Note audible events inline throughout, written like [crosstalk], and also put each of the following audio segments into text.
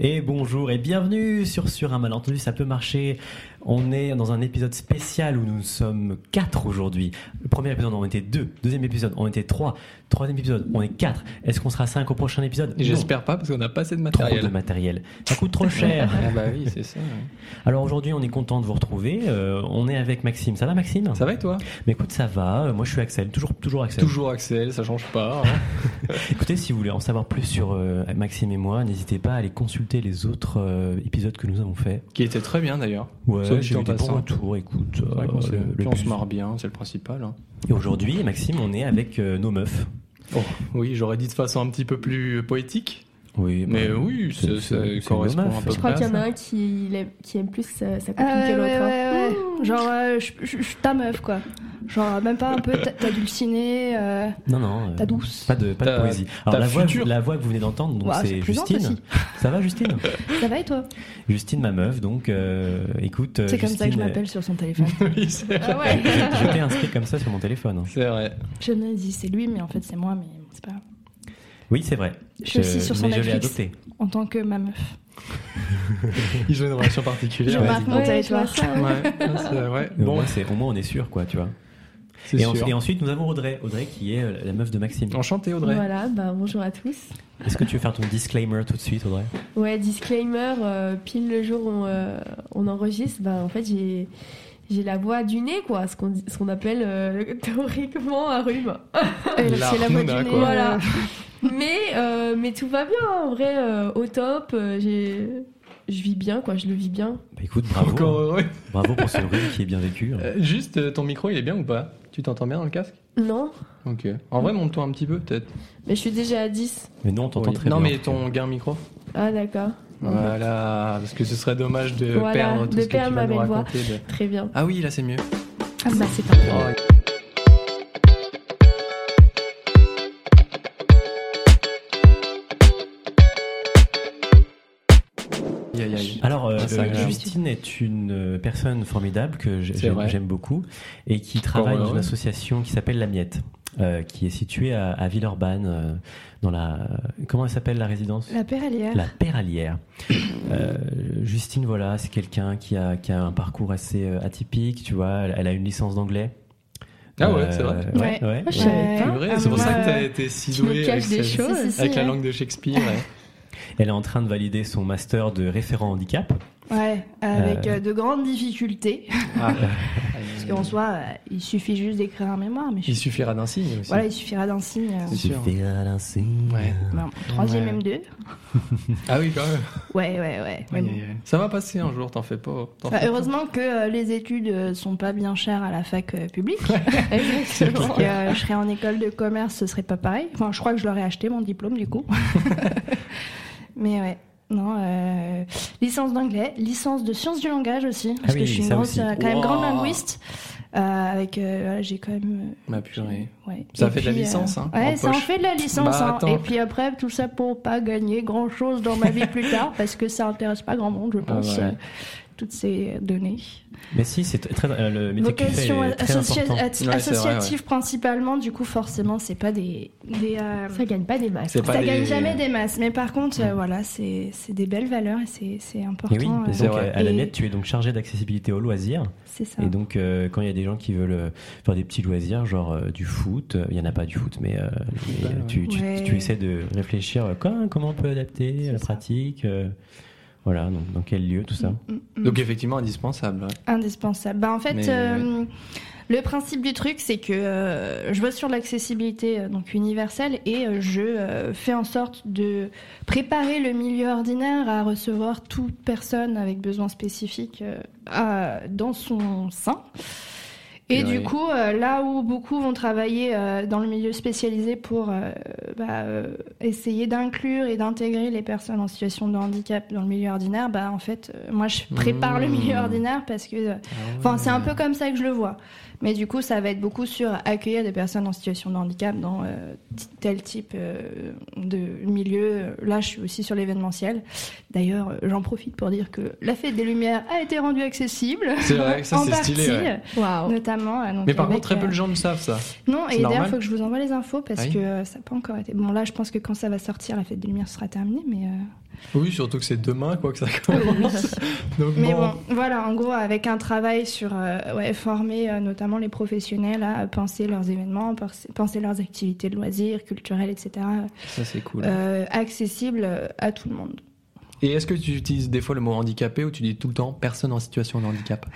Et bonjour et bienvenue sur Sur un malentendu, ça peut marcher. On est dans un épisode spécial où nous sommes quatre aujourd'hui. Le premier épisode, on était deux. Deuxième épisode, on était trois. Troisième épisode, on est quatre. Est-ce qu'on sera cinq au prochain épisode? J'espère pas parce qu'on n'a pas assez de Trop matériel. de matériel. Ça coûte trop cher. [laughs] Ah bah oui, c'est ça. Alors aujourd'hui, on est content de vous retrouver. Euh, on est avec Maxime. Ça va, Maxime? Ça va et toi? Mais écoute, ça va. Euh, Moi, je suis Axel. Toujours, toujours Axel. Toujours Axel, ça change pas. hein. [laughs] Écoutez, si vous voulez en savoir plus sur euh, Maxime et moi, n'hésitez pas à aller consulter les autres euh, épisodes que nous avons faits. Qui était très bien d'ailleurs. Ouais, j'ai eu des bons retours. Écoute, euh, le- le on se marre bien, c'est le principal. hein. Et aujourd'hui, Maxime, on est avec euh, nos meufs. Oh, oui, j'aurais dit de façon un petit peu plus poétique. Oui, Mais bah, oui, c'est- ça, ça correspond un peu Je crois qu'il y en a un qui aime, qui aime plus sa, sa copine Ah ouais, que l'autre. ouais, hein. ouais, ouais. Genre, euh, je suis ta meuf, quoi. Genre, même pas un peu ta, ta dulcinée, euh, Non, non. euh, ta douce. Pas de, pas de poésie. Alors, la voix, la voix que vous venez d'entendre, donc c'est Justine. aussi. [laughs] Ça va, Justine? Ça va et toi? Justine, ma meuf. Donc, euh, écoute. euh, C'est comme ça que je m'appelle sur son téléphone. [laughs] Oui, c'est vrai. ah ouais euh, [laughs] Je t'ai inscrit comme ça sur mon téléphone. hein. C'est vrai. Je me dis, c'est lui, mais en fait, c'est moi, mais c'est pas grave. Oui, c'est vrai. Je suis aussi sur son Netflix. adopté. En tant que ma meuf. [laughs] Ils ont une relation particulière. Je marque mon territoire. Bon, moins, c'est- au moins, on est sûr, quoi, tu vois. c'est Et, en- sûr. et ensuite, nous avons Audrey. Audrey qui est euh, la meuf de Maxime. Enchanté Audrey. Voilà, bah, bonjour à tous. Est-ce que tu veux faire ton disclaimer tout de suite, Audrey? Ouais, disclaimer, euh, pile le jour où on, euh, on enregistre, bah, en fait, j'ai. J'ai la voix du nez, quoi, ce qu'on qu'on appelle euh, [laughs] théoriquement un rhume. La c'est la voix du nez. quoi. Voilà. Mais, euh, mais tout va bien, en vrai, euh, au top. euh, j'ai- je vis bien, quoi, je le vis bien. Bah écoute, bravo. Encore heureux. Bravo pour ce rhume qui est bien vécu. hein. Euh, juste, euh, ton micro, il est bien ou pas? Tu t'entends bien dans le casque? Non, Ok. En vrai, monte-toi un petit peu, peut-être. mais je suis déjà à 10. Mais nous, on t'entend Oui. très non, bien. mais ton gain micro. Ah, d'accord. Voilà, parce que ce serait dommage de Voilà, perdre tout de ce que perdre tu vas ma nous belle voix. raconter. de- Très bien. Ah oui, là c'est mieux. Ah bah, c'est parfait. Oh, Aïe, aïe, aïe. Alors, euh, Ah, euh. Justine est une euh, personne formidable que j'aime beaucoup et qui travaille dans une association qui s'appelle La Miette, euh, qui est située à, à Villeurbanne, euh, dans la. Comment elle s'appelle la résidence? La péralière. La Péralière. Euh, Justine, voilà, c'est quelqu'un qui a, qui a un parcours assez atypique, tu vois. Elle, elle a une licence d'anglais. Ah ouais, Euh, c'est vrai. Ouais, Ouais. ouais, Ah, je ouais. savais Ouais. pas. C'est vrai, Ah, c'est pour moi, ça que t'as été si tu me doué avec, caches des cette- choses. Si, si, si, avec la langue de Shakespeare. Ouais. Elle est en train de valider son master de référent handicap. Ouais, avec Euh. euh, de grandes difficultés. Ah, [laughs] Parce qu'en soi, euh, il suffit juste d'écrire un mémoire, mais je- il suffira d'un signe aussi. voilà, il suffira d'un signe. sûr. Suffira d'un signe. Ouais. non, troisième Ouais. M2. [laughs] Ah oui, quand même. Ouais, ouais, ouais. bon. Ça va passer un jour, t'en fais pas. t'en Bah, fais pas. heureusement que euh, les études sont pas bien chères à la fac euh, publique. [laughs] Parce que euh, je serais en école de commerce, ce serait pas pareil. Enfin, je crois que je l'aurais acheté mon diplôme du coup. Mais ouais. Non, euh, licence d'anglais, licence de sciences du langage aussi, parce Ah oui, que je suis une ça grosse, aussi. euh, quand même Wow. grande linguiste. Euh, avec, euh, voilà, j'ai quand même. Ma purée. Ouais. Ça Et fait de la licence, hein, Ouais, en ça en poche. fait de la licence. Bah, hein. Et puis après, tout ça pour pas gagner grand chose dans ma vie plus tard, parce que ça intéresse pas grand monde, je pense, ouais. Toutes ces données. Mais si, c'est très, euh, le métier que tu fais Vocation est très associa- important. Ouais, vrai, associative principalement, du coup, forcément, c'est pas des. des euh, Ça gagne pas des masses. Pas ça des- gagne jamais des masses. Mais par contre, euh, voilà, c'est des belles valeurs et c'est- important. Et oui, euh, et c'est donc vrai. à la Et- miette, tu es donc chargé d'accessibilité aux loisirs. c'est ça. Et donc, euh, quand il y a des gens qui veulent faire des petits loisirs, genre euh, du foot, il y en a pas du foot, mais, euh, mais, Ouais, ouais. tu, tu, Ouais. tu essaies de réfléchir euh, comment, comment on peut adapter la ça. pratique, euh, voilà, donc, dans quel lieu, tout ça. Mm, mm. Donc effectivement indispensable. ouais. Indispensable. Bah, en fait, Mais, euh, le principe du truc, c'est que euh, je bosse sur l'accessibilité euh, donc universelle et euh, je euh, fais en sorte de préparer le milieu ordinaire à recevoir toute personne avec besoin spécifique euh, à- dans son sein. Et du coup, euh, là où beaucoup vont travailler euh, dans le milieu spécialisé pour euh, bah, euh, essayer d'inclure et d'intégrer les personnes en situation de handicap dans le milieu ordinaire, bah, en fait, moi, je prépare le Mmh. milieu ordinaire parce que euh, Enfin, c'est un peu comme ça que je le vois. Mais du coup, ça va être beaucoup sur accueillir des personnes en situation de handicap dans euh, tel type euh, de milieu. Là, je suis aussi sur l'événementiel. D'ailleurs, j'en profite pour dire que la Fête des Lumières a été rendue accessible. C'est vrai, ça [laughs] c'est stylé. ouais. Waouh. notamment. euh, donc Mais par avec, contre, très peu euh, de gens le savent ça. Non, et d'ailleurs, il faut que je vous envoie les infos parce oui. que ça n'a pas encore été. Bon, là, je pense que quand ça va sortir, la Fête des Lumières sera terminée, mais. Oui, surtout que c'est demain, quoi, que ça [laughs] commence. Donc Mais bon. bon, voilà, en gros, avec un travail sur euh, ouais, former euh, notamment les professionnels à penser leurs événements, penser, leurs activités de loisirs, culturelles, etc., Ça, c'est cool. euh, accessibles euh, à tout le monde. Et est-ce que tu utilises des fois le mot handicapé ou tu dis tout le temps personne en situation de handicap?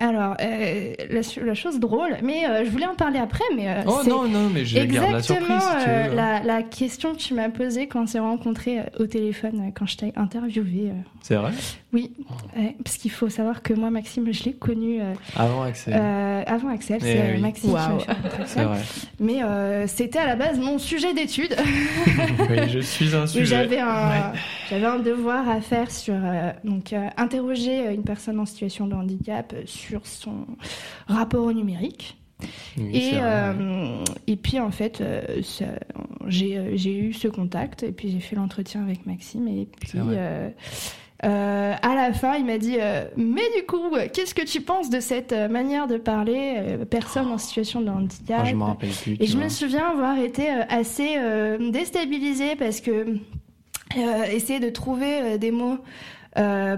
Alors, euh, la, la chose drôle, mais euh, je voulais en parler après, mais euh, Oh non, non, mais je garde la surprise exactement si tu euh, veux. la, la question que tu m'as posée quand on s'est rencontrés au téléphone, quand je t'ai interviewé. C'est vrai? Oui, Oh. ouais, parce qu'il faut savoir que moi, Maxime, je l'ai connu euh, Avant Axel. euh, avant Axel, Eh c'est euh, oui. Maxime Axel. Mais euh, c'était à la base mon sujet d'étude. [laughs] oui, je suis un sujet. J'avais un, Ouais. j'avais un devoir à faire sur euh, donc euh, interroger une personne en situation de handicap sur son rapport au numérique. Oui, Et, euh, puis en fait, euh, j'ai eu ce contact et puis j'ai fait l'entretien avec Maxime et puis euh, euh, à la fin il m'a dit euh, mais du coup qu'est-ce que tu penses de cette euh, manière de parler euh, personne en situation de handicap? Ah, je m'en rappelle plus. et je me souviens avoir été assez déstabilisée parce que essayer de trouver des mots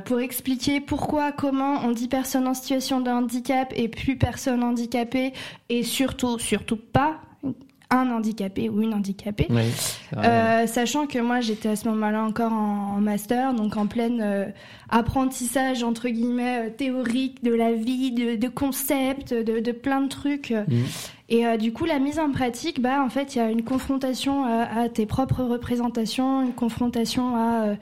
pour expliquer pourquoi, comment on dit personne en situation de handicap et plus personne handicapée et surtout, surtout pas un handicapé ou une handicapée. Oui. Euh, sachant que moi j'étais à ce moment-là encore en, en master, donc en pleine euh, apprentissage entre guillemets euh, théorique de la vie, de, de concepts, de, de plein de trucs. Mhm. Et euh, du coup la mise en pratique, bah en fait il y a une confrontation à, à tes propres représentations, une confrontation à euh,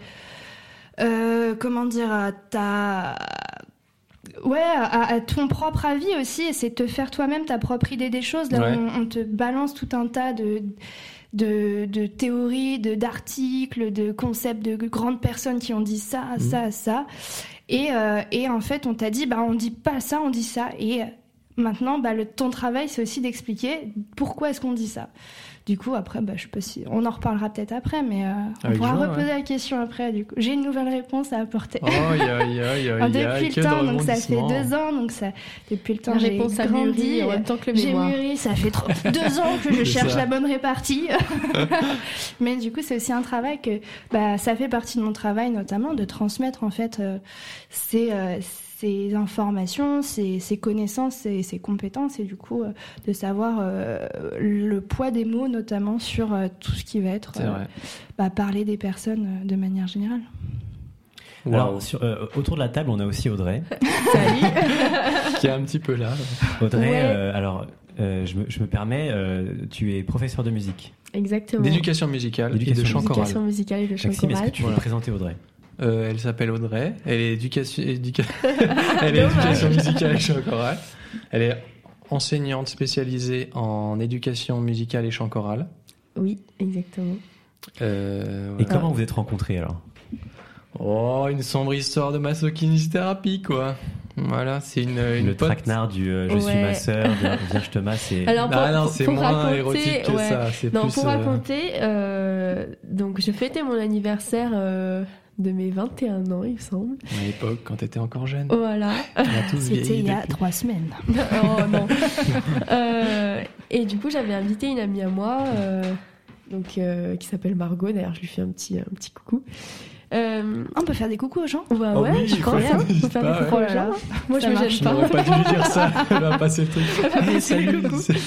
euh, comment dire à ta Ouais, à, à ton propre avis aussi, et c'est te faire toi-même ta propre idée des choses. Là, Ouais. on, on te balance tout un tas de, de, de théories, de d'articles, de concepts de grandes personnes qui ont dit ça, Mhm. ça, ça. Et, euh, et en fait, on t'a dit, bah, on dit pas ça, on dit ça. Et maintenant, bah, le, ton travail, c'est aussi d'expliquer pourquoi est-ce qu'on dit ça. Du coup, après, bah, je sais pas si on en reparlera peut-être après, mais euh, on Avec pourra reposer ouais. la question après. Du coup, j'ai une nouvelle réponse à apporter. Oh, aïe, aïe, aïe, aïe, [laughs] depuis le temps, donc ça fait deux ans, donc ça, depuis le temps, j'ai grandi. mûri en même temps que le J'ai mûri, ça fait trop- [laughs] deux ans que je cherche ça. la bonne répartie. [laughs] Mais du coup, c'est aussi un travail que, bah, ça fait partie de mon travail, notamment, de transmettre en fait euh, ces, euh, ces informations, ces, ces connaissances, ces, ces compétences, et du coup, euh, de savoir euh, le poids des mots, notamment sur euh, tout ce qui va être euh, bah, parler des personnes euh, de manière générale. Alors, sur- euh, autour de la table, on a aussi Audrey. [laughs] Salut. [laughs] Qui est un petit peu là. Audrey, Ouais. euh, alors, euh, je, me, je me permets, euh, tu es professeur de musique. Exactement. D'éducation musicale et de D'éducation chant choral. Éducation musicale et de chant Maxime, est-ce que choral. tu Voilà. veux présenter Audrey? Euh, elle s'appelle Audrey. Elle est éducation, éduca- [laughs] elle est Dommage. éducation musicale et chant choral. Elle est enseignante spécialisée en éducation musicale et chant choral. Oui, exactement. Euh, Et comment vous êtes rencontrés alors? Oh, une sombre histoire de masochisthérapie, quoi. Voilà, c'est une, une Le pote. traquenard du euh, je suis ma sœur, viens, [laughs] viens, je te masse. Et... Alors, pour, Ah non, c'est moins raconter, érotique que ouais. ça. C'est Non, plus. pour euh, raconter, euh, donc je fêtais mon anniversaire euh, de mes 21 ans, il me semble. À l'époque, quand t'étais encore jeune. Voilà. C'était il y a depuis. trois semaines. [laughs] oh non. Euh, et du coup, j'avais invité une amie à moi, euh, donc euh, qui s'appelle Margot. D'ailleurs, je lui fais un petit, un petit coucou. Euh, On peut faire des coucous aux gens bah Oh ouais, oui, je crois bien. On peut faire pas, des coucous ouais. aux gens. Moi, Ça je me gêne pas. n'aurais pas dû lui dire ça. Elle va passer le truc. Hey, salut. coucou. Salut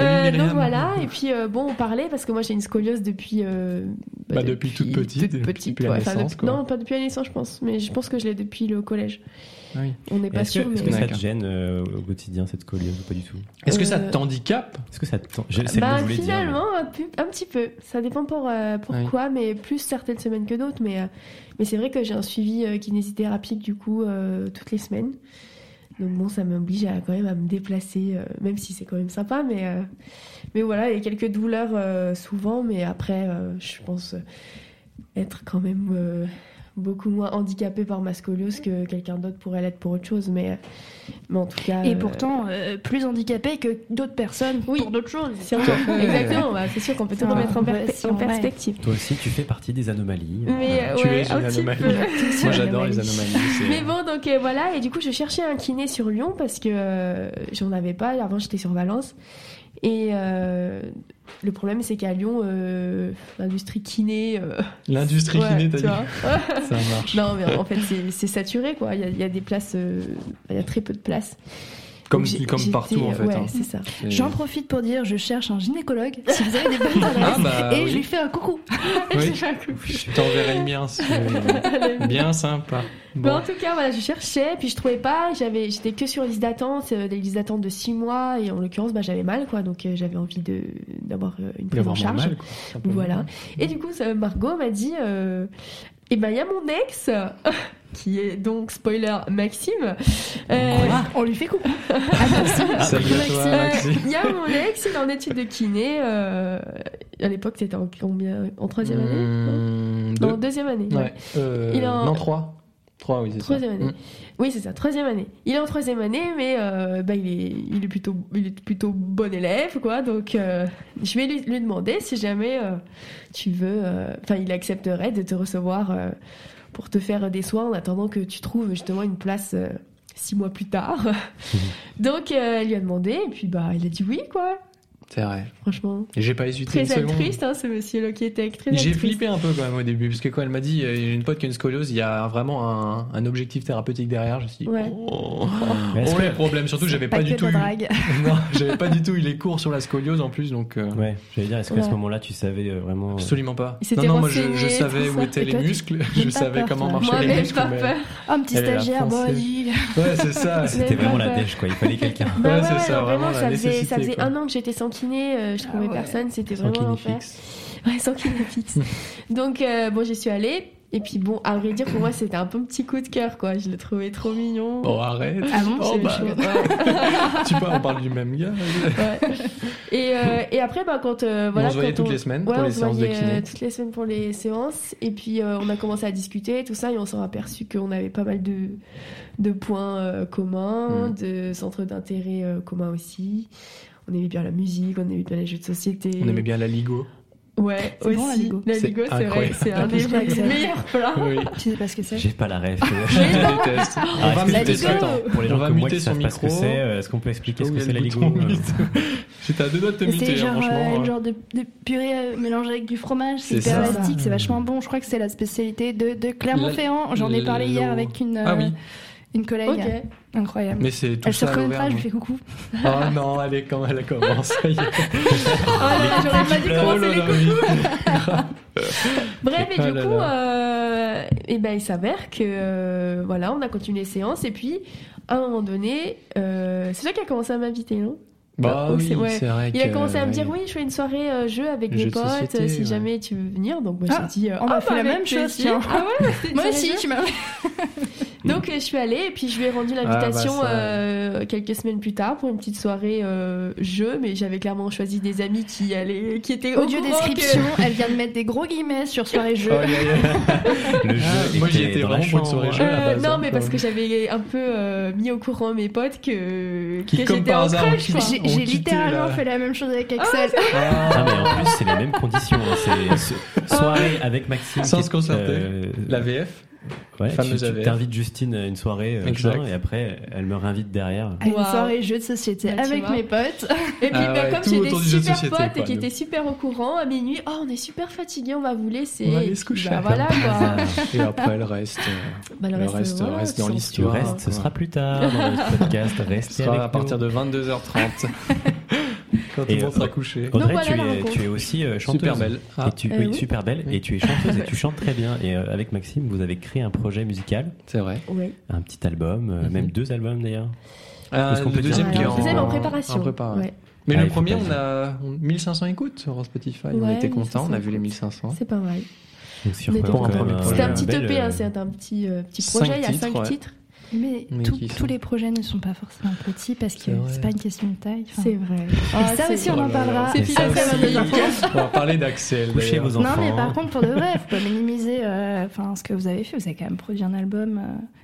Euh, Myriam. donc voilà, et puis euh, bon, on parlait parce que moi j'ai une scoliose depuis. euh, Bah, depuis toute petite, toute petite, depuis la ouais. Enfin, naissance, depuis- quoi. Non, pas depuis la naissance, je pense, mais je pense que je l'ai depuis le collège. Oui. On n'est Et pas Est-ce sûr, que, est-ce que ça te gêne euh, au quotidien cette scoliose ou pas du tout Est-ce que ça Euh, t'handicape Est-ce que ça te je- c'est Bah que je voulais dire, mais- finalement, un, petit peu. Ça dépend pour, euh, pourquoi, mais plus certaines semaines que d'autres. Mais, euh, mais c'est vrai que j'ai un suivi euh, kinésithérapie du coup euh, toutes les semaines. Donc bon, ça m'oblige à, quand même à me déplacer, euh, même si c'est quand même sympa. Mais, euh, mais voilà, il y a quelques douleurs euh, souvent, mais après, euh, je pense euh, être quand même euh, beaucoup moins handicapée par ma scoliose que quelqu'un d'autre pourrait l'être pour autre chose. Mais, mais en tout cas. Et euh, pourtant, euh, plus handicapé que d'autres personnes Oui. pour d'autres choses. Exactement, bah, c'est sûr qu'on peut tout remettre en, per- perspective. Toi aussi, tu fais partie des anomalies. Mais Euh, Tu ouais, es une anomalie. Moi, j'adore les anomalies. c'est- Mais bon, donc euh, voilà, et du coup, je cherchais un kiné sur Lyon parce que euh, j'en avais pas. Avant, j'étais sur Valence. Et euh, le problème, c'est qu'à Lyon, euh, l'industrie kiné. euh, L'industrie [laughs] ouais, kiné, t'as tu dit vois. Ça marche. Non, mais en fait, c'est- saturé, quoi. Il y, a, il y a des places. euh, Il y a très peu de places. Comme, partout, en fait. Ouais, hein. c'est ça. J'en profite pour dire, je cherche un gynécologue. Si vous avez des bonnes adresses. Ah, bah, et oui. [laughs] je lui fais un coucou. Oui. Je t'enverrai le mien. Bien sympa. Mais en tout cas, voilà, je cherchais, puis je trouvais pas. J'avais, j'étais que sur liste d'attente, euh, des listes d'attente de 6 mois, et en l'occurrence, bah, j'avais mal, quoi. Donc, euh, j'avais envie de d'avoir euh, une prise en charge. mal. Voilà. Et du coup, Margot m'a dit, euh, eh ben, il y a mon ex, qui est donc spoiler Maxime. Euh, On lui fait coucou. [laughs] Toi, Euh, Maxime. Il y a mon ex, il est en études de kiné. euh, à l'époque, c'était en combien En troisième année Mmh, Non, deux. deuxième année. ouais. Ouais. Euh, Il est en- Non, trois. Trois, oui, c'est ça. Troisième année. Mm. Oui, c'est ça, troisième année. Il est en troisième année, mais euh, bah, il, est, il, est plutôt, il est plutôt bon élève, quoi. Donc, euh, je vais lui, lui demander si jamais euh, tu veux. euh, Enfin, il accepterait de te recevoir euh, pour te faire des soins en attendant que tu trouves justement une place euh, six mois plus tard. [laughs] Donc, euh, elle lui a demandé, et puis bah, il a dit oui, quoi. C'est vrai. Franchement, Et j'ai pas hésité très une seconde. altruiste, hein, ce monsieur-là qui était très J'ai flippé un peu quand même au début, parce que quand elle m'a dit, euh, j'ai une pote qui a une scoliose, il y a vraiment un, un objectif thérapeutique derrière. Je me suis dit, Ouais. oh, oh, que- les problèmes. Surtout, j'avais pas, Pas du tout eu, [laughs] non, j'avais pas du tout eu les cours sur la scoliose en plus, donc euh, Ouais, j'allais dire, est-ce qu'à ce moment-là, tu savais euh, vraiment. euh, absolument pas. Non, non, moi je, savais où étaient les muscles, je savais comment marchaient les muscles. pas mais- peur. Oh, un petit stagiaire. Ouais, c'est ça. C'était vraiment la dèche, quoi. Il fallait quelqu'un. Bah Ouais, ouais, c'est ouais, ça, vraiment ça faisait, un an que j'étais sans kiné, euh, je trouvais ouais. personne, c'était vraiment kiné l'enfer. [laughs] Ouais, sans kiné fixe. [laughs] Donc, euh, bon, j'y suis allée. Et puis, bon, à vrai dire, pour moi, c'était un peu un petit coup de cœur, quoi. Je le trouvais trop mignon. Oh, arrête. Ah bon Oh, bah. [laughs] tu vois, on parle du même gars. ouais. Et, euh, et après, bah, quand. euh, voilà, on se voyait toutes les semaines Ouais, pour les séances de voyait, kiné. euh, toutes les semaines pour les séances. Et puis, euh, on a commencé à discuter, tout ça, et on s'est aperçu qu'on avait pas mal de, de points euh, communs, Mm. de centres d'intérêt euh, communs aussi. On aimait bien la musique, on aimait bien les jeux de société. On aimait bien la Ligo. Ouais, C'est aussi. bon, la Ligo. C'est Ligo, c'est vrai, incroyable. c'est un des c'est- meilleurs plats. Oui. Tu sais pas ce que c'est? J'ai pas la ref. Je déteste. Ah, On va muter temps. Pour les On gens va comme moi qui son savent pas ce que c'est, euh, est-ce qu'on peut expliquer ce que c'est la Ligo euh. [laughs] J'étais à deux doigts de te C'est muter, hein, genre, franchement. euh, genre de, de purée mélangée avec du fromage, c'est C'est hyper élastique, c'est vachement bon. Je crois que c'est la spécialité de, Clermont-Ferrand. J'en ai parlé hier avec une, Ah oui, une collègue. Incroyable. mais c'est tout Elle se ça à reconnaîtra, je lui fais coucou. [laughs] Oh non, elle est quand elle commence. [laughs] Là, j'aurais pas dû Oh commencer les oui. Bref, et du [laughs] là coup, euh, et ben, il s'avère que euh, voilà, on a continué les séances et puis à un moment donné, euh, c'est toi qui a commencé à m'inviter, non? Bah Oh, oui, c'est- ouais. vrai Il a commencé à me dire ouais. oui, je fais une soirée euh, jeu avec mes potes, société, si ouais. jamais tu veux venir. Donc moi Ah, j'ai dit, euh, on a ah, fait la avec même chose, tiens. Ah ouais, Moi aussi, tu m'as. Donc euh, je suis allée et puis je lui ai rendu l'invitation Ah, bah, ça. euh, quelques semaines plus tard pour une petite soirée euh, jeu, mais j'avais clairement choisi des amis qui allaient, qui étaient au Audio que- description, elle vient de mettre des gros guillemets sur soirée jeu. Oh. [laughs] Le jeu Ah, moi, j'y étais vraiment pour une soirée jeu. Euh, non, hein. mais parce que j'avais un peu euh, mis au courant mes potes que, Qui, que j'étais en crush, J'ai littéralement la- fait la même chose avec Axel. Ah, mais en plus, c'est les mêmes conditions. hein. C'est so- [laughs] soirée avec Maxime. Sans se concerter. euh, La VF ouais, fameuse tu, tu t'invites Justine à une soirée euh, juin, et après, elle me réinvite derrière. À une soirée jeu de société Bah, avec mes potes. Et puis, Ah bah, ouais, comme j'ai des de super société, potes quoi, et qui de- étaient super au courant, à minuit, oh, on est super fatigués, on va vous laisser. On va aller se coucher. bah, voilà, quoi. Et après, le reste. euh, Bah, Le reste, voilà, reste dans c'est- Le l'histoire. reste, ce sera plus tard dans le [laughs] podcast. Ce Restez sera avec à partir de 22h30. [laughs] Quand tout le monde sera euh, couché. Audrey, Donc voilà tu, es, rencontre. tu es aussi euh, chanteuse. Super belle. Ah, Et tu, Euh, oui, oui. super belle. Et tu es chanteuse et tu [laughs] chantes très bien. Et euh, avec Maxime, vous avez créé un projet musical, c'est vrai. Un petit album, euh, Mhm. même deux albums d'ailleurs. Euh, Est-ce qu'on peut le deuxième un qui est en, en préparation. en ouais. Mais Ah, le premier, on a 1500 écoutes sur Spotify. on était contents, on a 1500 vu les 1500. C'est pas mal. Un- C'était un un petit EP, hein, euh, c'est un petit, euh, petit cinq projet, il y a titres, 5 ouais. titres. Mais, Mais tout- qui sont- tous les projets ne sont pas forcément petits parce que C'est pas une question de taille. Enfin, C'est vrai. Et Ah, ça aussi, on Oh en parlera. C'est après aussi, 22h30. On va parler d'Axel. Couchez vos enfants. Non, mais par contre, pour de vrai, faut pas minimiser euh, enfin, ce que vous avez fait. Vous avez quand même produit un album, euh,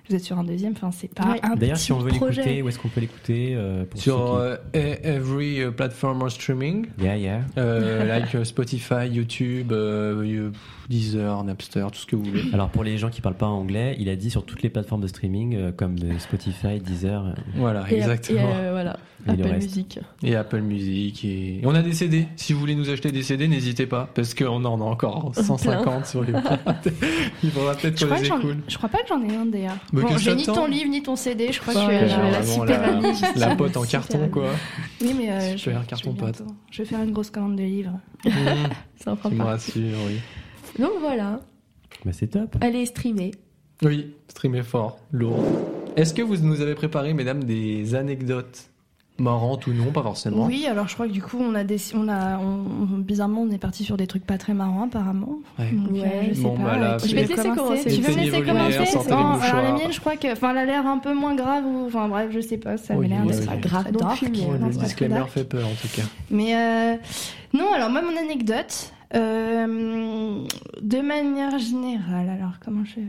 vous êtes sur un deuxième, enfin, c'est pas Ouais. un D'ailleurs, si on veut l'écouter, où est-ce qu'on peut l'écouter euh, Sur qui- e- every platform of streaming, Yeah, yeah. euh, [laughs] like Spotify, YouTube, euh, euh, Deezer, Napster, tout ce que vous voulez. Alors pour les gens qui parlent pas anglais, il a dit sur toutes les plateformes de streaming, euh, comme Spotify, Deezer. Voilà, Et- exactement. Et, euh, voilà, Et le Apple. Music. Et Apple Music. Et... On a des CD. Si vous voulez nous acheter des CD, n'hésitez pas. Parce qu'on en a encore 150 sur les [laughs] boîtes. Il faudra peut-être qu'on que les écoule. je crois pas que j'en ai un d'ailleurs. Mais Bon, j'ai que ni ton livre ni ton CD, je crois Ouais, que je vais la super la, la pote en carton, quoi. Oui, mais euh, je, Super je carton bientôt- Je vais faire une grosse commande de livres. Mmh, [laughs] Ça en prend tu me rassures, oui. Donc voilà, Bah, c'est top. allez streamer. Oui, streamer fort, lourd. Est-ce que vous nous avez préparé, mesdames, des anecdotes marrantes ou non? Pas forcément. Oui, alors je crois que du coup, on a des, on a, on- bizarrement, on est parti sur des trucs pas très marrants apparemment. Ouais. Donc, euh, Ouais. je sais Bon, pas. bah là, Je vais te laisser commencer. Tu veux me laisser commencer Non, alors la mienne, je crois que, enfin, elle a l'air un peu moins grave ou, enfin bref, je sais pas, ça Oui, l'air oui, d'être oui. Grave non mais, Non, Ouais, c'est le disclaimer fait peur, en tout cas. Mais euh, non, alors moi, mon anecdote, euh, de manière générale, alors comment je...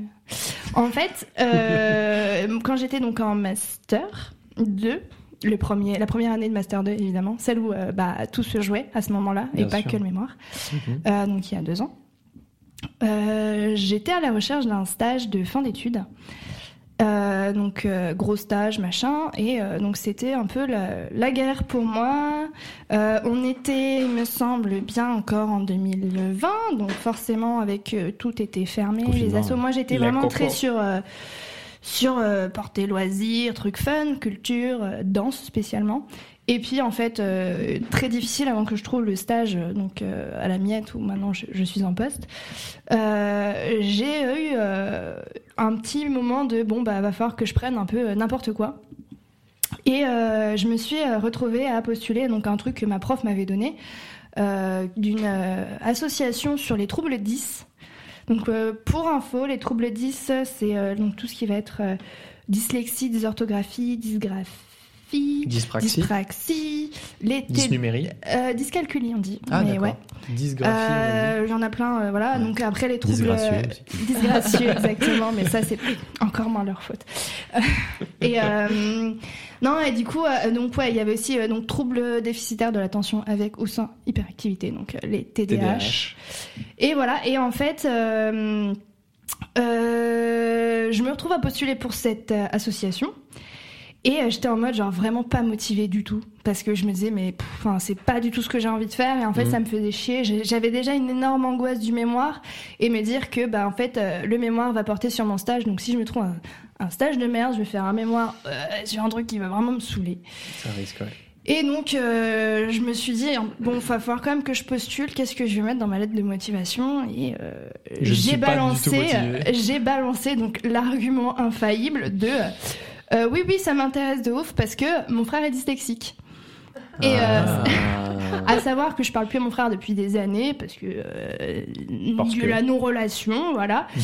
En fait, euh, quand j'étais donc en Master 2, le premier, la première année de Master 2, évidemment, celle où euh, bah, tout se jouait à ce moment-là, et Bien pas sûr. que le mémoire, Mhm. donc il y a deux ans, j'étais à la recherche d'un stage de fin d'études. Euh, donc euh, gros stage machin. Et euh, donc c'était un peu la, la galère pour moi. Euh, on était il me semble bien encore en 2020 donc forcément avec euh, tout était fermé Confinement, les assos. Moi j'étais vraiment très sur euh, sur euh, portée loisirs trucs fun culture euh, danse spécialement et puis en fait euh, très difficile avant que je trouve le stage euh, donc euh, à la miette où maintenant je, suis en poste. J'ai eu un petit moment de bon bah va falloir que je prenne un peu n'importe quoi. Et je me suis retrouvée à postuler donc un truc que ma prof m'avait donné d'une association sur les troubles 10 donc pour info les troubles 10 c'est donc tout ce qui va être dyslexie dysorthographie dysgraphie Dyspraxie, dyspraxie les dysnumérie. euh, dyscalculie on dit Ah, mais ouais Dysgraphie. dit. euh, il y en a plein, euh, voilà. Donc après les troubles Disgracieux aussi. [laughs] disgracieux, exactement. Mais ça c'est encore moins leur faute. [laughs] Et non, et du coup, donc ouais, il y avait aussi donc troubles déficitaires de l'attention avec ou sans hyperactivité, donc les TDAH. TDAH. Et voilà. Et en fait. je me retrouve à postuler pour cette association. Et euh, j'étais en mode genre vraiment pas motivée du tout parce que je me disais mais enfin c'est pas du tout ce que j'ai envie de faire et en fait Mhm. ça me faisait chier. J'avais déjà une énorme angoisse du mémoire et me dire que bah en fait euh, le mémoire va porter sur mon stage donc si je me trouve un, un stage de merde, je vais faire un mémoire euh, sur un truc qui va vraiment me saouler. Ça risque, ouais. Et donc, euh, je me suis dit, bon, il va falloir quand même que je postule. Qu'est-ce que je vais mettre dans ma lettre de motivation? Et euh, j'ai balancé, j'ai balancé donc l'argument infaillible de, euh, oui, oui, ça m'intéresse de ouf parce que mon frère est dyslexique. Et euh, Ah. [laughs] à savoir que je parle plus à mon frère depuis des années parce que euh, Parce de que- la non-relation, voilà. Mhm.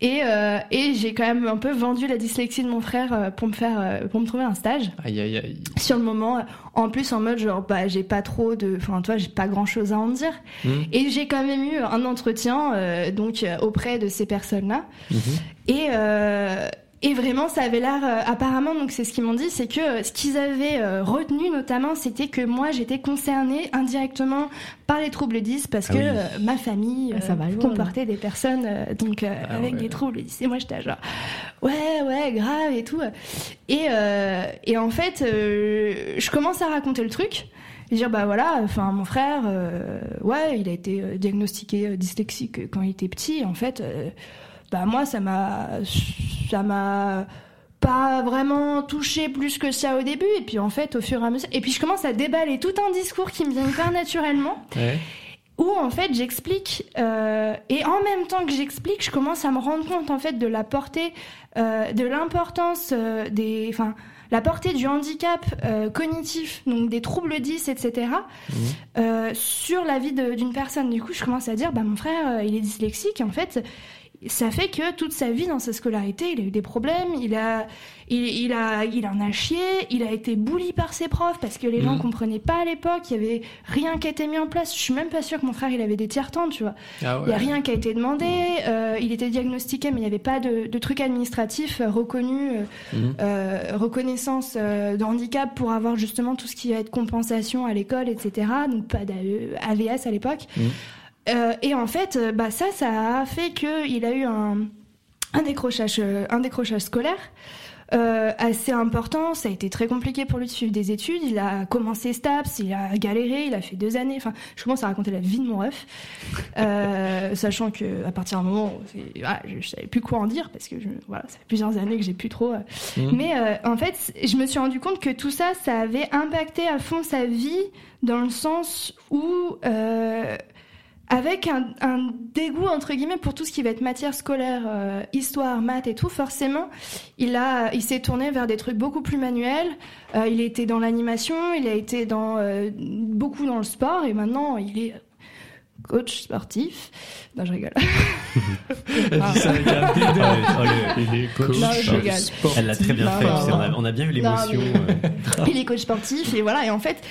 Et, euh, et j'ai quand même un peu vendu la dyslexie de mon frère pour me faire, pour me trouver un stage Aïe, aïe, aïe. sur le moment en plus en mode genre bah j'ai pas trop de enfin toi j'ai pas grand chose à en dire Mhm. et j'ai quand même eu un entretien euh, donc auprès de ces personnes là Mhm. et euh, et vraiment, ça avait l'air, euh, apparemment, donc c'est ce qu'ils m'ont dit, c'est que euh, ce qu'ils avaient euh, retenu notamment, c'était que moi j'étais concernée indirectement par les troubles 10 parce Ah que oui. euh, ma famille Ah, ça euh, va loin, comportait des personnes euh, donc euh, Ah avec ouais. des troubles 10 et moi j'étais genre ouais ouais grave et tout. Et euh, et en fait euh, je commence à raconter le truc. Et dire bah voilà enfin mon frère euh, ouais il a été euh, diagnostiqué dyslexique quand il était petit. En fait euh, bah moi ça m'a ça m'a pas vraiment touché plus que ça au début. Et puis en fait au fur et à mesure et puis je commence à déballer tout un discours qui me vient hyper naturellement. Ouais. où en fait j'explique euh, et en même temps que j'explique je commence à me rendre compte en fait de la portée euh, de l'importance euh, des enfin la portée du handicap cognitif donc des troubles 10 etc euh, sur la vie d'une personne. Du coup je commence à dire bah mon frère il est dyslexique en fait ça fait que toute sa vie dans sa scolarité, il a eu des problèmes, il a, il, il a, il en a chié, il a été bully par ses profs parce que les gens Mhm. comprenaient pas à l'époque, il y avait rien qui a été mis en place. Je suis même pas sûre que mon frère il avait des tiers-temps, tu vois. Ah Il y a ouais. rien qui a été demandé, euh, il était diagnostiqué, mais il n'y avait pas de, de trucs administratifs euh, reconnus, euh, Mhm. euh, reconnaissance euh, de handicap pour avoir justement tout ce qui va être compensation à l'école, etc. Donc pas d'AVS à l'époque. Mhm. Euh, et en fait, euh, bah ça, ça a fait qu'il a eu un, un décrochage, euh, un décrochage scolaire. euh, assez important. Ça a été très compliqué pour lui de suivre des études. Il a commencé STAPS, il a galéré, il a fait deux années. Enfin, je commence à raconter la vie de mon ref, euh, [laughs] sachant que à partir d'un moment, voilà, je, savais plus quoi en dire parce que je, voilà, ça fait plusieurs années que j'ai plus trop. Mmh. Mais en fait, je me suis rendu compte que tout ça, ça avait impacté à fond sa vie dans le sens où avec un, un, dégoût entre guillemets pour tout ce qui va être matière scolaire, euh, histoire, maths et tout, forcément, il a, il s'est tourné vers des trucs beaucoup plus manuels. Euh, il était dans l'animation, il a été dans euh, beaucoup dans le sport et maintenant il est coach sportif. Non, je rigole. [laughs] ah. Elle l'a très bien fait. On a, bien eu l'émotion. [laughs] Il est coach sportif et voilà. Et en fait,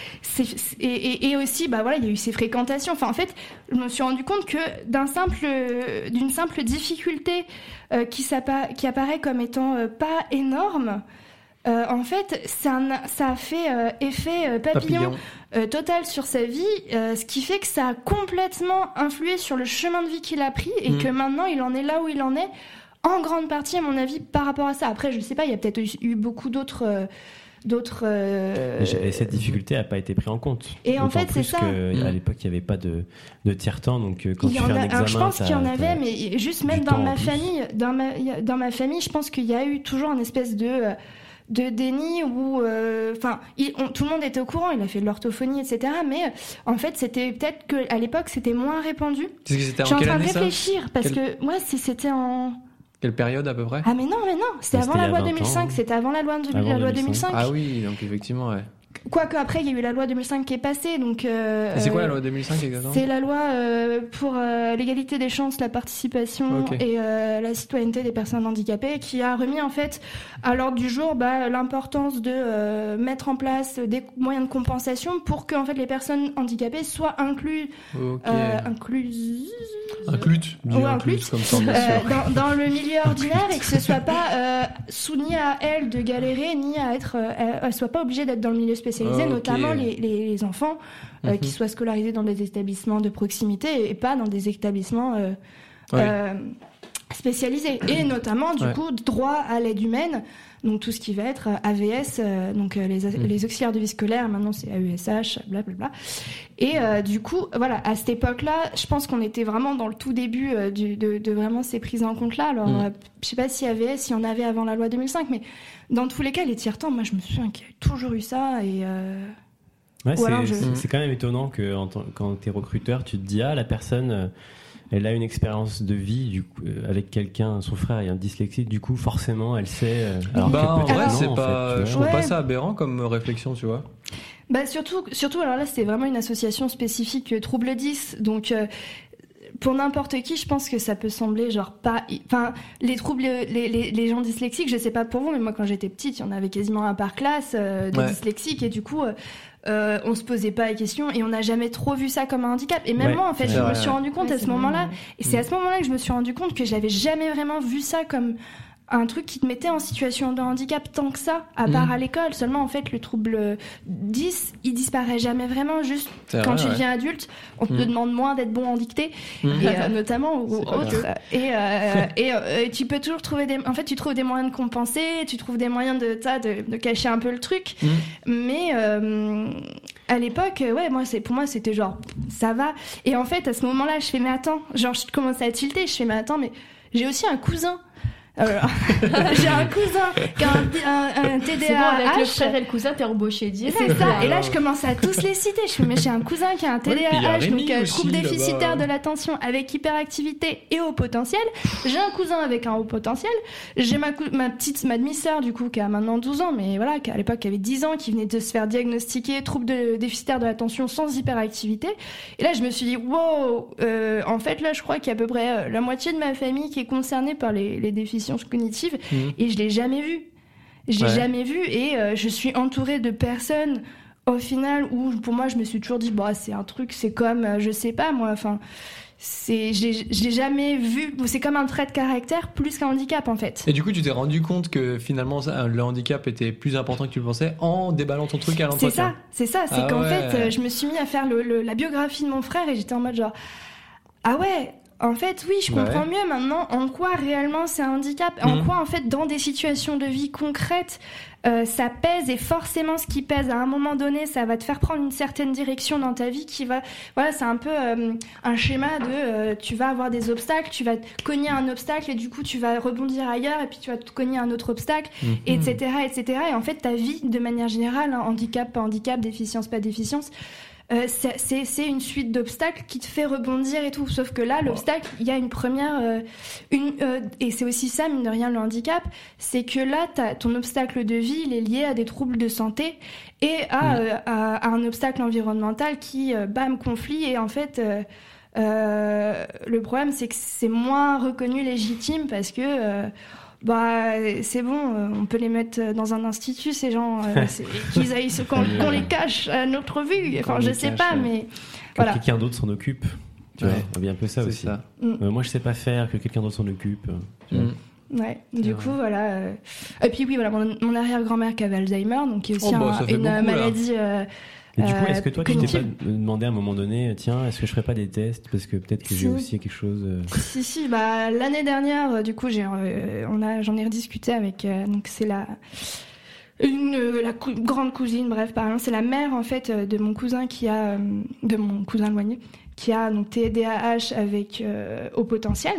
et, et, aussi, bah voilà, il y a eu ses fréquentations. Enfin, en fait, je me suis rendu compte que d'un simple, d'une simple difficulté euh, qui, qui apparaît comme étant euh, pas énorme. En fait, ça, ça a fait effet papillon. Euh, total sur sa vie, euh, ce qui fait que ça a complètement influé sur le chemin de vie qu'il a pris et mm. que maintenant il en est là où il en est, en grande partie à mon avis par rapport à ça. Après, je sais pas, il y a peut-être eu beaucoup d'autres. Euh, d'autres. Et cette difficulté n'a pas été prise en compte. Et en fait, c'est ça. Que, à mm. l'époque, il n'y avait pas de, de tiers-temps, donc quand tu fais un examen, je pense qu'il y en avait, mais juste même dans ma famille, dans ma, dans ma famille, je pense qu'il y a eu toujours une espèce de de déni où, euh, enfin, tout le monde était au courant. Il a fait de l'orthophonie, etc. Mais en fait, c'était peut-être que à l'époque, c'était moins répandu. Je suis en, train de réfléchir parce que moi, c'était en quelle période à peu près? Ah mais non, mais non, c'était avant la loi 2005, c'était avant la loi, la loi 2005. Ah oui, donc effectivement, ouais. Quoique après, il y a eu la loi 2005 qui est passée. Donc, euh, c'est quoi la loi 2005 exactement? C'est la loi euh, pour euh, l'égalité des chances, la participation et la citoyenneté des personnes handicapées qui a remis en fait à l'ordre du jour bah, l'importance de mettre en place des moyens de compensation pour que en fait, les personnes handicapées soient incluses. incluses. Inclutes, comme dans, dans, le milieu ordinaire et que ce soit pas soumis à elles de galérer ni à être. elles soient pas obligées d'être dans le milieu spécialisés, notamment les, les, enfants euh, qui mhm. soient scolarisés dans des établissements de proximité et pas dans des établissements euh, euh, spécialisés. Et notamment, du coup, droit à l'aide humaine. Donc tout ce qui va être AVS, donc les, mhm. les, auxiliaires de vie scolaire, maintenant c'est AESH, blablabla. Et du coup, voilà, à cette époque-là, je pense qu'on était vraiment dans le tout début du, de, de, vraiment ces prises en compte-là. Alors, mhm. je sais pas si AVS, si on avait avant la loi 2005, mais dans tous les cas, les tiers-temps, moi je me souviens qu'il y a toujours eu ça. Et, euh... ouais, c'est quand même étonnant que quand tu es recruteur, tu te dis Ah, la personne, euh, elle a une expérience de vie du coup, euh, avec quelqu'un, son frère est un dyslexique, du coup, forcément, elle sait. Euh, alors bah, que ouais, c'est pas, je trouve pas ça aberrant comme réflexion, tu vois. Bah surtout, surtout alors là, c'était vraiment une association spécifique Trouble 10, donc pour n'importe qui, je pense que ça peut sembler genre pas. Enfin, les troubles, les, les, les, gens dyslexiques, je sais pas pour vous, mais moi quand j'étais petite, il y en avait quasiment un par classe euh, de dyslexiques et du coup. Euh, euh, on se posait pas la question et on n'a jamais trop vu ça comme un handicap. Et même moi, en fait, je me suis rendu compte à ce moment-là, et c'est à ce moment-là que je me suis rendu compte que j'avais jamais vraiment vu ça comme un truc qui te mettait en situation de handicap tant que ça, à part mm. à l'école. Seulement, en fait, le trouble 10, il disparaît jamais vraiment. Juste quand tu deviens adulte, on te mm. demande moins d'être bon en dictée, mm. [laughs] et, euh, notamment ou autre. Et, euh, euh, et, tu peux toujours trouver des. En fait, tu trouves des moyens de compenser, tu trouves des moyens de, de, de cacher un peu le truc. Mais à l'époque, ouais, moi, c'est pour moi, c'était genre, ça va. Et en fait, à ce moment-là, je fais, mais attends, genre, je commence à tilter, je fais, mais attends, mais j'ai aussi un cousin [laughs] j'ai un cousin qui a un, un, TDAH. Bon, avec le frère et le cousin, t'es embauché direct. C'est ça. Et là, je commence à tous les citer. Je fais, mais j'ai un cousin qui a un TDAH, donc euh, trouble déficitaire de l'attention avec hyperactivité et haut potentiel. J'ai un cousin avec un haut potentiel. J'ai ma, ma petite, ma demi-sœur, du coup, qui a maintenant 12 ans, mais voilà, qui à l'époque avait 10 ans, qui venait de se faire diagnostiquer trouble de, déficitaire de l'attention sans hyperactivité. Et là, je me suis dit, wow, euh, en fait, là, je crois qu'il y a à peu près euh, la moitié de ma famille qui est concernée par les, les déficiences cognitive mhm. et je l'ai jamais vu. Je l'ai jamais vu et euh, je suis entourée de personnes au final où pour moi je me suis toujours dit bah c'est un truc c'est comme euh, je sais pas moi enfin c'est je l'ai jamais vu. C'est comme un trait de caractère plus qu'un handicap en fait. Et du coup tu t'es rendu compte que finalement le handicap était plus important que tu le pensais en déballant ton truc à l'entretien c'est ça c'est ça. C'est ah qu'en fait euh, je me suis mis à faire le, la biographie de mon frère et j'étais en mode genre ah ouais en fait, oui, je comprends ouais. mieux maintenant en quoi réellement c'est un handicap. En Mhm. quoi, en fait, dans des situations de vie concrètes, euh, ça pèse et forcément, ce qui pèse à un moment donné, ça va te faire prendre une certaine direction dans ta vie qui va. Voilà, c'est un peu euh, un schéma de euh, tu vas avoir des obstacles, tu vas te cogner un obstacle et du coup, tu vas rebondir ailleurs et puis tu vas te cogner un autre obstacle, etc., etc. Et en fait, ta vie, de manière générale, hein, handicap, pas handicap, déficience, pas déficience, euh, c'est- une suite d'obstacles qui te fait rebondir et tout. Sauf que là, l'obstacle, il y a une première. euh, une, euh, et c'est aussi ça, mine de rien, le handicap. C'est que là, t'as- ton obstacle de vie, il est lié à des troubles de santé et à, euh, à, à un obstacle environnemental qui, euh, bam, conflit. Et en fait. euh, euh, le problème, c'est que c'est moins reconnu légitime parce que euh, bah c'est bon, euh, on peut les mettre dans un institut ces gens, euh, [laughs] qu'ils aillent qu'on les cache à notre vue. Enfin, je sais cache, pas, ouais. mais Que voilà. quelqu'un d'autre s'en occupe. Tu Ouais. vois, un peu ça aussi. ça. Euh, moi, je sais pas faire, que quelqu'un d'autre s'en occupe. Tu vois. Mhm. Ouais. Du vrai. coup, voilà. euh, Et puis oui, voilà, mon, mon arrière-grand-mère qui avait Alzheimer, donc qui est aussi Oh, bah, un- ça fait une beaucoup, maladie. euh, Du coup, Euh, est-ce que toi, tu t'es pas demandé à un moment donné, tiens, est-ce que je ferais pas des tests Parce que peut-être que j'ai Si. aussi quelque chose. euh, [laughs] Si si, bah l'année dernière, euh, du coup, j'ai, euh, on a, j'en ai rediscuté avec, euh, donc c'est la une euh, la cou- grande cousine, bref, par exemple, c'est la mère en fait euh, de mon cousin qui a, euh, de mon cousin éloigné, qui a donc TDAH avec euh, haut potentiel,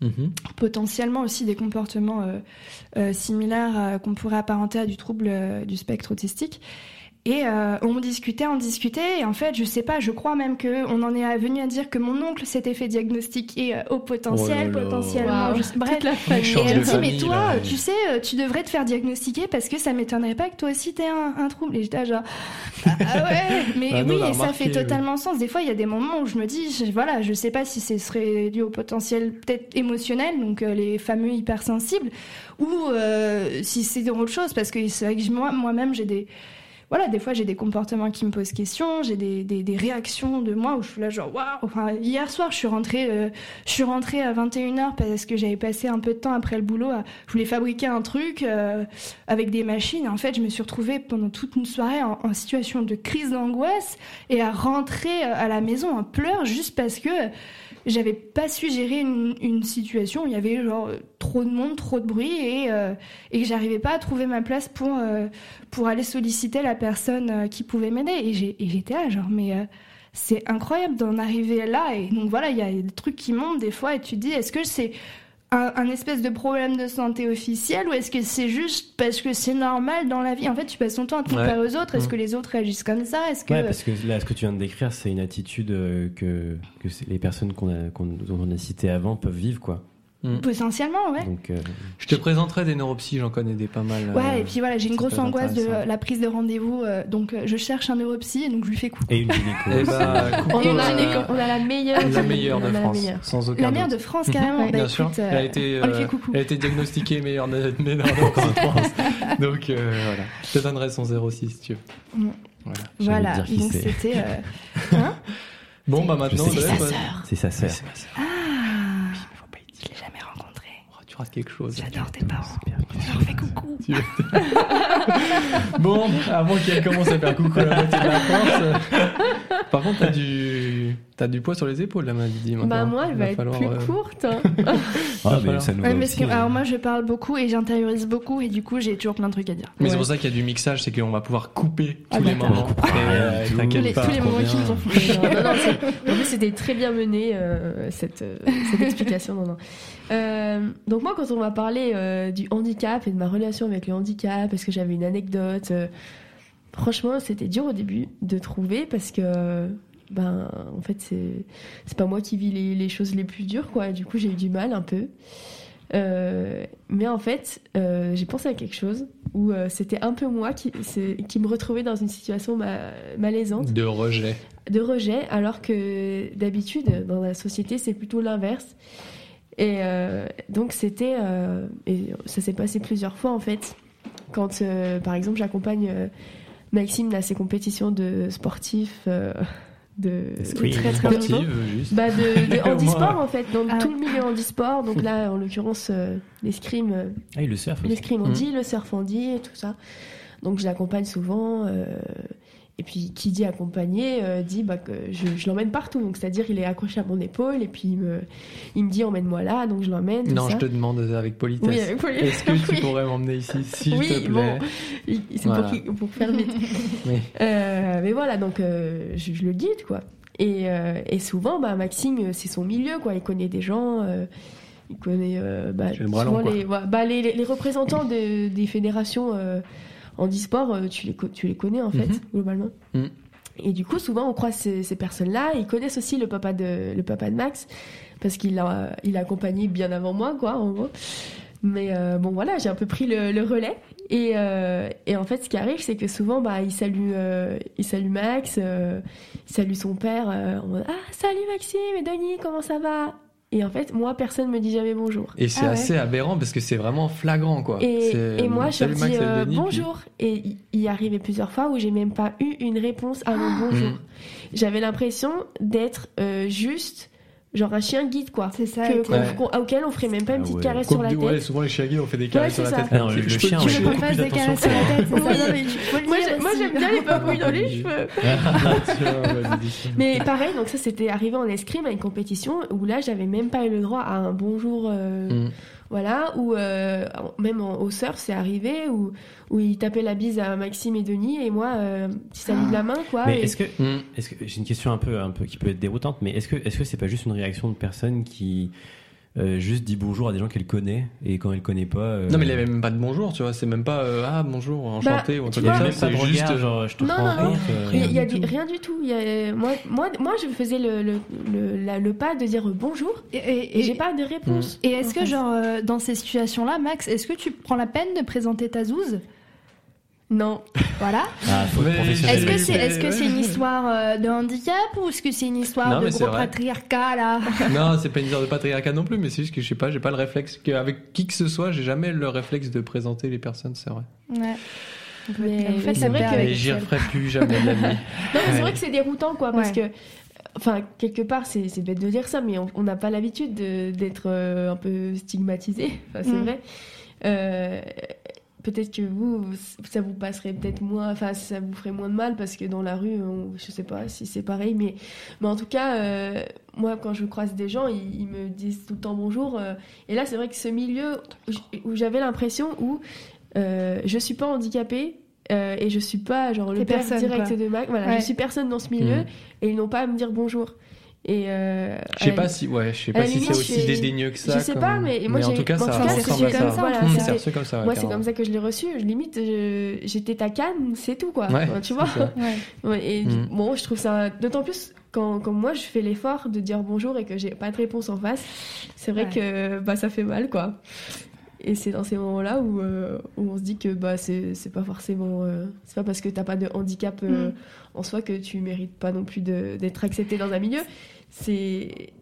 Mhm. potentiellement aussi des comportements euh, euh, similaires euh, qu'on pourrait apparenter à du trouble euh, du spectre autistique. Et euh, on discutait, on discutait, et en fait, je sais pas, je crois même que on en est venu à dire que mon oncle s'était fait diagnostiquer euh, au potentiel, Oh là là. potentiellement. Waouh. je sais- bref. Toute la Et famille. change elle me dit, mais toi, là. tu sais, euh, tu devrais te faire diagnostiquer parce que ça m'étonnerait pas que toi aussi t'aies un, un trouble. Et j'étais genre, ah, ah ouais, [laughs] mais Ah, oui, et ça fait oui. totalement sens. Des fois, il y a des moments où je me dis, je- voilà, je sais pas si ce serait dû au potentiel peut-être émotionnel, donc euh, les fameux hypersensibles, ou euh, si c'est autre chose, parce que c'est vrai que moi, moi-même, j'ai des voilà, des fois j'ai des comportements qui me posent question, j'ai des, des, des réactions de moi où je suis là genre waouh. Enfin, hier soir, je suis rentrée, euh, je suis rentrée à 21h parce que j'avais passé un peu de temps après le boulot à, je voulais fabriquer un truc euh, avec des machines. En fait, je me suis retrouvée pendant toute une soirée en, en situation de crise d'angoisse et à rentrer euh, à la maison en pleurs juste parce que j'avais pas su gérer une, une situation il y avait genre trop de monde, trop de bruit et, euh, et j'arrivais pas à trouver ma place pour euh, pour aller solliciter la personne euh, qui pouvait m'aider. Et j'étais là, genre, mais euh, c'est incroyable d'en arriver là. Et donc voilà, il y a des trucs qui montent des fois et tu te dis, est-ce que c'est un, un espèce de problème de santé officiel ou est-ce que c'est juste parce que c'est normal dans la vie? En fait, tu passes ton temps à te comparer aux autres. Est-ce Mhm. que les autres réagissent comme ça? Est-ce que Ouais, parce que là, ce que tu viens de décrire, c'est une attitude euh, que, les personnes qu'on a, qu'on, dont on a citées avant peuvent vivre, quoi. Potentiellement, ouais. Donc, euh, Je te présenterai des neuropsies, j'en connais des pas mal. euh, Ouais, et puis voilà, j'ai une grosse angoisse de la prise de rendez-vous. euh, donc, euh, je cherche un neuropsy et donc je lui fais coucou. et une gynéco. Eh bah, [laughs] coucou, On, a, euh, on la meilleure. la meilleure de France, meilleure. sans aucun La doute. mère de France, carrément. [laughs] Ouais, Bah, Bien écoute, sûr, euh, elle a été, on lui euh, fait coucou. elle a été diagnostiquée meilleure de [laughs] meilleure de France. Donc euh, voilà, je te donnerai son 06 si tu veux. Mm. Voilà. Voilà, donc c'était. euh, hein Bon bah maintenant, bah- C'est sa sœur. c'est ma sœur. Ah, Faut pas y dire. je l'ai jamais rencontré. Oh, tu rates quelque chose. J'adore tes parents. Je leur fais coucou. [laughs] Bon, avant qu'elle commence à faire coucou à la moitié de la France. Par contre, t'as du, t'as du poids sur les épaules, la maladie. maintenant. Bah moi, elle va être falloir, plus euh, courte. hein. [laughs] Ah, mais ça nous Ouais, va mais aussi, parce que- hein. alors moi, je parle beaucoup et j'intériorise beaucoup et du coup, j'ai toujours plein de trucs à dire. Mais c'est pour ça qu'il y a du mixage, c'est qu'on va pouvoir couper Ah, tous les moments. Euh, Tous les, pas, tous les trop moments qui nous ont [laughs] fait. en plus, c'était très bien mené, euh, cette, euh, cette explication. Non, non. Euh, donc, moi, quand on m'a parlé euh, du handicap et de ma relation avec le handicap, est-ce que j'avais une anecdote euh, Franchement, c'était dur au début de trouver parce que, ben, en fait, c'est pas moi qui vis les, les choses les plus dures, quoi. Du coup, j'ai eu du mal un peu. Mais en fait, j'ai pensé à quelque chose où c'était un peu moi qui, qui me retrouvais dans une situation ma- malaisante De rejet. de rejet, alors que d'habitude, dans la société, c'est plutôt l'inverse. Et euh, donc, c'était. euh, et ça s'est passé plusieurs fois, en fait. Quand, euh, par exemple, j'accompagne euh, Maxime à ses compétitions de sportifs euh, de, très très. Sportive, juste. Bah de, [laughs] de handisport en fait, dans Ah tout le milieu handisport. Donc là, en l'occurrence, euh, l'escrime, euh, Ah, le surf l'escrime on Mhm. dit, le surf on dit et tout ça. Donc je l'accompagne souvent. euh, Et puis qui dit accompagné euh, dit bah, que je, je l'emmène partout. Donc c'est-à-dire il est accroché à mon épaule et puis il me, il me dit emmène-moi là, donc je l'emmène. Non, ça. je te demande avec politesse. Oui, avec politesse. Est-ce que tu pourrais m'emmener ici, s'il Oui, te plaît? bon, c'est Voilà. pour, pour faire vite. [laughs] Oui. Euh, mais voilà, donc euh, je, je le guide, quoi. Et, euh, et souvent, bah, Maxime, c'est son milieu, quoi. Il connaît des gens, euh, il connaît euh, bah, C'est le bras long, souvent quoi. les, ouais, bah, les, les- les représentants de- des fédérations euh, handisport, euh, tu, les, tu les connais, en fait, Mhm. globalement. Mhm. Et du coup, souvent, on croise ces, ces personnes-là. Ils connaissent aussi le papa de, le papa de Max, parce qu'il l'a il accompagné bien avant moi, quoi, en gros. Mais euh, bon, voilà, j'ai un peu pris le, le relais. Et, euh, et en fait, ce qui arrive, c'est que souvent, bah, il salue, euh, il salue Max, il salue son père. en mode, ah, salut Maxime et Denis, comment ça va? Et en fait, moi, personne me dit jamais bonjour. Et c'est Ah ouais. assez aberrant parce que c'est vraiment flagrant, quoi. Et, et moi, euh, je dis euh, bonjour. Et il- arrivait plusieurs fois où j'ai même pas eu une réponse à mon bonjour. Mm. J'avais l'impression d'être euh, juste genre un chien guide, quoi. C'est ça. Que- qu'on- auquel on ferait même pas une Ah petite ouais. caresse Comme sur la tête. ouais, souvent les chiens guides, on fait des caresses Ouais, sur la tête. ça. Non, le- Je chien, fasse plus des caresses sur la tête, [laughs] Moi, j'aime bien les papouilles dans les [laughs] cheveux. Ça. Mais pareil, donc ça c'était arrivé en escrime à une compétition où là j'avais même pas eu le droit à un bonjour, euh, Mm. Voilà, ou euh, même en- au surf c'est arrivé où, où il tapait la bise à Maxime et Denis et moi euh, petit salut de la main quoi. Mais et- est-ce que, est-ce que j'ai une question un peu, un peu qui peut être déroutante, mais est-ce que, est-ce que c'est pas juste une réaction de personne qui euh, juste dit bonjour à des gens qu'elle connaît et quand elle connaît pas. euh, Non, mais il avait même pas de bonjour, tu vois. C'est même pas euh, ah bonjour, enchanté ou un truc comme ça. C'est juste. regard, genre je te Non, non, rencontre. non. euh, il y a, du rien du tout. Il y a- moi, moi, moi, je faisais le, le, le, la- le pas de dire bonjour Et, et- et et- j'ai pas de réponse. et est-ce que, genre, euh, dans ces situations-là, Max, est-ce que tu prends la peine de présenter ta zouze? Non. Voilà. Ah. Est-ce que c'est- est -ce une histoire euh, de handicap ou est-ce que c'est une histoire Non, de gros patriarcat là? [laughs] Non, c'est pas une histoire de patriarcat non plus, mais c'est juste que je sais pas, j'ai pas le réflexe. Avec qui que ce soit, j'ai jamais le réflexe de présenter les personnes, c'est vrai. Ouais. Mais- mais c'est vrai que- j'y referai plus jamais de la vie. Non, mais c'est Ouais. vrai que c'est déroutant, quoi, parce que, enfin, quelque part, c'est c'est bête de dire ça, mais on- n'a pas l'habitude de- d'être euh, un peu stigmatisé. Enfin, c'est Mm. vrai. Euh, peut-être que vous, ça vous passerait peut-être moins, enfin, ça vous ferait moins de mal parce que dans la rue, on- je sais pas si c'est pareil, mais, mais en tout cas, euh, moi, quand je croise des gens, ils, ils me disent tout le temps bonjour. euh, et là, c'est vrai que ce milieu où j'avais l'impression où euh, je suis pas handicapée. euh, et je suis pas genre le père direct quoi. de Mac. Voilà, Ouais. je suis personne dans ce milieu Mhm. et ils n'ont pas à me dire bonjour. Et euh, Je sais pas si, ouais, je sais pas si c'est aussi dédaigneux que ça. je sais comme- pas, mais moi, en j'ai- tout cas, en ça tout cas, ressemble c'est à ça. comme ça, voilà, c'était- c'est reçu comme ça. ouais, moi, c'est comme ça que je l'ai reçu. Limite, je- j'étais ta canne, c'est tout quoi. Ouais, Enfin, tu vois. [laughs] Ouais. Et Mhm. bon, je trouve ça d'autant plus quand, quand moi je fais l'effort de dire bonjour et que j'ai pas de réponse en face. C'est vrai Ouais. que bah ça fait mal quoi. Et c'est dans ces moments-là où, euh, où on se dit que bah c'est c'est pas forcément euh, c'est pas parce que t'as pas de handicap euh, Mhm. en soi que tu mérites pas non plus de- d'être accepté dans un milieu. C'est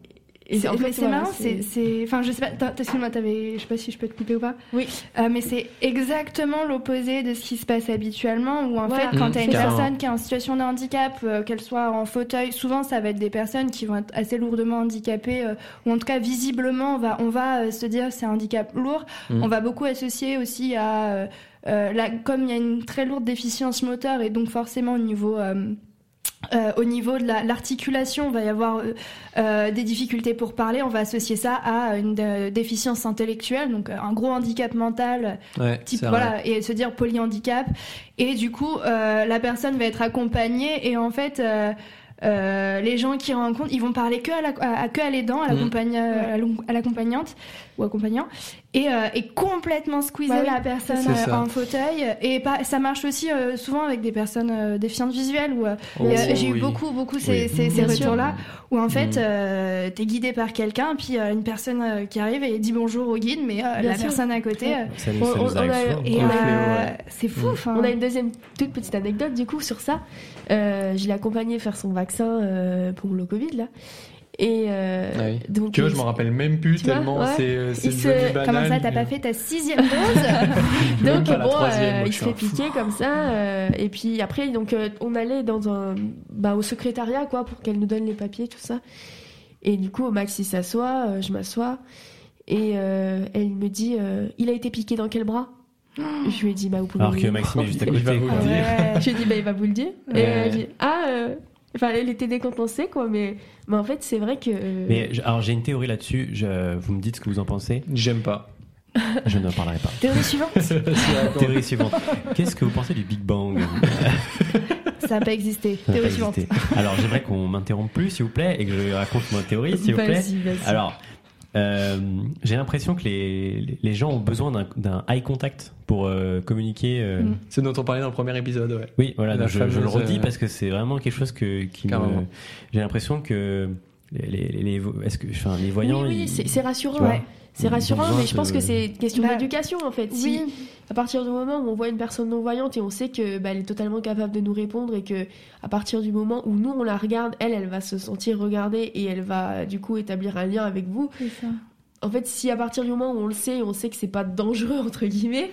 et C'est- en mais fait, c'est marrant, c'est, c'est, enfin, je sais pas, t'as- excuse-moi, t'avais, je sais pas si je peux te couper ou pas. Oui. Euh, mais c'est exactement l'opposé de ce qui se passe habituellement, où en Voilà. fait, quand Mmh, t'as une carrément. personne qui est en situation de handicap, euh, qu'elle soit en fauteuil, souvent ça va être des personnes qui vont être assez lourdement handicapées, euh, ou en tout cas visiblement, on va, on va euh, se dire c'est un handicap lourd. Mmh. On va beaucoup associer aussi à, euh, euh, la, comme il y a une très lourde déficience moteur et donc forcément au niveau euh, au niveau de la- l'articulation, il va y avoir euh, euh, des difficultés pour parler. On va associer ça à une euh, déficience intellectuelle, donc euh, un gros handicap mental, Ouais, type voilà, et se dire polyhandicap. Et du coup, euh, la personne va être accompagnée et en fait. Euh, euh, les gens qui rencontrent, ils vont parler que à, la, à, que à l'aidant, à Mm. l'accompagne- à l'accompagnante ou accompagnant, et, euh, et complètement squeezer Bah oui, la personne euh, en fauteuil. Et pas, ça marche aussi euh, souvent avec des personnes euh, déficientes visuelles. Où, euh, Oh, euh, J'ai eu beaucoup, beaucoup ces, Oui. ces, retours-là, où en fait, Mm. euh, t'es guidé par quelqu'un, puis euh, une personne euh, qui arrive et dit bonjour au guide, mais euh, Bien la sûr. personne à côté. euh, euh, c'est fou. Mm. enfin. On a une deuxième toute petite anecdote du coup sur ça. Euh, je l'ai accompagné faire son vaccin euh, pour le Covid là. Et euh, Ah oui. donc Tu vois, je me rappelle même plus Tu tellement ouais. c'est euh, c'est Il se- devenu banal. Comment ça, t'as pas fait ta sixième dose [laughs] Donc bon, euh, moi, il se fait piquer comme ça. euh, et puis après, donc on allait dans un, bah, au secrétariat quoi pour qu'elle nous donne les papiers tout ça. Et du coup, Max il s'assoit, je m'assois et elle me dit, il a été piqué dans quel bras? [gasps] Je lui ai dit, bah, vous pouvez Alors que Maxime est juste à [laughs] Il va côté. vous le dire. Ouais. Je lui ai dit, bah, il va vous le dire. Et Ouais. elle a dit, ah, euh, enfin, elle était décompensée, quoi, mais, mais en fait, c'est vrai que. Mais je- alors j'ai une théorie là-dessus. Je- Vous me dites ce que vous en pensez. J'aime pas. [laughs] Je n'en parlerai pas. Théorie suivante [laughs] Théorie suivante. Qu'est-ce que vous pensez du Big Bang? Ça n'a pas existé. Ça n'a Théorie pas suivante. existé. Alors j'aimerais qu'on m'interrompe plus, s'il vous plaît, et que je raconte ma théorie, s'il vous plaît. Vas-y, vas-y. Alors, euh, j'ai l'impression que les, les gens ont besoin d'un- d'un eye contact pour euh, communiquer. euh, Mm. C'est dont on parlait dans le premier épisode, ouais. Oui, voilà, donc je, je le redis euh, parce que c'est vraiment quelque chose que, qui me. J'ai l'impression que les, les, les- est-ce que, enfin, les voyants. oui, oui, ils- c'est c'est rassurant. ouais. C'est rassurant, mais je pense que c'est une question Bah, d'éducation en fait. Si, Oui, à partir du moment où on voit une personne non voyante et on sait que bah, elle est totalement capable de nous répondre et que à partir du moment où nous on la regarde, elle, elle va se sentir regardée et elle va du coup établir un lien avec vous. c'est ça. En fait, si à partir du moment où on le sait, et on sait que c'est pas dangereux [laughs] entre guillemets,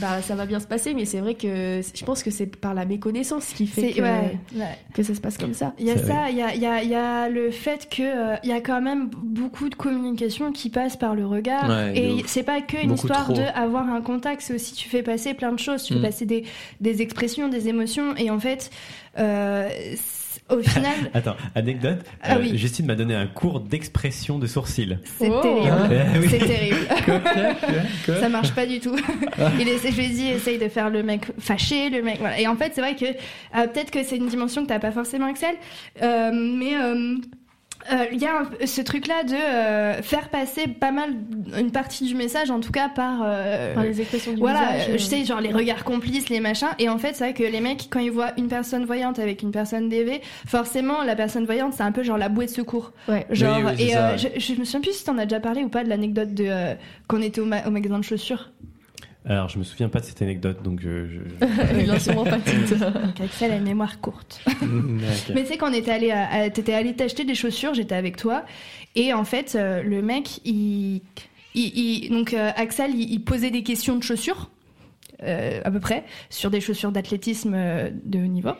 bah ça va bien se passer. Mais c'est vrai que je pense que c'est par la méconnaissance qui fait que, ouais, ouais. que ça se passe comme ça. Il y a ça, il y a, il y, a, y a le fait que euh, il y a quand même beaucoup de communication qui passe par le regard. Ouais, et c'est pas que une Beaucoup histoire trop. de avoir un contact, c'est aussi tu fais passer plein de choses, tu Mm. fais passer des, des expressions, des émotions. Et en fait, euh, c'est- au final, [laughs] Attends, anecdote. Ah euh, oui. Justine m'a donné un cours d'expression de sourcils. c'est Oh. terrible. Ah. [laughs] Oui. C'est terrible. [laughs] Ça marche pas du tout. Il essaie, je lui ai dit, essaye de faire le mec fâché, le mec. Voilà. Et en fait, c'est vrai que euh, peut-être que c'est une dimension que t'as pas forcément Axel, euh, mais euh, il y a un- ce truc-là de euh, faire passer pas mal une partie du message, en tout cas par. euh, Par les expressions du voilà, visage. euh, euh, je sais, genre les regards complices, les machins. Et en fait, c'est vrai que les mecs, quand ils voient une personne voyante avec une personne DV, forcément, la personne voyante, c'est un peu genre la bouée de secours. Ouais. Genre, Oui, oui, c'est et euh, je, je me souviens plus si t'en as déjà parlé ou pas de l'anecdote de euh, qu'on était au, ma- au magasin de chaussures. Alors, je me souviens pas de cette anecdote, donc je. je- Il en sûrement pas toutes. Donc Axel a une mémoire courte. [laughs] Mais tu sais, quand on était allé, à- t'étais allé t'acheter des chaussures, j'étais avec toi, et en fait, euh, le mec, il, il- il- donc euh, Axel, il, il posait des questions de chaussures. euh, à peu près sur des chaussures d'athlétisme euh, de haut niveau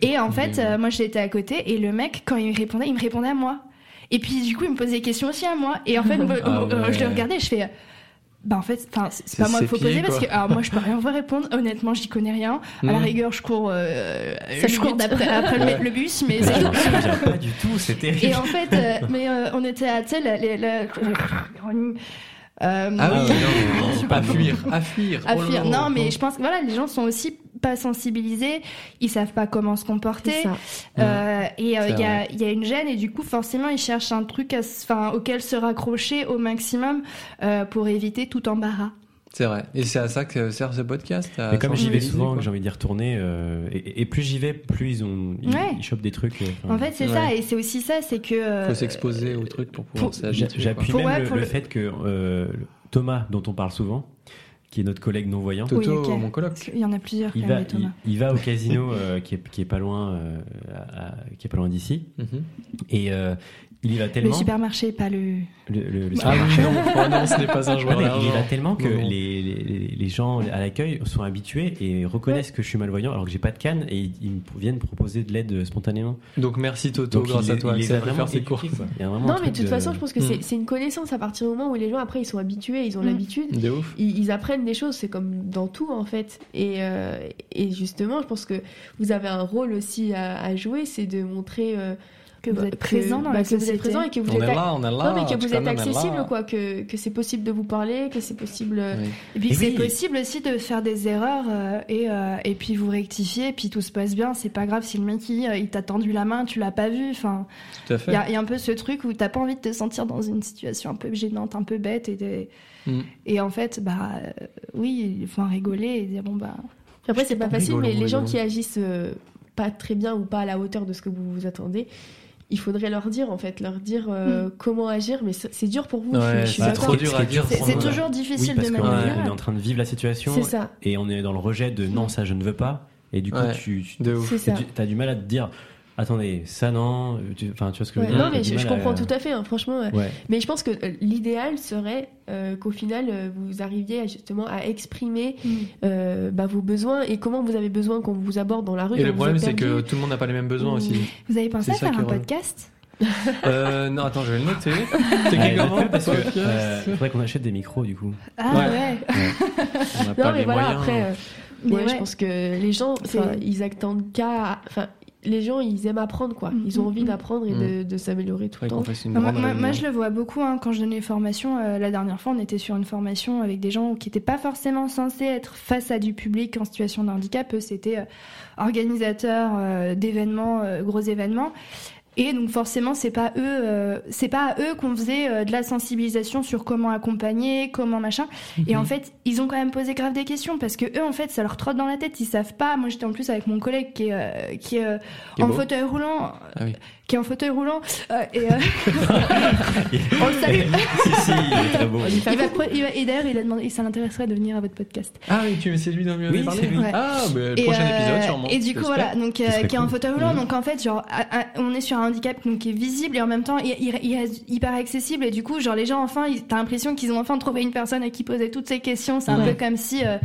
et en fait euh, moi j'étais à côté et le mec quand il me répondait il me répondait à moi et puis du coup il me posait des questions aussi à moi et en fait [laughs] Ah euh, ouais. je le regardais je fais bah en fait enfin c'est pas moi qu'il faut poser parce que alors moi je peux rien vous répondre honnêtement j'y connais rien à la Mm. rigueur je cours euh, je cours après le, Ouais. le bus mais Je c'est pas du tout, c'est terrible. et en fait euh, mais euh, on était à les- la- euh, Ah oui, Ah. non, [laughs] à fuir, à fuir. à Oh fuir. Non, mais je pense que voilà, les gens sont aussi pas sensibilisés, ils savent pas comment se comporter. Euh, et euh, il y, a, y une gêne et du coup forcément ils cherchent un truc à auquel se raccrocher au maximum euh, pour éviter tout embarras. C'est vrai. Et c'est à ça que sert ce podcast. Mais comme j'y vais souvent, j'ai envie d'y retourner, euh, et, et plus j'y vais, plus ils ont, ils, Ouais. ils chopent des trucs. euh, En fait c'est Ouais. ça et c'est aussi ça, c'est que euh, faut s'exposer au truc pour pouvoir s'habituer. J'appuie même Ouais, le, pour le le- fait que euh, Thomas, dont on parle souvent, qui est notre collègue non voyant, quoi. Toto, Oui, ok. mon coloc. il y en a plusieurs il va, il, il va au casino [laughs] euh, qui, est, qui est pas loin, euh, à- à- qui est pas loin d'ici, Mhm. et euh, il y va Le tellement. supermarché, pas le. le- le- le Ah oui, supermarché. non, oh non, ce n'est pas un joueur mais il y va tellement que Non, non. Les, les, les gens à l'accueil sont habitués et reconnaissent que je suis malvoyant alors que j'ai pas de canne et ils, ils me viennent proposer de l'aide spontanément. Donc merci Toto, Donc grâce il, à toi, il les Axel, a de vraiment faire ses Non, mais de toute de- façon, je pense que Mm. c'est c'est une connaissance à partir du moment où les gens, après, ils sont habitués, ils ont Mm. l'habitude. De ouf. Ils, ils apprennent des choses, c'est comme dans tout en fait. Et, euh, et justement, je pense que vous avez un rôle aussi à, à jouer, c'est de montrer euh, Que vous bah, êtes présent dans bah, la que vous êtes présent et que vous On êtes est ac- là, on est là. non, mais que vous êtes accessible, quoi, que, que c'est possible de vous parler, que c'est possible. euh, Oui. Et puis Et que c'est oui. possible aussi de faire des erreurs euh, et, euh, et puis vous rectifier, et puis tout se passe bien. C'est pas grave si le mec il, il t'a tendu la main, tu l'as pas vu. Enfin, Tout à il fait. y, a il y a un peu ce truc où t'as pas envie de te sentir dans une situation un peu gênante, un peu bête. Et, Mm. et en fait, bah euh, oui, il faut en rigoler et dire bon bah. Après, c'est pas facile, Rigolons, mais les gens qui agissent euh, pas très bien ou pas à la hauteur de ce que vous vous attendez, il faudrait leur dire, en fait, leur dire euh, comment agir, mais c'est dur pour vous. Ouais, c'est trop dur à dire. C'est toujours Oui, difficile parce de Ouais. on est en train de vivre la situation ça. et on est dans le rejet de non, ça je ne veux pas. Et du coup, Ouais. tu, tu as du mal à te dire attendez, ça non. tu- Enfin, tu vois ce que je veux dire non, mais je, à- comprends tout à fait, hein, franchement. Ouais. Mais je pense que euh, l'idéal serait euh, qu'au final, euh, vous arriviez à, justement à exprimer Mm. euh, bah, vos besoins et comment vous avez besoin qu'on vous aborde dans la rue. Et le problème, c'est que tout le monde n'a pas les mêmes besoins Mmh. aussi. Vous avez pensé C'est à ça faire un podcast? [laughs] Euh, Non, attends, je vais le noter. T'es Ouais, comment parce que euh, faudrait qu'on achète des micros du coup. Ah Ouais. ouais. On n'a Non, pas mais les voilà, moyens. après, euh, Mais ouais, je pense que les gens, C'est- ils attendent qu'à. Enfin, les gens, ils aiment apprendre, quoi. Mhm, Ils ont envie mhm. d'apprendre et de, de s'améliorer tout le temps. Moi, je le vois beaucoup hein, quand je donne les formations. euh, la dernière fois, on était sur une formation avec des gens qui n'étaient pas forcément censés être face à du public en situation de handicap. Eux, c'était euh, organisateurs euh, d'événements, euh, gros événements. Et donc forcément, c'est pas eux, euh, c'est pas à eux qu'on faisait euh, de la sensibilisation sur comment accompagner, comment machin. Et Mhm. en fait, ils ont quand même posé grave des questions parce que eux, en fait, ça leur trotte dans la tête. Ils savent pas. Moi, j'étais en plus avec mon collègue qui est, euh, qui est euh, Qui est en beau. fauteuil roulant, Ah oui. Qui est en fauteuil roulant. euh, et euh, [laughs] on le salue. si si, il est très beau. Il va, il va- et d'ailleurs, il a demandé, ça l'intéresserait de venir à votre podcast. Ah oui, tu c'est lui dont on Oui, parlé c'est lui. Ouais. Ah, bah, le Et, prochain euh, épisode, sûrement. Et du coup, voilà, donc euh, qui est en fauteuil roulant. Mhm. Donc en fait, genre, à- à- on est sur un handicap donc qui est visible et en même temps, il, il- il reste hyper accessible. Et du coup, genre, les gens, enfin, ils- t'as l'impression qu'ils ont enfin trouvé une personne à qui poser toutes ces questions. C'est un Ouais. peu comme si, euh,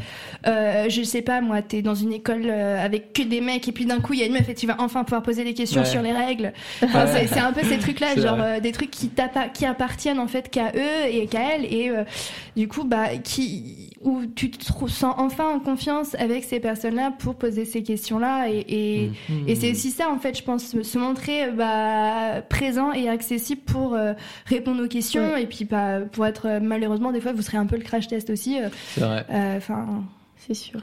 euh, je sais pas, moi, t'es dans une école euh, avec que des mecs et puis d'un coup, il y a une meuf et tu vas enfin pouvoir poser des questions Ouais. sur les règles. Enfin, Ouais. c'est- c'est un peu ces trucs-là, C'est genre euh, des trucs qui, qui appartiennent en fait qu'à eux et qu'à elles. Et euh, du coup, bah, qui, où tu te sens enfin en confiance avec ces personnes-là pour poser ces questions-là. Et, et, Mhm. et c'est aussi ça, en fait, je pense, se- montrer euh, bah, présent et accessible pour euh, répondre aux questions. Ouais. Et puis, bah, pour être, malheureusement, des fois, vous serez un peu le crash test aussi. euh, C'est vrai. euh, Enfin, C'est sûr.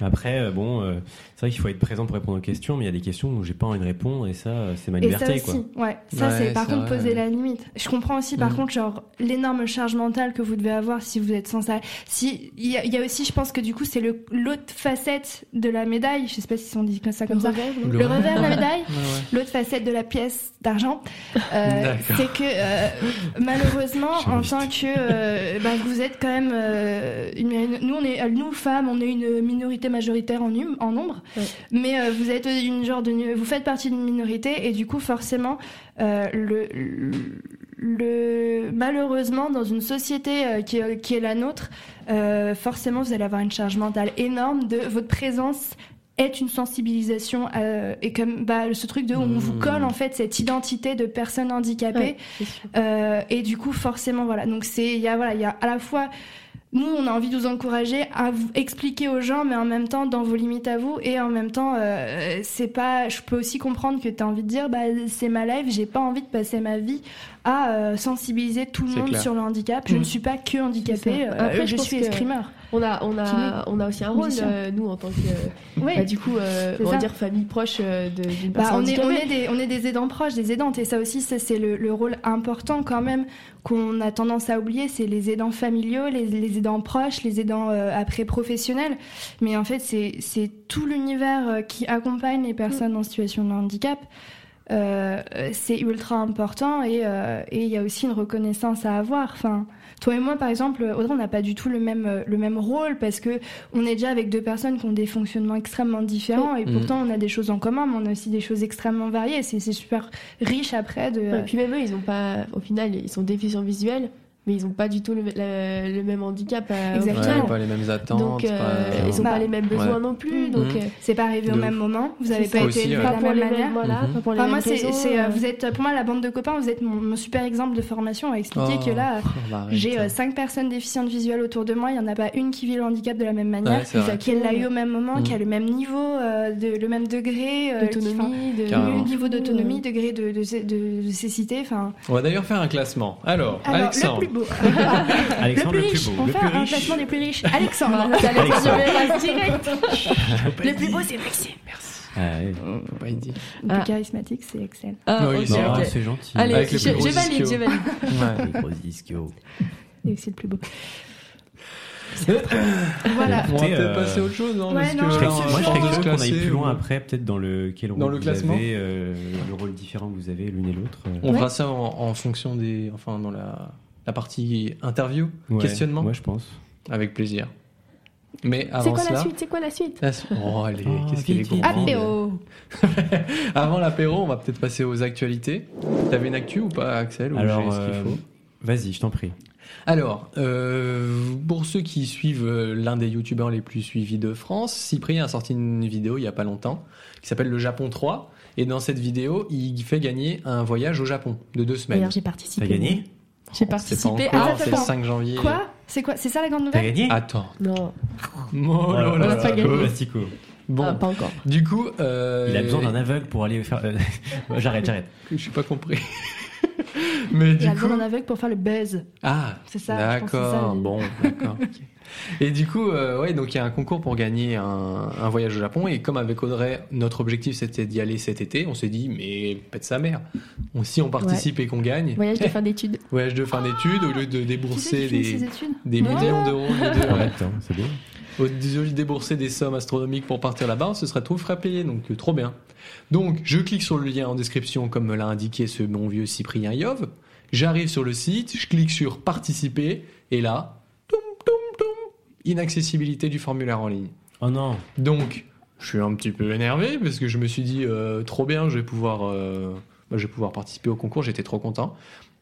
Après, euh, bon, euh, c'est vrai qu'il faut être présent pour répondre aux questions, mais il y a des questions où j'ai pas envie de répondre et ça, euh, c'est ma Et ça liberté, aussi, quoi. ouais. Ça, Ouais, c'est par contre vrai, poser la limite. Je comprends aussi, par Mhm. contre, genre, l'énorme charge mentale que vous devez avoir si vous êtes sans ça. Si, il y, a- il y a aussi, je pense que du coup, c'est le- l'autre facette de la médaille. Je sais pas si on dit ça comme ça. revers, Le revers de la médaille. [laughs] Ouais. L'autre facette de la pièce d'argent, euh, c'est que euh, malheureusement, en tant que euh, bah, vous êtes quand même euh, une, nous on est nous femmes, on est une minorité majoritaire en, num- en nombre, Ouais. mais euh, vous êtes une genre de vous faites partie d'une minorité et du coup forcément euh, le, le malheureusement dans une société euh, qui, est- qui est la nôtre, euh, forcément vous allez avoir une charge mentale énorme de votre présence est une sensibilisation euh, et comme bah, ce truc de où on vous Mmh. colle en fait cette identité de personne handicapée Ouais, euh, et du coup forcément voilà donc c'est il y a voilà il y a à la fois nous on a envie de vous encourager à vous expliquer aux gens mais en même temps dans vos limites à vous et en même temps euh, c'est pas je peux aussi comprendre que tu as envie de dire bah c'est ma life j'ai pas envie de passer ma vie à euh, sensibiliser tout le monde clair. sur le handicap je Mm. ne suis pas que handicapée ça. euh, Après, je suis que- escrimeur On a, on a, on a aussi un rôle, euh, nous, en tant que. oui Bah, du coup, euh, on va dire famille proche euh, d'une Bah, personne on, est, on, est des, on est des aidants proches, des aidantes, et ça aussi, ça, c'est le, le rôle important quand même qu'on a tendance à oublier, c'est les aidants familiaux, les, les aidants proches, les aidants après professionnels. Mais en fait, c'est c'est tout l'univers qui accompagne les personnes en situation de handicap. Euh, c'est ultra important et euh, et il y a aussi une reconnaissance à avoir. Enfin, toi et moi, par exemple, Audrey, on n'a pas du tout le même euh, le même rôle parce que on est déjà avec deux personnes qui ont des fonctionnements extrêmement différents et Mhm. pourtant on a des choses en commun, mais on a aussi des choses extrêmement variées. C'est super riche après de. Ouais, puis même eux, ils ont pas, au final, ils sont déficients visuels, mais ils ont pas du tout le, le- le même handicap. euh, Exactement. Ouais, pas les mêmes attentes. Donc, euh, pas- ils ont Bah, pas les mêmes besoins ouais. non plus. Mhm. Donc, euh, C'est pas arrivé au même moment. Vous avez c'est pas été ouais. de la pour même manière. voilà, Mhm. pas pour les Enfin, moi, mêmes c'est, raisons, c'est, euh, vous êtes, pour moi, la bande de copains, vous êtes mon, mon super exemple de formation à expliquer Oh, que là, bah, j'ai euh, cinq personnes déficientes visuelles autour de moi. Il y en a pas une qui vit le handicap de la même manière, Ouais, qui l'a eu au même moment, Mhm. qui a le même niveau, de, le même degré d'autonomie, de niveau d'autonomie, degré de, cécité. Enfin, On va d'ailleurs faire un classement. Alors, alors Alexandre. [laughs] le plus beau, Alexandre le le plus riche. beau, On le fait plus un riche. classement des plus riches. Alexandre. [laughs] Alexandre. direct. Le plus beau, c'est Maxime. Ah, ouais. Faut pas y dire. Le Ah. plus charismatique, c'est Excel. Ah, Oui, ok, c'est Non, ok. c'est gentil. Allez, je, je valide, je valide. Ouais. Les gros ischios. Et c'est le plus beau. Voilà. On va peut-être euh, passer à autre chose, non ouais, Parce non, que je là, serais- on Moi, je serais se curieux qu'on aille plus loin ou- après, peut-être dans le quel rôle Dans le vous classement avez, euh, le rôle différent que vous avez l'une et l'autre. euh. On Ouais. fera ça en, en fonction des. Enfin, dans la, la partie interview, Ouais, questionnement. Ouais, je pense. Avec plaisir. Mais C'est avant quoi la cela. suite C'est quoi la suite la su- Oh, allez, Oh, qu'est-ce qu'elle est. Apéro. [laughs] Avant l'apéro, on va peut-être passer aux actualités. T'avais une actu ou pas, Axel ou Alors, ce qu'il euh, faut vas-y, je t'en prie. Alors, euh, pour ceux qui suivent euh, l'un des youtubeurs les plus suivis de France, Cyprien a sorti une vidéo il y a pas longtemps qui s'appelle Le Japon 3 Et dans cette vidéo, il fait gagner un voyage au Japon de deux semaines. D'ailleurs, j'ai participé. T'as gagné? J'ai C'est pas participé. encore, Ah, c'est le attends. 5 janvier. Quoi C'est quoi C'est ça la grande T'as nouvelle gagné Attends. Non, Oh là on là. a pas gagné. Bon, Ah, pas encore. du coup, euh, Il a besoin d'un aveugle pour aller faire. euh, [laughs] j'arrête, j'arrête. Je suis pas compris. Mais Il du a coup, d'un aveugle pour faire le buzz. ah, C'est ça, je pense que c'est ça, D'accord, bon, d'accord. [laughs] Et du coup, euh, ouais, donc il y a un concours pour gagner un, un voyage au Japon. Et comme avec Audrey, notre objectif c'était d'y aller cet été, on s'est dit, mais pète sa mère. On- si on participe et qu'on gagne, Voyage de fin d'études. [laughs] voyage de fin d'études, au lieu de débourser des, des millions d'euros, au lieu de- En même temps, c'est bien. au lieu de débourser des sommes astronomiques pour partir là-bas, ce serait trop frais payé, donc euh, trop bien. Donc, je clique sur le lien en description, comme me l'a indiqué ce bon vieux Cyprien Yov. J'arrive sur le site, je clique sur participer, et là, toum, toum, toum, inaccessibilité du formulaire en ligne. Oh non. Donc, je suis un petit peu énervé parce que je me suis dit euh, trop bien, je vais pouvoir, euh, bah, je vais pouvoir participer au concours. J'étais trop content.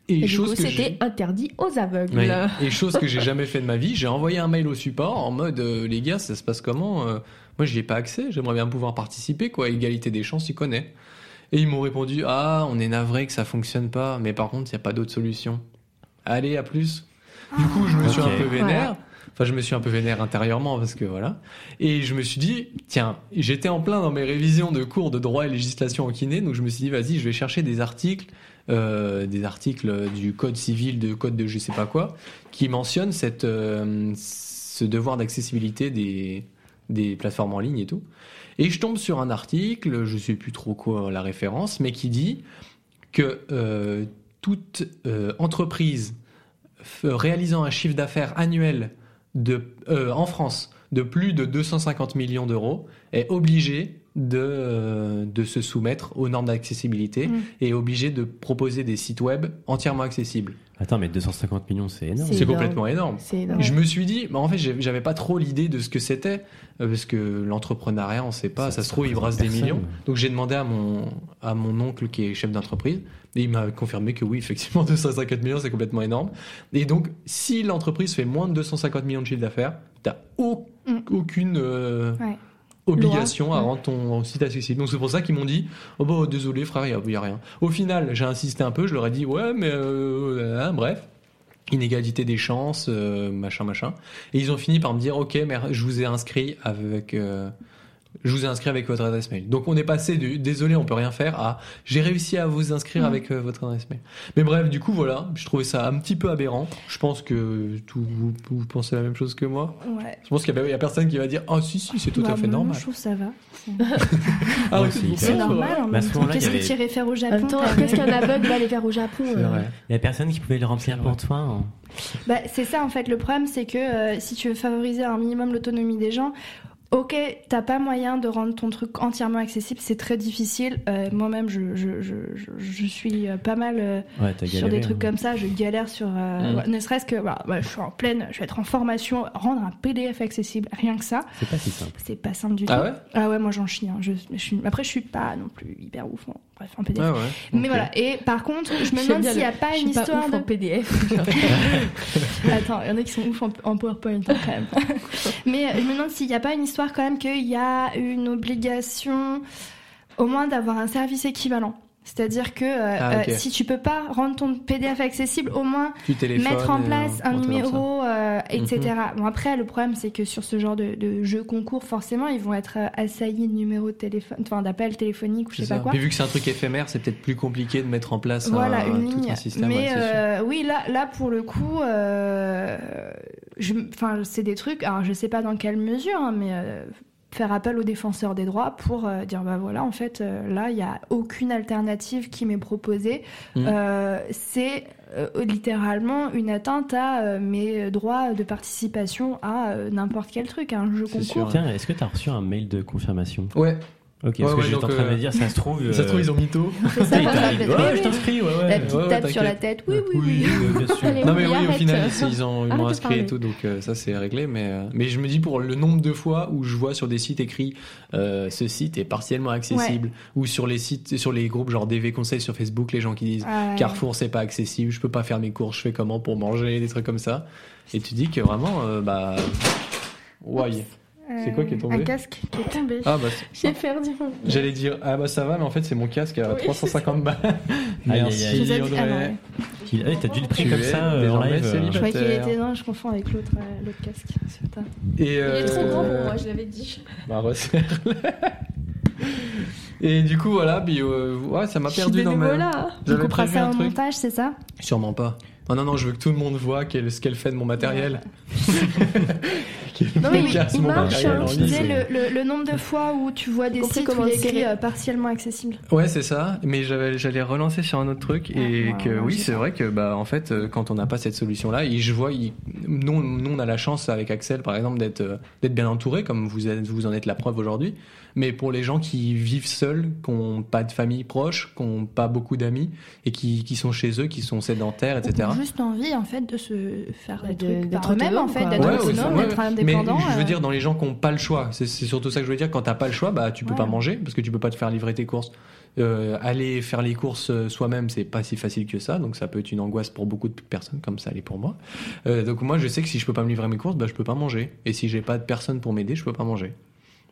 Et, Et du chose coup, que j'ai- c'était interdit aux aveugles. oui. Et chose que j'ai jamais fait de ma vie, j'ai envoyé un mail au support en mode euh, les gars, ça se passe comment Euh, Moi, j'y ai pas accès. J'aimerais bien pouvoir participer, quoi. Égalité des chances, tu connais. Et ils m'ont répondu ah, on est navré que ça fonctionne pas, mais par contre, il y a pas d'autre solution. Allez, à plus. Du coup, je me suis un peu vénère. Enfin, je me suis un peu vénère intérieurement parce que voilà. Et je me suis dit, tiens, j'étais en plein dans mes révisions de cours de droit et législation en kiné, donc je me suis dit, vas-y, je vais chercher des articles, euh, des articles du code civil, de code de je sais pas quoi, qui mentionnent cette, euh, ce devoir d'accessibilité des, des plateformes en ligne et tout. Et je tombe sur un article, je sais plus trop quoi la référence, mais qui dit que euh, toute euh, entreprise réalisant un chiffre d'affaires annuel euh, en France de plus de 250 millions d'euros est obligée de, euh, de se soumettre aux normes d'accessibilité Mm. et est obligée de proposer des sites web entièrement accessibles. Attends, mais 250 millions, c'est énorme. C'est complètement énorme. Je me suis dit, bah en fait, j'avais pas trop l'idée de ce que c'était, euh, parce que l'entrepreneuriat, on sait pas, ça, Ça- se trouve, il brasse des millions. Donc j'ai demandé à mon, à mon oncle qui est chef d'entreprise, et il m'a confirmé que oui, effectivement, [laughs] 250 millions, c'est complètement énorme. Et donc, si l'entreprise fait moins de 250 millions de chiffre d'affaires, t'as au- Mm. aucune euh, Ouais. Obligation à rendre ton site accessible. Donc c'est pour ça qu'ils m'ont dit, oh bah désolé frère, il y a, y a rien. Au final, j'ai insisté un peu, je leur ai dit, ouais, mais euh, hein, bref inégalité des chances, euh, machin, machin. Et ils ont fini par me dire, ok, mais je vous ai inscrit avec, euh, je vous ai inscrit avec votre adresse mail. Donc on est passé du, désolé, on peut rien faire, à, j'ai réussi à vous inscrire Mhm. avec euh, votre adresse mail. Mais bref, du coup, voilà, je trouvais ça un petit peu aberrant. Je pense que tout, vous, vous pensez la même chose que moi. Ouais. Je pense qu'il y, a- personne qui va dire, ah si, si, c'est tout Bah, à fait moi, normal. Je trouve que ça va. [laughs] Ah, ouais, c'est normal. en à même temps. Qu'est-ce que tu irais faire au Japon qu'est-ce qu'un [laughs] aveugle va aller faire au Japon euh. Il y a personne qui pouvait le remplir pour toi. hein. Bah, c'est ça en fait. Le problème, c'est que euh, si tu veux favoriser un minimum l'autonomie des gens, ok, t'as pas moyen de rendre ton truc entièrement accessible, c'est très difficile. Euh, Moi-même, je, je, je, je, suis euh, pas mal euh, Ouais, sur des trucs hein. comme ça. Je galère sur, euh, Mm. ne serait-ce que, voilà, ouais, je suis en pleine, je vais être en formation, rendre un PDF accessible, rien que ça, C'est pas si simple. c'est pas simple du tout. Ah ouais? Ah ouais, moi j'en chie. hein. Je, je suis... Après, je suis pas non plus hyper ouf. hein. Bref, en PDF. Ah ouais. Mais voilà. Et par contre, je me [laughs] demande s'il n'y a le- pas je une suis histoire ouf de en PDF. [laughs] Attends, il y en a qui sont ouf en, en PowerPoint quand même. [laughs] Mais je me demande s'il n'y a pas une histoire quand même qu'il y a une obligation au moins d'avoir un service équivalent. C'est-à-dire que euh, Ah, euh, si tu peux pas rendre ton PDF accessible, au moins mettre en et, place euh, un numéro, euh, etc. Mhm. Bon après, le problème c'est que sur ce genre de, de jeux concours, forcément, ils vont être euh, assaillis de numéros de téléphone, enfin d'appels téléphoniques ou je sais pas quoi. Puis vu que c'est un truc éphémère, c'est peut-être plus compliqué de mettre en place Voilà, un, une tout ligne. un système. Mais ouais, euh, oui, là, là, pour le coup, euh, enfin, c'est des trucs. Alors, je sais pas dans quelle mesure, hein, mais euh, faire appel aux défenseurs des droits pour euh, dire bah voilà, en fait, euh, là, il y a aucune alternative qui m'est proposée. Mm. Euh, c'est euh, littéralement une atteinte à euh, mes droits de participation à euh, n'importe quel truc, un jeu C'est concours. est-ce que t'as reçu un mail de confirmation? Ouais, Ok, Ouais, parce que ouais, j'étais en train de euh, me dire, ça se trouve. ça se trouve, ils ont mytho. [laughs] Ça, la ouais, Oui, je oui. t'inscris, ouais, La ouais. petite ouais, tape sur la tête. Oui, oui, oui. euh, bien sûr. Allez, non mais oui, oui, au final, ils, ils ont, ils m'ont inscrit et tout, donc euh, ça c'est réglé. Mais, euh, mais je me dis pour le nombre de fois où je vois sur des sites écrits euh, ce site est partiellement accessible, ou sur les sites, sur les groupes genre DV Conseil sur Facebook, les gens qui disent Ah ouais. Carrefour c'est pas accessible, je peux pas faire mes courses, je fais comment pour manger, des trucs comme ça. Et tu dis que vraiment, euh, bah, ouais. C'est quoi qui est tombé Un casque qui est tombé. Ah bah, J'ai perdu mon. j'allais dire, ah bah ça va, mais en fait c'est mon casque à Oui, 350 balles. [laughs] Aïe, aïe, Merci aïe. Ai dit- Audrey. ah. Il- ah, T'as dû le prix comme ça euh, en live. euh. Je croyais qu'il était non, je confonds avec l'autre euh, l'autre casque. Il est euh, trop grand pour moi, je l'avais dit. Bah, resserre-le. Et du coup, voilà, puis, euh, ouais, ça m'a perdu dans ma. bénévolat. On coupera ça au montage, c'est ça? Sûrement pas. Non, non, non, je veux que tout le monde voit quel- ce qu'elle fait de mon matériel. [laughs] Non, mais il- casse il mon marche, hein, Tu disais le, le- le nombre de fois où tu vois des sites où comment il y a écrit tirer. euh, partiellement accessible. Ouais, c'est ça. Mais j'avais, j'allais relancer sur un autre truc et Ah, que ouais, oui, c'est vrai que bah en fait, euh, quand on n'a pas cette solution-là, et je vois, il- nous, nous, on a la chance avec Axel, par exemple, d'être euh, d'être bien entouré, comme vous êtes, vous en êtes la preuve aujourd'hui. Mais pour les gens qui vivent seuls, qui n'ont pas de famille proche, qui n'ont pas beaucoup d'amis et qui, qui sont chez eux, qui sont sédentaires, etc. Ou juste envie en fait de se faire des De- trucs d'être par eux-mêmes en fait, d'être Ouais, autonome, ouais. d'être Mais indépendant. je veux euh, dire, dans les gens qui n'ont pas le choix, c'est c'est surtout ça que je veux dire. Quand t'as pas le choix, bah tu peux Ouais. pas manger parce que tu peux pas te faire livrer tes courses. Euh, aller faire les courses euh, soi-même, c'est pas si facile que ça, donc ça peut être une angoisse pour beaucoup de personnes, comme ça l'est pour moi. Euh, donc moi, je sais que si je peux pas me livrer mes courses, bah je peux pas manger. Et si j'ai pas de personne pour m'aider, je peux pas manger.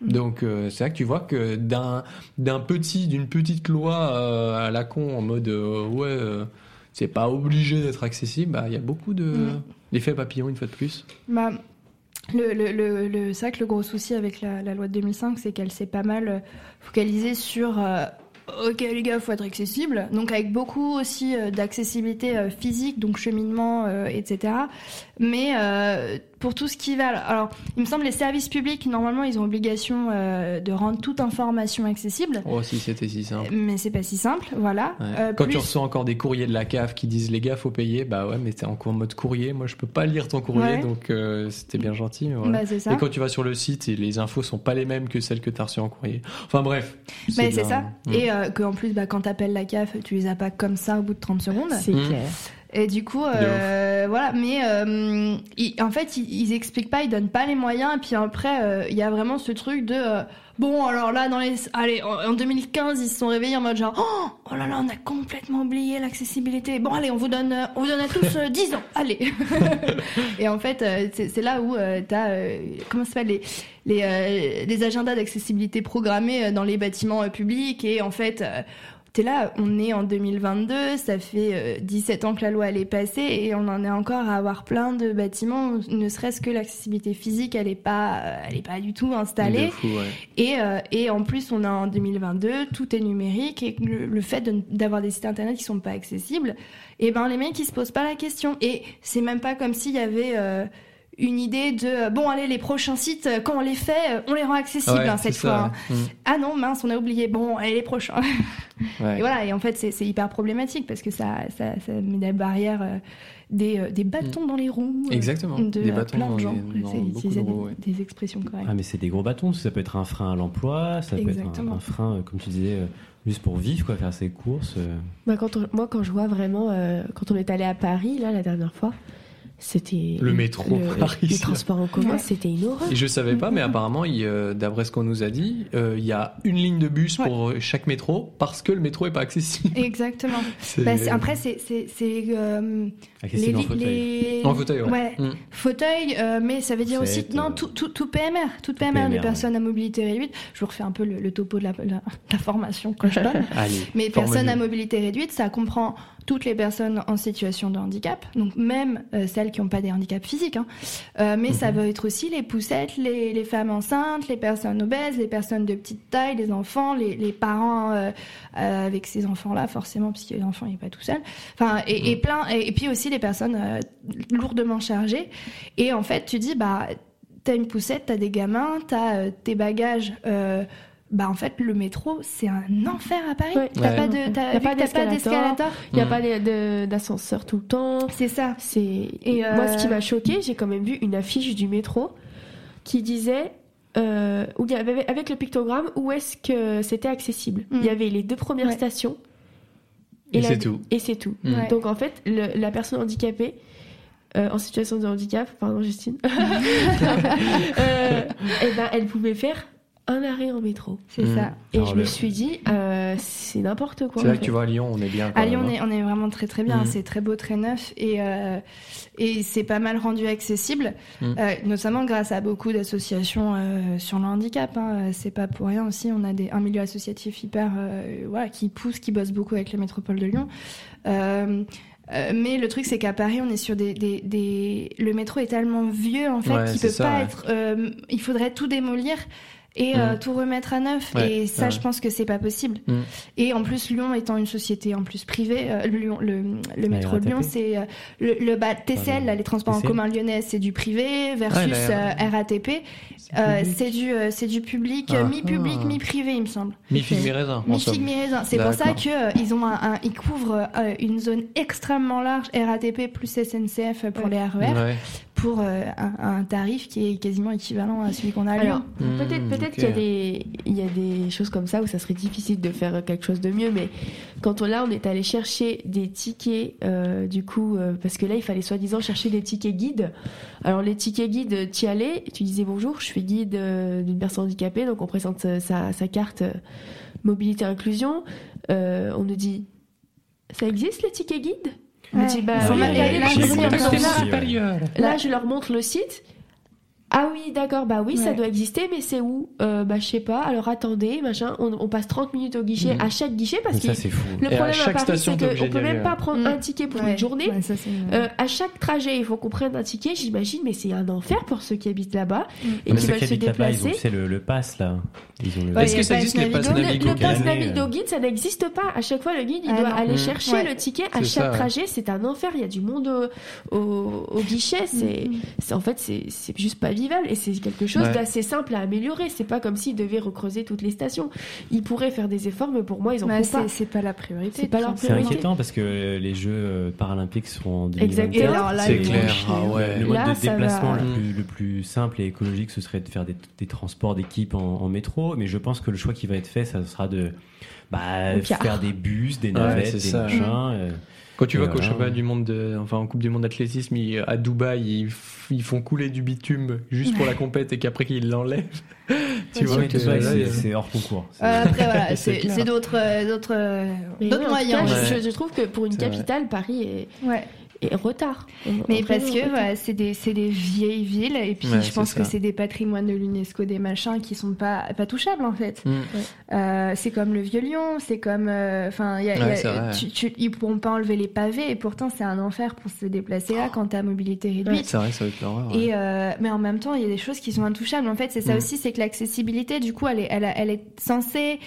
Mm. Donc euh, c'est là que tu vois que d'un d'un petit d'une petite loi euh, à la con en mode euh, ouais c'est pas obligé d'être accessible, bah il y a beaucoup de Mm. l'effet papillon une fois de plus. Bah, le, le, le, le- c'est vrai que le gros souci avec la, la loi de 2005, c'est qu'elle s'est pas mal focalisée sur Ok les gars, faut être accessible. Donc avec beaucoup aussi d'accessibilité physique, donc cheminement, etc. Mais pour tout ce qui va, alors il me semble les services publics normalement ils ont obligation euh, de rendre toute information accessible. Oh si c'était si simple. Mais c'est pas si simple, voilà. Ouais. Euh, Quand plus- tu reçois encore des courriers de la CAF qui disent les gars faut payer, bah ouais mais t'es encore en mode courrier, moi je peux pas lire ton courrier Ouais. donc euh, c'était bien gentil. mais voilà. Bah, c'est ça. Et quand tu vas sur le site, et les infos sont pas les mêmes que celles que t'as reçues en courrier. Enfin bref. Mais c'est la- ça. Mm. Et euh, qu'en plus, bah, quand t'appelles la CAF, tu les as pas comme ça au bout de 30 secondes. C'est Mmh. clair. Et du coup, euh, voilà. Mais euh, ils- en fait, ils, ils expliquent pas, ils donnent pas les moyens. Et puis après, euh, il y a vraiment ce truc de euh, bon, alors là, dans les, allez, en, en 2015, ils se sont réveillés en mode genre oh, oh là là, on a complètement oublié l'accessibilité. Bon, allez, on vous donne, euh, on vous donne à tous euh, 10 ans. Allez. [laughs] et en fait, euh, c'est là où euh, t'as euh, comment ça s'appelle les les, euh, les agendas d'accessibilité programmés dans les bâtiments publics et en fait. Euh, T'es là, on est en 2022, ça fait euh, 17 ans que la loi elle est passée et on en est encore à avoir plein de bâtiments, ne serait-ce que l'accessibilité physique, elle est pas, euh, elle est pas du tout installée. De fou, ouais. Et, euh, et en plus, on est en 2022, tout est numérique et le, le fait de- d'avoir des sites internet qui sont pas accessibles, et ben les mecs ils se posent pas la question. Et c'est même pas comme s'il y avait euh, une idée de euh, bon allez les prochains sites euh, quand on les fait, euh, on les rend accessibles Ouais, hein, cette fois. ça, hein. Ah non mince, on a oublié. Bon allez les prochains. mm. [laughs] Ouais. Et voilà. Et en fait c'est hyper problématique parce que ça ça, ça met des barrières, euh, des, euh, des bâtons dans les roues. Exactement. De Des bâtons plein de gens. C'est de roues, des, ouais. des expressions correctes. Ah, mais c'est des gros bâtons, ça peut être un frein à l'emploi, ça peut être un, frein, comme tu disais, euh, juste pour vivre, quoi, faire ses courses. Bah, quand on- moi, quand je vois vraiment, euh, quand on est allé à Paris, là, la dernière fois, c'était. Le métro, le- Paris, Les c'est- transports en commun, Ouais. c'était une horreur. Et je savais pas, mais Mhm. apparemment, il, euh, d'après ce qu'on nous a dit, euh, il y a une ligne de bus Ouais. pour euh, chaque métro parce que le métro est pas accessible. Exactement. [laughs] C'est- Bah, c'est- après, c'est c'est- c'est, euh, les, Accessible en fauteuil. les- En fauteuil, ouais. Mm. fauteuil, euh, mais ça veut dire aussi non tout, tout, tout PMR, toute tout PMR, personnes à mobilité réduite. Je vous refais un peu le, le topo de la, la, la formation que je donne. [laughs] Allez. Mais forme personnes à mobilité réduite, ça comprend toutes les personnes en situation de handicap, donc même euh, celles qui n'ont pas des handicaps physiques. hein. Euh, mais ça Mhm. va être aussi les poussettes, les, les femmes enceintes, les personnes obèses, les personnes de petite taille, les enfants, les, les parents euh, avec ces enfants-là, forcément, parce que l'enfant n'est pas tout seul. Enfin, et, Mhm. et plein, et, et puis aussi les personnes lourdement chargées. Et en fait, tu dis, bah, t'as une poussette, t'as des gamins, t'as tes bagages. Euh, bah en fait le métro c'est un enfer à Paris. Ouais. T'as Ouais. pas de Y t'as, a pas d'escalator. Il n'y a Mm. pas d'ascenseur tout le temps. C'est ça. C'est Et, et moi euh, ce qui m'a choqué, j'ai quand même vu une affiche du métro qui disait euh, où y avait avec le pictogramme où est-ce que c'était accessible. Mm. Il y avait les deux premières Ouais. stations Et la- c'est tout. Et c'est tout. Mm. Ouais. Donc en fait, le- la personne handicapée euh, en situation de handicap, pardon Justine, [laughs] euh, eh ben, elle pouvait faire un arrêt en métro. C'est Mm. ça. Et Alors, je me suis dit, euh, c'est n'importe quoi. C'est là que tu vois à Lyon, on est bien. À Lyon, on est, on est vraiment très très bien. Mhm. C'est très beau, très neuf et, euh, et c'est pas mal rendu accessible, Mhm. euh, notamment grâce à beaucoup d'associations euh, sur le handicap. hein. C'est pas pour rien aussi. On a des, un milieu associatif hyper euh, voilà, qui pousse, qui bosse beaucoup avec la métropole de Lyon. Euh, euh, mais le truc, c'est qu'à Paris, on est sur des, des, des... Le métro est tellement vieux, en fait, Ouais, qu'il peut ça, pas ouais. être... euh, il faudrait tout démolir et euh, Mm. tout remettre à neuf. Ouais, et ça, ouais. je pense que c'est pas possible. Mm. Et en plus, Lyon étant une société en plus privée, euh, Lyon, le, le métro de. Lyon, c'est euh, le, le bah, TCL, là, les transports en commun lyonnais, c'est du privé versus Ah, euh, RATP, C'est euh, public. c'est du, euh, c'est du public, Ah. euh, mi-public, Ah. mi-privé, il me semble. Mi figue mi raisin. en Mi somme. figue, mi raisin. C'est pour ça que euh, ils ont un, un- ils couvrent euh, une zone extrêmement large RATP plus SNCF pour Ouais. les RER Ouais. Pour euh, un, un tarif qui est quasiment équivalent à celui qu'on a à. Alors, Hmm, peut-être peut-être ok. qu'il y a des il y a des choses comme ça où ça serait difficile de faire quelque chose de mieux, mais quand on là on est allé chercher des tickets euh, du coup euh, parce que là il fallait soi-disant chercher des tickets guides. Alors les tickets guides, tu y allais, tu disais bonjour, je suis guide euh, d'une personne handicapée, donc on présente euh, sa, sa carte euh, mobilité inclusion. Euh, on nous dit ça existe les tickets guides? Ouais. bah oui, je montre texte là. aussi, ouais. Là, je leur montre le site. Ah oui, d'accord, bah oui, ça doit exister, mais c'est où? Euh, Bah je sais pas, alors attendez, machin, on, on passe 30 minutes au guichet, Mhm. à chaque guichet, parce que ça, c'est fou. le Et à problème à, chaque Paris, station, c'est qu'on peut même pas ouais. prendre Mhm. un ticket pour Ouais. une journée. Ouais, ça, c'est- Euh, à chaque trajet, il faut qu'on prenne un ticket, j'imagine, mais c'est un enfer pour ceux qui habitent là-bas Mhm. et Mais qui ceux veulent qui se habitent là-bas, ils ont déplacer. c'est le, le pass là. Le... Est-ce que a ça existe de les passes Navigo. Le, le pass Navigo Guide, ça n'existe pas. À chaque fois, le guide, il Ah doit aller chercher le ticket à chaque trajet. C'est un enfer. Il y a du monde au, guichet. C'est, c'est- en fait, c'est, juste pas et c'est quelque chose Ouais. d'assez simple à améliorer. C'est pas comme s'ils devaient recreuser toutes les stations. Ils pourraient faire des efforts, mais pour moi, ils en Ouais, font pas. c'est pas la priorité. C'est inquiétant parce que les Jeux euh, paralympiques seront en Exactement. 2024. Et alors là, C'est clair. Ah ouais. Le mode Là, de déplacement va. le, plus, le plus simple et écologique, ce serait de faire des, des transports d'équipe en, en métro. Mais je pense que le choix qui va être fait, ça sera de bah, faire des bus, des Ouais, navettes, c'est des ça. machins. euh. Quand tu Et vois qu'au championnat du monde, de, enfin en Coupe du monde d'athlétisme, à Dubaï, ils, font couler du bitume juste pour la compète et qu'après qu'ils l'enlèvent. [laughs] tu vois c'est- hors concours. C'est- Euh, après voilà, [laughs] C'est c'est clair. c'est d'autres euh, d'autres euh, moyens. cas, ouais. je, je trouve que pour une C'est vrai. capitale, Paris est, Ouais. En retard. Mais En- parce que c'est des c'est des vieilles villes et puis Ouais, je pense que c'est des patrimoines de l'UNESCO des machins qui sont pas pas touchables en fait. Mm. Euh, c'est comme le vieux Lyon, c'est comme euh, enfin tu- ils pourront pas enlever les pavés et pourtant c'est un enfer pour se déplacer là quand t'as mobilité réduite. C'est vrai ça va être l'horreur. ouais. Et euh, mais en même temps, il y a des choses qui sont intouchables. En fait, c'est ça Mm. aussi, c'est que l'accessibilité, du coup, elle est, elle, elle est censée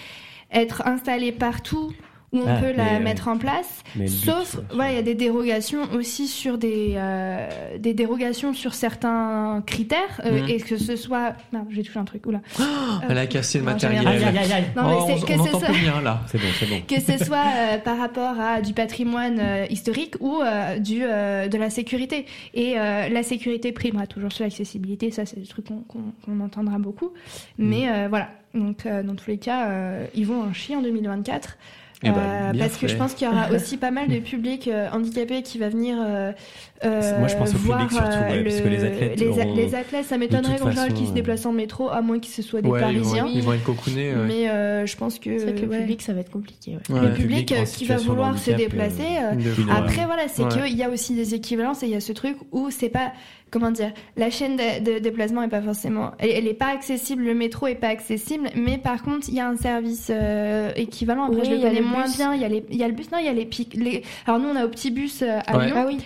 être installée partout où on Ah, peut la mais, euh, mettre en place. mais le but, Sauf, ouais, voilà, il y a des dérogations aussi sur des, euh, des dérogations sur certains critères, euh, Mm. et que ce soit, non, j'ai touché un truc, oula. [gasps] Elle a cassé le non, matériel. rien. Aïe, aïe, aïe, aïe. Non, mais Oh, c'est on que on ce entend soit- plus bien là. C'est bon, c'est bon. [laughs] que ce soit euh, par rapport à du patrimoine euh, historique ou euh, du, euh, de la sécurité. Et euh, la sécurité primera toujours sur l'accessibilité, ça c'est le truc qu'on qu'on- qu'on entendra beaucoup. Mais euh, voilà, donc euh, dans tous les cas, euh, ils vont en chier en 2024. Eh ben, Euh, parce que je pense qu'il y aura [laughs] aussi pas mal de publics euh, handicapés qui va venir euh, Moi, je pense au voir public surtout, euh, ouais, parce que les athlètes les, auront- les athlètes, ça m'étonnerait qu'en général façon, qu'ils se euh, déplacent en métro, à moins que ce soit des Ouais, ils vont, Parisiens. ils vont être cocoonés. ouais. Mais euh, je pense que C'est vrai que le ouais. public, ça va être compliqué. ouais. Ouais. le Le public, public en qui va vouloir se déplacer. euh, après, voilà, c'est Ouais. qu'il y a aussi des équivalences et il y a ce truc où c'est pas, comment dire, la chaîne de, de déplacement est pas forcément, elle, elle est pas accessible, le métro est pas accessible, mais par contre, il y a un service euh, équivalent. Après, Oui, je le il y a connais le moins bus. bien. Il y a le bus, non, il y a les pics. Alors nous, on a Optibus euh, à Ouais. Lyon, Ah oui.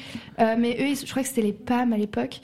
Mais eux, je crois que c'était les PAM à l'époque.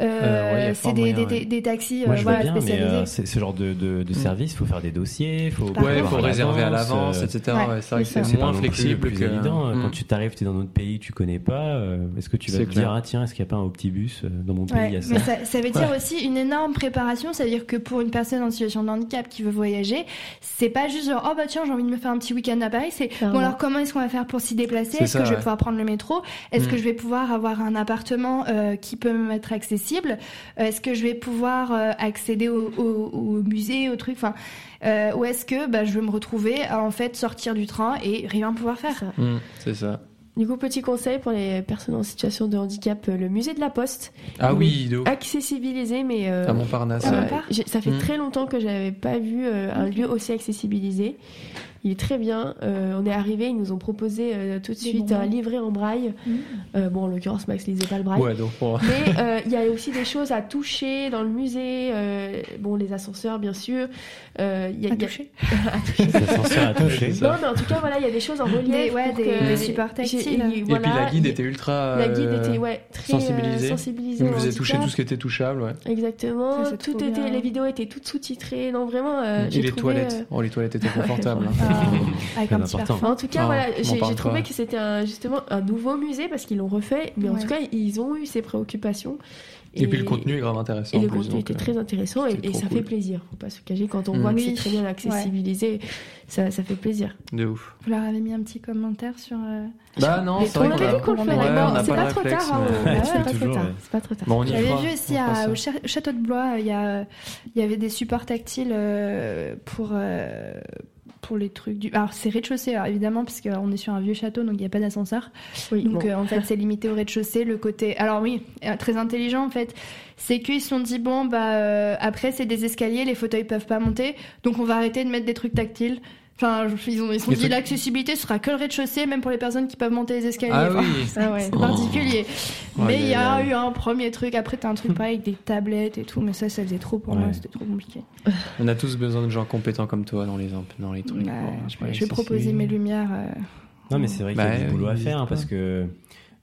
Euh, Euh, c'est des, des, des- des taxis Moi, euh, je veux voilà, bien, mais spécialisés. euh, c'est- ce genre de, de, de Mm. service, il faut faire des dossiers, faut Ouais, faut à réserver à l'avance, euh, etc. Ouais, Ouais, c'est vrai que c'est ça. c'est C'est pas moins flexible le plus que. évident. Mm. Quand tu t'arrives, tu es dans notre pays, tu connais pas. euh, Est-ce que tu vas te clair. dire, ah tiens, est-ce qu'il n'y a pas un optibus euh, dans mon pays Ouais, il y a ça mais ça, ça veut dire aussi une énorme préparation, c'est-à-dire que pour une personne en situation de handicap qui veut voyager, c'est pas juste genre oh bah tiens j'ai envie de me faire un petit week-end à Paris, c'est bon alors comment est-ce qu'on va faire pour s'y déplacer? Est-ce ça, que je vais pouvoir prendre le métro? Est-ce Mm. que je vais pouvoir avoir un appartement euh, qui peut me être accessible? Euh, Est-ce que je vais pouvoir euh, accéder au, au, au musée, au truc Enfin, euh, ou est-ce que bah, je vais me retrouver à en fait sortir du train et rien pouvoir faire? Ça. C'est ça. Du coup, petit conseil pour les personnes en situation de handicap, euh, le musée de la Poste. Ah oui. Accessibilisé, mais euh, À Montparnasse. Ah, euh, ça fait Mm. très longtemps que j'avais pas vu euh, un lieu aussi accessibilisé. Il est très bien. Euh, on est arrivé, ils nous ont proposé euh, tout de suite un livret en braille. Mm. Euh, bon, en l'occurrence, Max lisait pas le braille. Ouais, donc pour- Mais [laughs] euh, il y a aussi des choses à toucher dans le musée. euh, bon, les ascenseurs, bien sûr. Euh, il y a, À il y a- toucher. [laughs] à toucher. Ça s'en à toucher. Non, mais en tout cas, voilà, il y a des choses en relief. Des- ouais, des- que- des supports tactiles. il- Et voilà, puis la guide était ultra. La guide était ouais, très sensibilisée. euh, sensibilisée nous faisait toucher tout ce qui était touchable, ouais. Exactement. Ça, tout trop était, bien. les vidéos étaient toutes sous-titrées. Non, vraiment. euh, Et les trouvé, toilettes. euh, Oh, les toilettes étaient [laughs] confortables. hein. Avec un petit important. parfum. En tout cas, Ah, voilà, j'ai trouvé pas. que c'était un- justement un nouveau musée parce qu'ils l'ont refait, mais en tout cas, ils ont eu ces préoccupations. Et puis le contenu est grave intéressant. Et le contenu était euh, très intéressant et, ça cool. fait plaisir. Faut pas se cacher quand on Mm. voit que c'est très bien accessibilisé, ça, ça fait plaisir. De ouf. Vous leur avez mis un petit commentaire sur. euh, Bah non, c'est on vrai qu'on avait a- dit qu'on le ferait. c'est pas trop tard. hein. C'est pas trop tard. J'avais vu aussi à- au château de Blois, il y, a, il y avait des supports tactiles euh, pour, euh, pour les trucs du. Alors, c'est rez-de-chaussée, évidemment, parce qu'on est sur un vieux château, donc il n'y a pas d'ascenseur. Oui, Donc, bon. euh, en fait, c'est limité au rez-de-chaussée. Le côté. Alors, oui, euh, très intelligent, en fait. C'est qu'ils se sont dit, bon, bah, euh, après, c'est des escaliers, les fauteuils peuvent pas monter. Donc, on va arrêter de mettre des trucs tactiles. Enfin, ils ont, ils sont dit, l'accessibilité sera que le rez-de-chaussée, même pour les personnes qui peuvent monter les escaliers. Ah oui. [laughs] Ah ouais. c'est particulier. Oh, mais il y a eu un premier truc. Après, t'as un truc [laughs] pareil avec des tablettes et tout. Mais ça, ça faisait trop pour moi. C'était trop compliqué. [laughs] On a tous besoin de gens compétents comme toi dans les, dans les trucs. Bon, je, vais- je vais ça, proposer mes lumières. euh, Non, mais c'est vrai qu'il y a Bah, du boulot à faire hein, parce que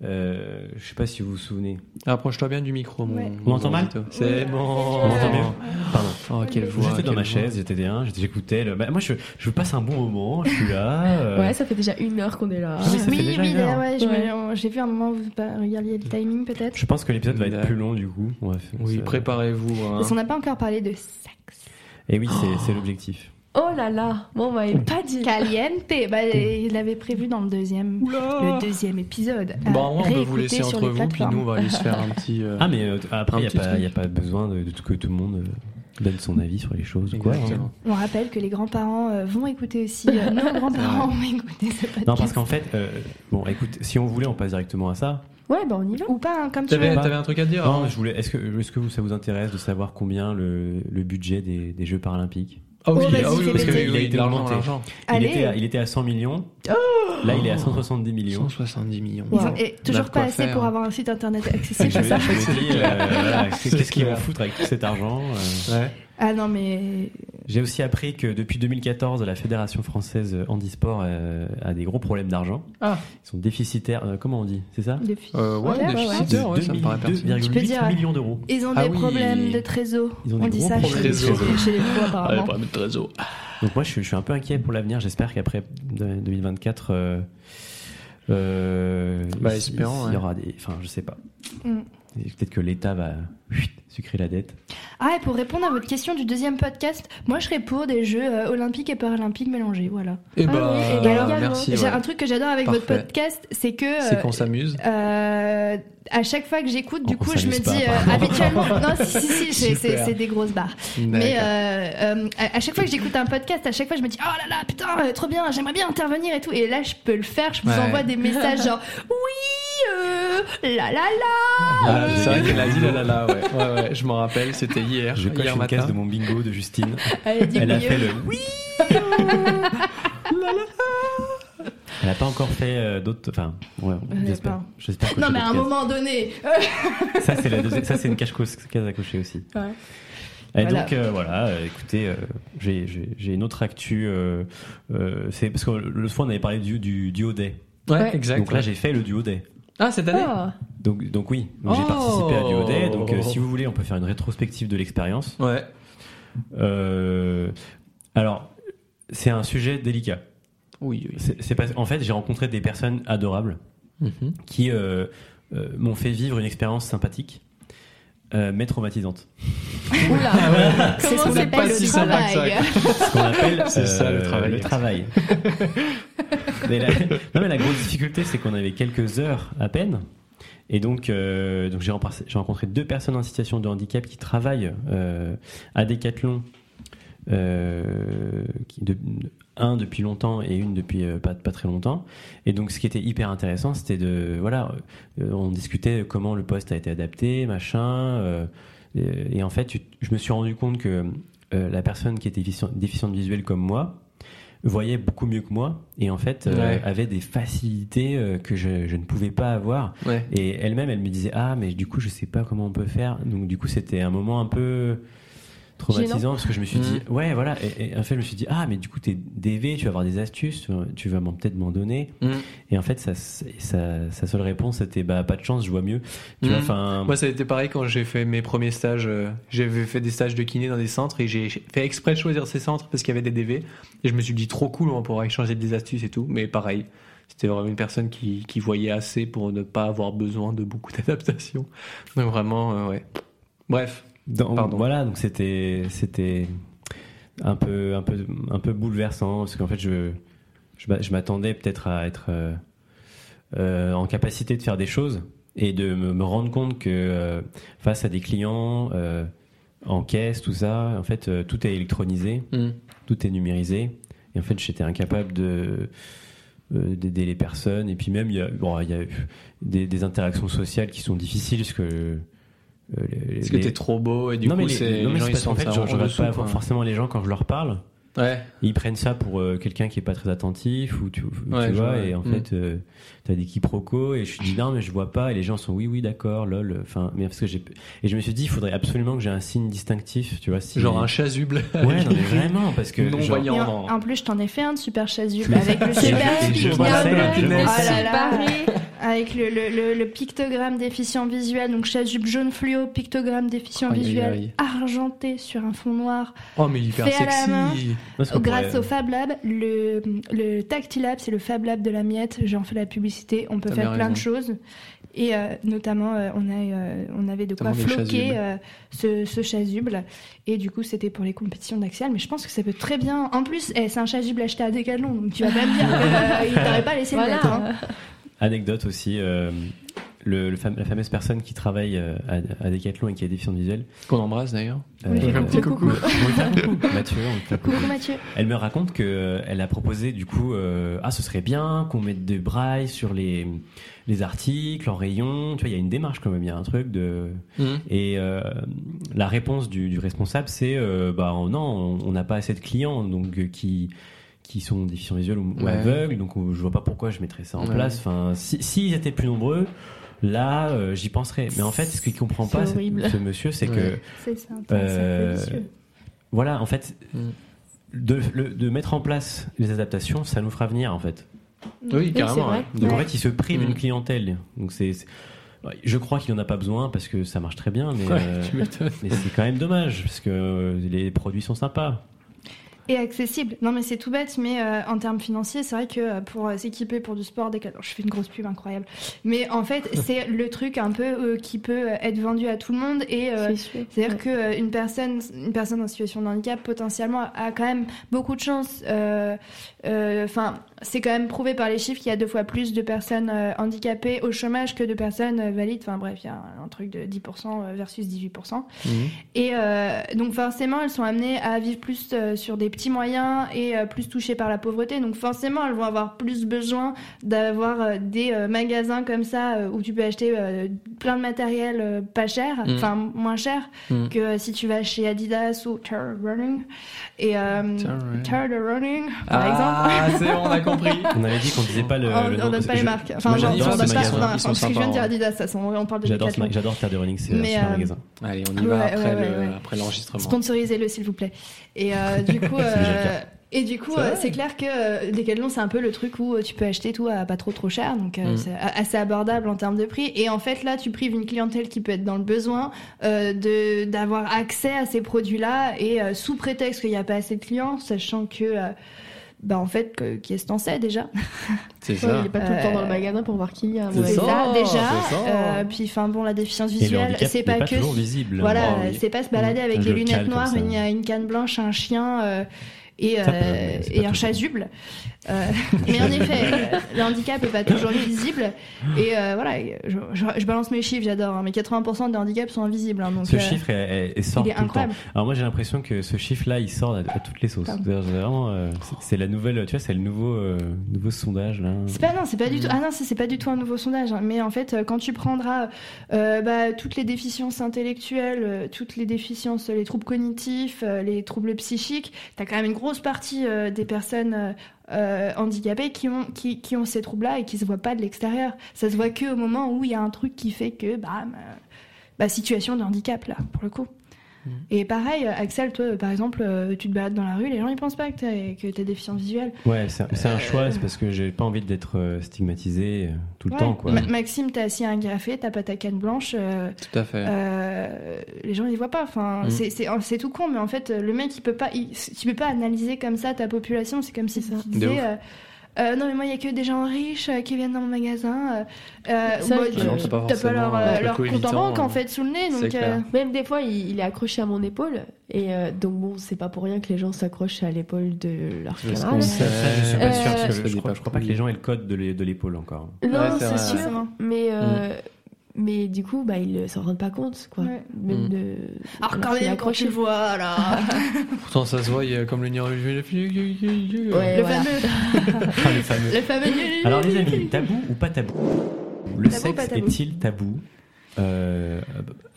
euh, je sais pas si vous vous souvenez. Rapproche-toi bien du micro, mon. Ouais. On m'entend mal. C'est bon. On m'entend mieux Pardon. Oh, quelle voix. J'étais dans ma voix. chaise, j'étais bien, j'écoutais. Le... Bah, moi, je, je passe un bon moment, je suis là. euh, Ouais, ça fait déjà une heure qu'on est là. Ah, Oui, oui, une heure. ouais, Ouais. j'ai vu un moment où vous regardiez le timing peut-être. Je pense que l'épisode va être plus long du coup. Faire Oui, préparez-vous. hein. Parce qu'on n'a pas encore parlé de sexe. Et oui, c'est c'est l'objectif. Oh là là, bon, on m'avait pas dit. Caliente. Bah, [laughs] il l'avait prévu dans le deuxième, le deuxième épisode. Bon, vrai, on peut vous laisser sur entre les vous, puis nous, on va aller se faire un petit. euh, Ah, mais euh, après, il n'y a, pas- truc. y a pas besoin de, de que tout le monde euh, donne son avis sur les choses. ou Quoi, hein. On rappelle que les grands-parents euh, vont écouter aussi. euh, [laughs] nos grands-parents vont écouter ce podcast. Non, parce qu'en fait, euh, bon, écoute, si on voulait, on passe directement à ça. Ouais, bah on y va. Ou pas, hein, comme tu T'avais veux. T'avais un truc à dire Non, hein je voulais. Est-ce que, est-ce que ça vous intéresse de savoir combien le, le budget des, des Jeux paralympiques? Ah oui, Oh, ah oui, parce que péter. oui, Il a été de l'argent, augmenté. il Allez. était, à, il était à 100 millions. Là, il est à 170 millions. 170 millions. Wow. et toujours pas assez faire. pour avoir un site internet accessible. c'est ça euh, [laughs] qu'est-ce qu'ils vont foutre avec tout cet argent euh. Ouais. Ah non, mais. J'ai aussi appris que depuis 2014, la Fédération française handisport euh, a des gros problèmes d'argent. Ah. Ils sont déficitaires. euh, comment on dit C'est ça? Euh, ouais, Ouais, ouais, ça me paraît. Tu peux 2,8 dire, millions d'euros. Ils ont Ah des oui. problèmes de trésor. Ils ont On des dit gros ça problèmes de chez, trésor. chez les pros, apparemment. pas de trésor. Donc moi, je, suis- je suis un peu inquiet pour l'avenir. J'espère qu'après de- 2024, euh, euh, Bah, il- espérons, il y aura des. Enfin, je sais pas. Mm. Peut-être que l'État va chut, sucrer la dette. Ah, et pour répondre à votre question du deuxième podcast, moi je serais pour des jeux euh, olympiques et paralympiques mélangés, voilà. Et Ah bah, oui, et également. merci. J'ai ouais. un truc que j'adore avec votre podcast, c'est que C'est euh, qu'on s'amuse. euh, à chaque fois que j'écoute, du On coup, je me pas, dis euh, habituellement, [laughs] non, si, si, si, c'est- des grosses barres. Mais euh, euh, à, à chaque fois que j'écoute un podcast, à chaque fois je me dis oh là là putain euh, trop bien, j'aimerais bien intervenir et tout. Et là je peux le faire, je vous Ouais. envoie des messages genre [laughs] oui euh, la la la. Ah, euh, c'est vrai qu'elle a dit là là là, ouais. Ouais, ouais, je m'en rappelle, c'était hier. Je coche hier une matin. case de mon bingo de Justine. Elle a dit Elle a fait le oui. Elle n'a pas encore fait euh, d'autres. Enfin, ouais, j'espère. Non mais à un moment donné. [laughs] Ça, c'est la deuxième. Ça, c'est une cache case à cocher aussi. Ouais. Et Voilà. donc euh, voilà, euh, écoutez, euh, j'ai- j'ai j'ai une autre actu. euh, euh, c'est parce que le fois on avait parlé du, du duo day. Ouais, Ouais. exact. Donc là j'ai fait le duo day. Ah, cette année Ah. Donc, donc oui, donc j'ai Oh. participé à Duo Day. Donc euh, si vous voulez, on peut faire une rétrospective de l'expérience. Ouais. Euh, alors, c'est un sujet délicat. Oui, oui. C'est c'est pas, en fait, j'ai rencontré des personnes adorables Mhm. qui euh, euh, m'ont fait vivre une expérience sympathique, euh, mais traumatisante. Oula. C'est ce Comment qu'on c'est appelle pas le travail. Ce qu'on appelle [laughs] C'est ça, euh, le travail. Le travail. [laughs] mais la, non, mais la grosse difficulté, c'est qu'on avait quelques heures à peine. Et donc, euh, donc j'ai rencontré, j'ai rencontré deux personnes en situation de handicap qui travaillent euh, à Decathlon euh, qui, de- un depuis longtemps et une depuis euh, pas, pas très longtemps. Et donc, ce qui était hyper intéressant, c'était de. Voilà, euh, on discutait comment le poste a été adapté, machin. euh, et, et en fait, tu- je me suis rendu compte que la personne qui était déficient- déficiente visuelle comme moi voyait beaucoup mieux que moi et en fait euh, Ouais. avait des facilités euh, que je, je ne pouvais pas avoir Ouais. et elle-même, elle me disait ah mais du coup je sais pas comment on peut faire. Donc du coup c'était un moment un peu traumatisant parce que je me suis dit Mm. ouais voilà et, et en fait je me suis dit ah mais du coup t'es DV, tu vas avoir des astuces, tu vas- peut-être m'en donner. Mm. Et en fait sa, sa, sa seule réponse c'était bah pas de chance, je vois mieux. Tu Mm. vois Moi, ça a été pareil quand j'ai fait mes premiers stages. euh, J'avais fait des stages de kiné dans des centres et j'ai fait exprès de choisir ces centres parce qu'il y avait des DV. Et je me suis dit, trop cool, on va pouvoir échanger des astuces et tout. Mais pareil, c'était vraiment une personne qui, qui voyait assez pour ne pas avoir besoin de beaucoup [laughs] d'adaptation. Donc vraiment, euh, ouais. Bref. Pardon. Voilà, donc c'était c'était un peu un peu un peu bouleversant parce qu'en fait je je, m'a- je m'attendais peut-être à être euh, euh, en capacité de faire des choses et de me, me rendre compte que euh, face à des clients en caisse tout ça en fait tout est électronisé Mm. tout est numérisé et en fait j'étais incapable de d'aider les personnes et puis même il y a, bon, il y a des, des interactions sociales qui sont difficiles parce que les- Parce que les- t'es trop beau et du non, coup, c'est non, mais c'est qu'en fait, je, en je regarde pas quoi. forcément les gens quand je leur parle. Ouais. Ils prennent ça pour euh, quelqu'un qui est pas très attentif ou tu, tu Ouais, je vois et en mm. fait euh, t'as des quiproquos et je suis dit non mais je vois pas et les gens sont oui oui d'accord lol enfin mais parce que j'ai et je me suis dit il faudrait absolument que j'ai un signe distinctif tu vois si Genre un chasuble. ouais non, mais [laughs] vraiment parce que Non genre- voyant. En, en plus, je t'en ai fait un de super chasuble avec le [laughs] super Oh avec le, le, le, le pictogramme déficient visuel, donc chasuble jaune fluo, pictogramme déficient visuel aïe. argenté sur un fond noir. Oh, mais hyper Fait à la sexy. main. parce qu'on Grâce pourrait- au Fab Lab, le, le Tactilab, c'est le Fab Lab de la miette. J'en fais la publicité. On peut faire plein de choses. Et euh, notamment, euh, on, a, euh, on avait de quoi floquer euh, ce, ce chasuble. Et du coup, c'était pour les compétitions d'Axial. Mais je pense que ça peut très bien. En plus, eh, c'est un chasuble acheté à Decathlon. Donc tu vas pas me dire [laughs] qu'il t'aurait pas laissé le Voilà. mettre. hein. Anecdote aussi, euh, le, le fam- la fameuse personne qui travaille euh, à, à Decathlon et qui est déficiente visuelle. Qu'on embrasse d'ailleurs. On lui fait euh, un petit coucou. on lui fait un coucou. Mathieu, on lui fait un coucou. Coucou Mathieu. Elle me raconte que euh, elle a proposé du coup euh, ah ce serait bien qu'on mette des brailles sur les les articles en rayon tu vois il y a une démarche quand même il y a un truc de Mhm. et euh, la réponse du, du responsable c'est euh, bah non on- on n'a pas assez de clients donc euh, qui qui sont déficients visuels ou, Ouais. aveugles donc je vois pas pourquoi je mettrais ça en Ouais. place enfin si s'ils étaient plus nombreux là euh, j'y penserais mais en fait ce qu'il comprend C'est pas ce- monsieur c'est que Ouais. C'est ça. Euh, voilà, en fait, Mm. de, le- de mettre en place les adaptations, ça nous fera venir, en fait. Oui, c'est carrément. vrai. ouais. Donc, en fait, il se prive Mm. une clientèle. Donc, c'est. Je crois qu'il n'en a pas besoin parce que ça marche très bien, mais, Ouais, euh, mais c'est quand même dommage parce que euh, les produits sont sympas. Et accessible. Non, mais c'est tout bête, mais euh, en termes financiers, c'est vrai que euh, pour euh, s'équiper pour du sport, des je fais une grosse pub incroyable. Mais en fait, [laughs] c'est le truc un peu euh, qui peut être vendu à tout le monde et euh, c'est-à-dire Ouais. que euh, une personne, une personne en situation de handicap potentiellement a quand même beaucoup de chance. Euh, Enfin, c'est quand même prouvé par les chiffres qu'il y a deux fois plus de personnes euh, handicapées au chômage que de personnes euh, valides. Enfin bref, il y a un, un truc de 10% versus 18%. Mhm. Et donc forcément, elles sont amenées à vivre plus sur des petits moyens et plus touchées par la pauvreté. Donc forcément, elles vont avoir plus besoin d'avoir des magasins comme ça où tu peux acheter plein de matériel pas cher, Mm. enfin moins cher Mm. que si tu vas chez Adidas ou Terra Running. Et euh, Terra Running. Par exemple. Ah, c'est bon, on a compris. [laughs] On avait dit qu'on disait pas le. on le on donne pas les marques. Enfin, non, on donne pas. Non, sont parce que je viens de dire sympas, Adidas, façon, on parle de J'adore j'adore Terre de Running, c'est un super euh, magasin. Allez, on y va Ouais, après ouais, le- ouais, ouais. après l'enregistrement. Sponsorisez-le, s'il vous plaît. Et euh, du [laughs] coup, euh, et du coup, C'est euh, clair que euh, Decathlon, c'est un peu le truc où euh, tu peux acheter tout à pas trop trop cher, donc euh, Mm. c'est a- assez abordable en termes de prix. Et en fait, là, tu prives une clientèle qui peut être dans le besoin euh, de d'avoir accès à ces produits-là et euh, sous prétexte qu'il n'y a pas assez de clients, sachant que euh, bah en fait, que- qui est-ce t'en sait déjà [laughs] C'est Ouais, ça. il est pas tout le temps dans le Euh, magasin pour voir qui y a. C'est ça, ça, déjà. ça. Euh, puis, enfin bon, la déficience visuelle, c'est n'est pas, pas que toujours visible. voilà, Oh, oui. c'est pas se balader avec jeu lunettes noires, une, une canne blanche, un chien euh, et, euh, et un chasuble. Euh, mais en effet, le handicap est pas toujours visible. Et euh, voilà, je, je- je balance mes chiffres, j'adore. hein, mais 80% des handicaps sont invisibles. hein, donc, Ce euh, chiffre est, sort il est tout le temps. incroyable. Alors moi j'ai l'impression que ce chiffre-là il sort à, à toutes les sauces. C'est vraiment, c'est- c'est la nouvelle, tu vois, c'est le nouveau, nouveau sondage là. C'est pas non, c'est pas du tout. Mm. Ah non, c'est pas du tout un nouveau sondage. hein. Mais en fait, quand tu prendras bah, toutes les déficiences intellectuelles, toutes les déficiences, les troubles cognitifs, les troubles psychiques, t'as quand même une grosse partie des personnes euh, handicapées qui ont qui, ont ces troubles-là et qui se voient pas de l'extérieur. Ça se voit que au moment où il y a un truc qui fait que bah, bah situation de handicap là pour le coup. Mm. Et pareil, Axel, toi, par exemple, euh, tu te balades dans la rue, les gens ils pensent pas que t'es déficient visuel. Ouais, c'est un Euh, choix, c'est parce que j'ai pas envie d'être euh, stigmatisé tout le Ouais. temps quoi. Ma- Maxime, t'es assis à un café, t'as pas ta canne blanche, euh, Tout à fait. euh, les gens ils voient pas. Enfin, Mm. c'est- c'est tout con, mais en fait, le mec il peut pas, il- tu peux pas analyser comme ça ta population. C'est comme si tu disais. Euh, euh, non mais moi il y a que des gens riches euh, qui viennent dans mon magasin. euh, euh, Ça, moi, je- tu- Non, pas t'as pas leur, forcément, euh, euh, leur compte en banque en hein. fait sous le nez. Donc euh, Même des fois, il, il est accroché à mon épaule. Et euh, donc, bon, c'est pas pour rien que les gens s'accrochent à l'épaule de leur camarade. Ça, je suis pas Euh, sûr parce que je crois, pas je crois pas que les gens aient le code de l'é- de l'épaule encore. Non, Ouais, c'est sûr. Mais, euh, mais du coup, bah, ils s'en rendent pas compte. Quoi. Ouais. Même Mm. de, Alors quand même quand tu le vois là, [laughs] Pourtant, ça se voit, il y a comme le nez. Ouais, le voilà. fameux, [laughs] Ah, le fameux. le fameux. Alors les amis, tabou ou pas tabou? Le Tabou sexe tabou? est-il tabou euh,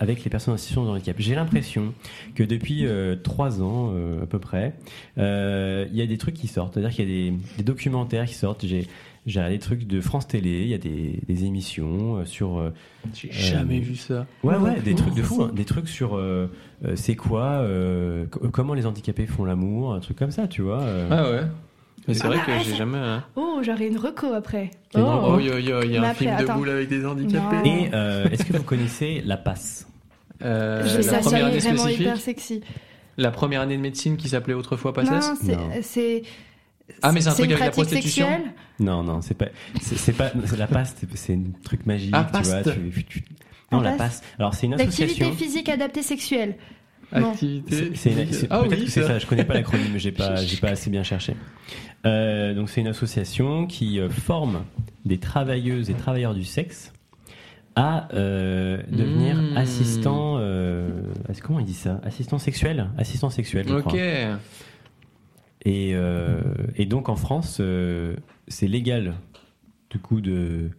avec les personnes en situation de handicap? J'ai l'impression que depuis euh, trois ans euh, à peu près, euh, il y a des trucs qui sortent. C'est-à-dire qu'il y a des, des documentaires qui sortent. J'ai j'ai regardé des trucs de France Télé, il y a des, des émissions euh, sur... euh, J'ai jamais vu ça. Ouais, ouais, des trucs de fou, hein. des trucs sur euh, euh, c'est quoi, euh, co- comment les handicapés font l'amour, un truc comme ça, tu vois. euh. Ah ouais. Mais c'est Ah vrai bah, que ouais, j'ai jamais. hein. Oh, j'aurais une reco après. Il y a une Oh. Oh, il y a, il y a- il y a Mais un après, film de boule avec des handicapés. Non. Et euh, est-ce que vous connaissez la passe? Euh, Je la ça, première année vraiment hyper sexy. La première année de médecine qui s'appelait autrefois c'est- Non. c'est. Ah, mais c'est un truc avec la pratique prostitution sexuelle. Non, non, c'est pas, c'est pas, la passe, c'est- un truc magique, Ah, tu vois. paste. tu- tu- non, la passe. passe. Alors c'est une L'activité association. physique adaptée sexuelle. Non. Activité. C'est- Ah Peut-être oui, que c'est ça. Je connais pas l'acronyme, j'ai pas, [laughs] j'ai pas assez bien cherché. Euh, donc c'est une association qui euh, forme des travailleuses et travailleurs du sexe à euh, devenir Mmh. assistant. Euh, comment il dit ça? Assistant sexuel Assistant sexuel. je Ok. crois. Et, euh, et donc en France, euh, c'est légal du coup de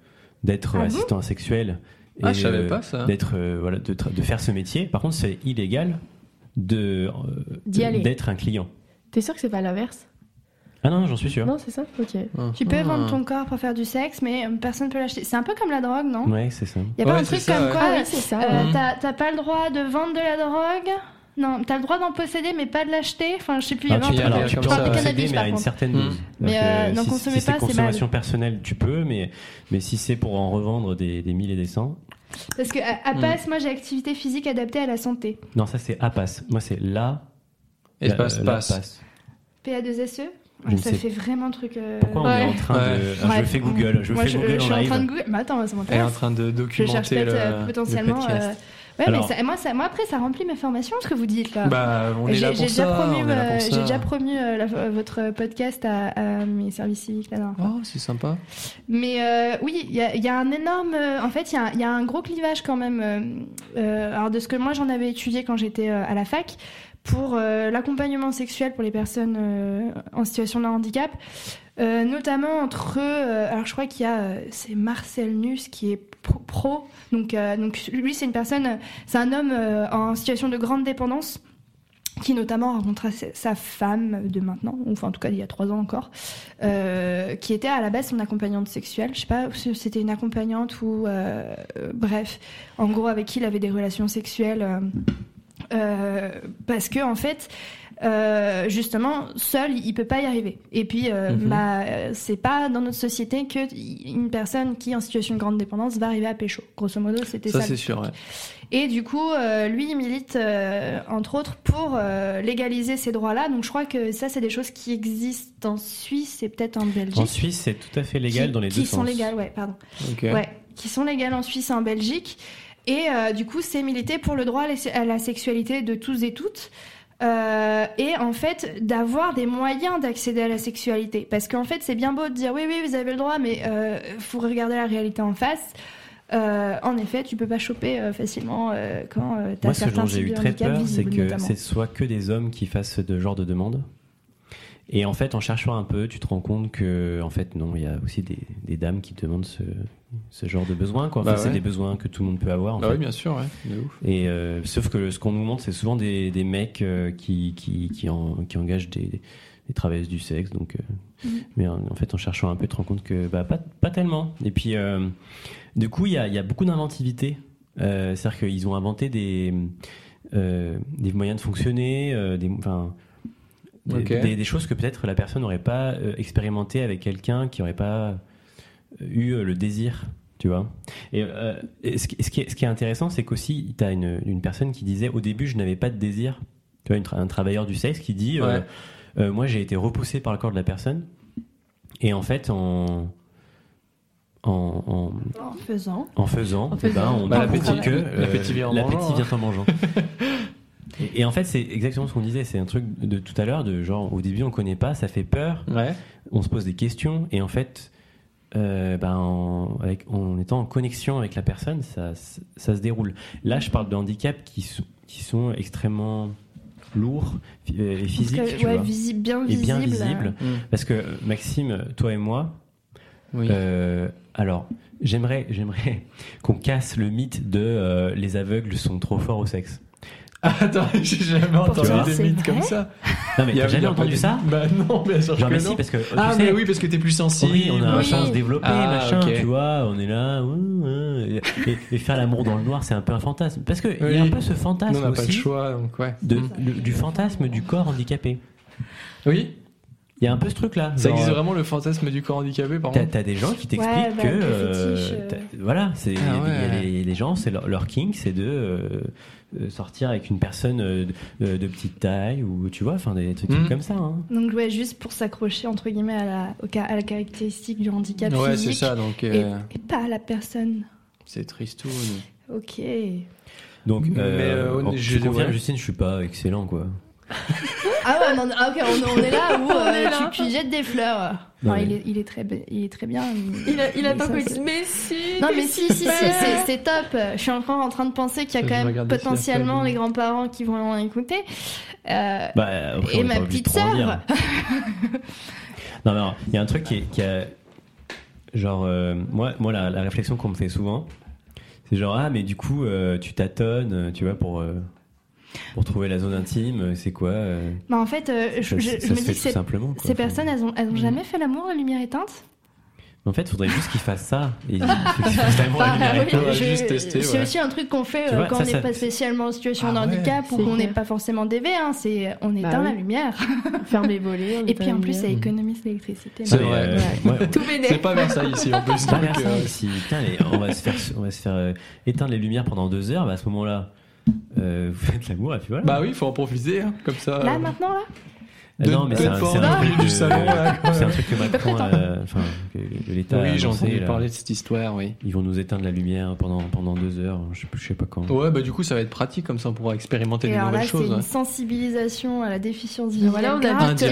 d'être Ah bon assistant sexuel. Et, Ah, je savais euh, pas ça. D'être euh, voilà de, faire ce métier. Par contre, c'est illégal de euh, d'être un client. T'es sûr que c'est pas l'inverse? Ah non, j'en suis sûr. Non, c'est ça? Ok. Tu peux Ah. vendre ton corps pour faire du sexe, mais personne peut l'acheter. C'est un peu comme la drogue, non? Ouais, c'est ça. Il y a pas Ouais, un truc ça, comme ouais. quoi Ah oui, c'est ça. euh, ouais. T'as t'as pas le droit de vendre de la drogue? Non, t'as le droit d'en posséder, mais pas de l'acheter. Enfin, je sais plus. Il y avait tu, un truc- alors, tu peux comme en du posséder, cannabis, mais par à une contre. certaine Mm. dose. Mais, Donc, euh, n'en si, consommez si pas, c'est c'est consommation personnelle, tu peux, mais, mais si c'est pour en revendre des, des milliers et des cents, Parce que à, à. PAS, moi j'ai activité physique adaptée à la santé. non, ça c'est APAS. Moi, c'est la. Espace la- la passe. passe. PA2SE Je ne E? Ça sais fait vraiment truc. euh, Pourquoi on est en train de. Ah, je fais Google. Je Moi, fais Google je en suis en live. train de Google. Mais attends, ça Elle est en train de Je cherche documenter peut-être le, euh, potentiellement. podcast. Ouais, Alors- mais ça- moi, ça- moi après, ça remplit mes formations, ce que vous dites là. Bah, on est J'ai là pour ça. là euh, pour j'ai ça. déjà promu euh, la- euh, votre podcast à, à mes services civiques dernière fois. Oh, c'est sympa. Mais euh, oui, il y, y a un énorme. euh, en fait, il y, a un- il y a un gros clivage quand même. alors, de ce que moi j'en avais étudié quand j'étais à la fac, pour euh, l'accompagnement sexuel pour les personnes euh, en situation de handicap, euh, notamment entre. alors, je crois qu'il y a. c'est Marcel Nuss qui est pro. donc, donc, lui, c'est une personne. C'est un homme en situation de grande dépendance qui notamment rencontra sa- femme de maintenant, enfin en tout cas il y a trois ans encore, qui était à la base son accompagnante sexuelle. Je sais pas si c'était une accompagnante ou bref, en gros avec qui il avait des relations sexuelles parce que en fait. euh, justement, seul, il peut pas y arriver. Et puis, euh, bah, euh, c'est pas dans notre société que une personne qui est en situation de grande dépendance va arriver à pécho. Grosso modo, c'était ça. Ça, c'est sûr. ouais. et du coup, euh, lui, il milite, euh, entre autres, pour euh, légaliser ces droits-là. Donc je crois que ça, c'est des choses qui existent en Suisse et peut-être en Belgique. En Suisse, c'est tout à fait légal qui, dans les qui deux sont sens. légales, ouais, pardon. Ok. Ouais, qui sont légales en Suisse et en Belgique. Et euh, du coup, c'est militer pour le droit à la- sexualité de tous et toutes. euh, et en fait d'avoir des moyens d'accéder à la sexualité. Parce qu'en fait, c'est bien beau de dire oui, oui, vous avez le droit, mais euh, faut regarder la réalité en face. Euh, en effet, tu peux pas choper euh, facilement euh, quand euh, t'as Moi, ce dont j'ai eu très peur, c'est que c'est soit que des hommes qui fassent ce genre de demande. Et en fait, en cherchant un peu, tu te rends compte que, en fait, non, il y a aussi des, des dames qui demandent ce, ce genre de besoins. Quoi. Enfin, Bah c'est des besoins que tout le monde peut avoir. En Bah fait. oui, bien sûr, ouais. De ouf. Et euh, sauf que ce qu'on nous montre, c'est souvent des, des mecs euh, qui, qui, qui, en- qui engagent des, des travailleuses du sexe. Donc, euh, Mhm. Mais en, en fait, en cherchant un peu, tu te rends compte que bah, pas, pas tellement. Et puis, euh, du coup, il y a, il y a beaucoup d'inventivité. Euh, C'est-à-dire qu'ils ont inventé des, euh, des moyens de fonctionner, euh, des, des, Ok. des- des choses que peut-être la personne n'aurait pas euh, expérimenté avec quelqu'un qui n'aurait pas euh, eu euh, le désir. Tu vois Et, euh, et ce, qui, ce qui est, ce qui est intéressant, c'est qu'aussi, tu as une, une personne qui disait Au début, je n'avais pas de désir. Tu vois, une tra- un travailleur du sexe qui dit euh, Ouais. euh, Moi, j'ai été repoussé par le corps de la personne. Et en fait, en, en, en, En faisant. en faisant, En eh ben, faisant. on Bah, l'appétit- que l'appétit vient vient en mangeant. [laughs] et, et en fait, c'est exactement ce qu'on disait. C'est un truc de tout à l'heure, de genre, au début, on connaît pas, ça fait peur, Ouais. on se pose des questions, et en fait, euh, ben, en, avec, en étant en connexion avec la personne, ça, ça, ça se déroule. Là, je parle de handicaps qui, sont- qui sont extrêmement lourds euh, et physiques, cas, tu ouais, vois. visi- bien Et visible. bien visible. Mm. Parce que euh, Maxime, toi et moi, Oui. euh, alors, j'aimerais, j'aimerais [laughs] qu'on casse le mythe de euh, les aveugles sont trop forts au sexe. Attends, [laughs] j'ai jamais entendu des mythes comme ça. Non, mais y a- t'as jamais y a entendu ça Bah non, bien sûr que mais non. si, parce que tu Ah, sais, mais oui, parce que t'es plus sensible. oui, on a un Oui. chance développé, Ah, machin, tu vois, on est là, et, faire l'amour dans le noir, c'est un peu un fantasme. Parce qu'il y Oui. a un peu ce fantasme on n'a pas le choix, donc ouais. de- Mm. le- du fantasme du corps handicapé. Oui, Il y a un peu ce truc-là. ça Genre, existe vraiment le fantasme du corps handicapé, par T'as contre. t'as des gens qui t'expliquent Ouais, bah, que euh, euh. voilà, c'est Ah y a les, les gens, c'est leur, leur king, c'est de euh, euh, sortir avec une personne euh, de, de petite taille ou tu vois, enfin des trucs Mhm. comme ça. hein. Donc, ouais, juste pour s'accrocher, entre guillemets, à la, au à la caractéristique du handicap Ouais, c'est physique. ça, donc Et, euh, et pas à la personne. c'est tristoun. Ok. Donc, Mais, euh, euh, je- je confirme, ouais. Justine, je suis pas excellent quoi. Ah ouais, non, ah, ok, on, on est là où [laughs] On euh, est là. Tu, jettes des fleurs. Non, Enfin, mais- il, est, il, est très, il est très bien. Il a, il a Mais pas si Non mais si, si, c'est top. Je suis encore en train de penser qu'il y a quand même potentiellement les grands-parents qui vont en écouter. Euh, Bah, après, et on ma petite en sœur. dire. Non, mais alors, il y a un truc qui, est- qui a. Genre, euh, moi, moi la, la réflexion qu'on me fait souvent, c'est genre, ah, mais du coup, euh, tu tâtonnes, tu vois, pour, euh, pour trouver la zone intime, euh, c'est quoi euh, Bah, en fait, euh, je, ça, je- ça je se me dis que simplement. quoi. ces personnes, elles ont, elles ont jamais fait l'amour à lumière éteinte? En fait, il faudrait juste qu'ils fassent ça. Et [laughs] on tester, C'est aussi un truc qu'on fait vois, quand ça, on n'est pas spécialement en situation Ah de ouais, handicap ou qu'on n'est pas forcément DV. Hein, c'est on Bah oui. la lumière. [laughs] Ferme les volets. on Et puis en plus, ça économise l'électricité. C'est vrai. Ouais. ouais, Tout C'est pas Versailles ici en plus. Pas donc, vers ça, euh, ici. Putain, on va se faire, on va se faire euh, éteindre les lumières pendant deux heures. Bah, à ce moment-là, euh, vous faites l'amour et puis voilà. Bah oui, faut en profiter, hein, comme ça. Là, maintenant, là? Non, mais c'est un, un truc du de- salon, là, quand C'est un même. [laughs] truc que Macron, a- enfin, que, que l'État a Oui, j'ai entendu là. parler de cette histoire, oui. Ils vont nous éteindre la lumière pendant, pendant deux heures. Je sais, je sais pas quand. Ouais, bah du coup, ça va être pratique, comme ça on pourra expérimenter Et des alors là, nouvelles c'est choses. une sensibilisation à la déficience visuelle. Voilà, on invite tout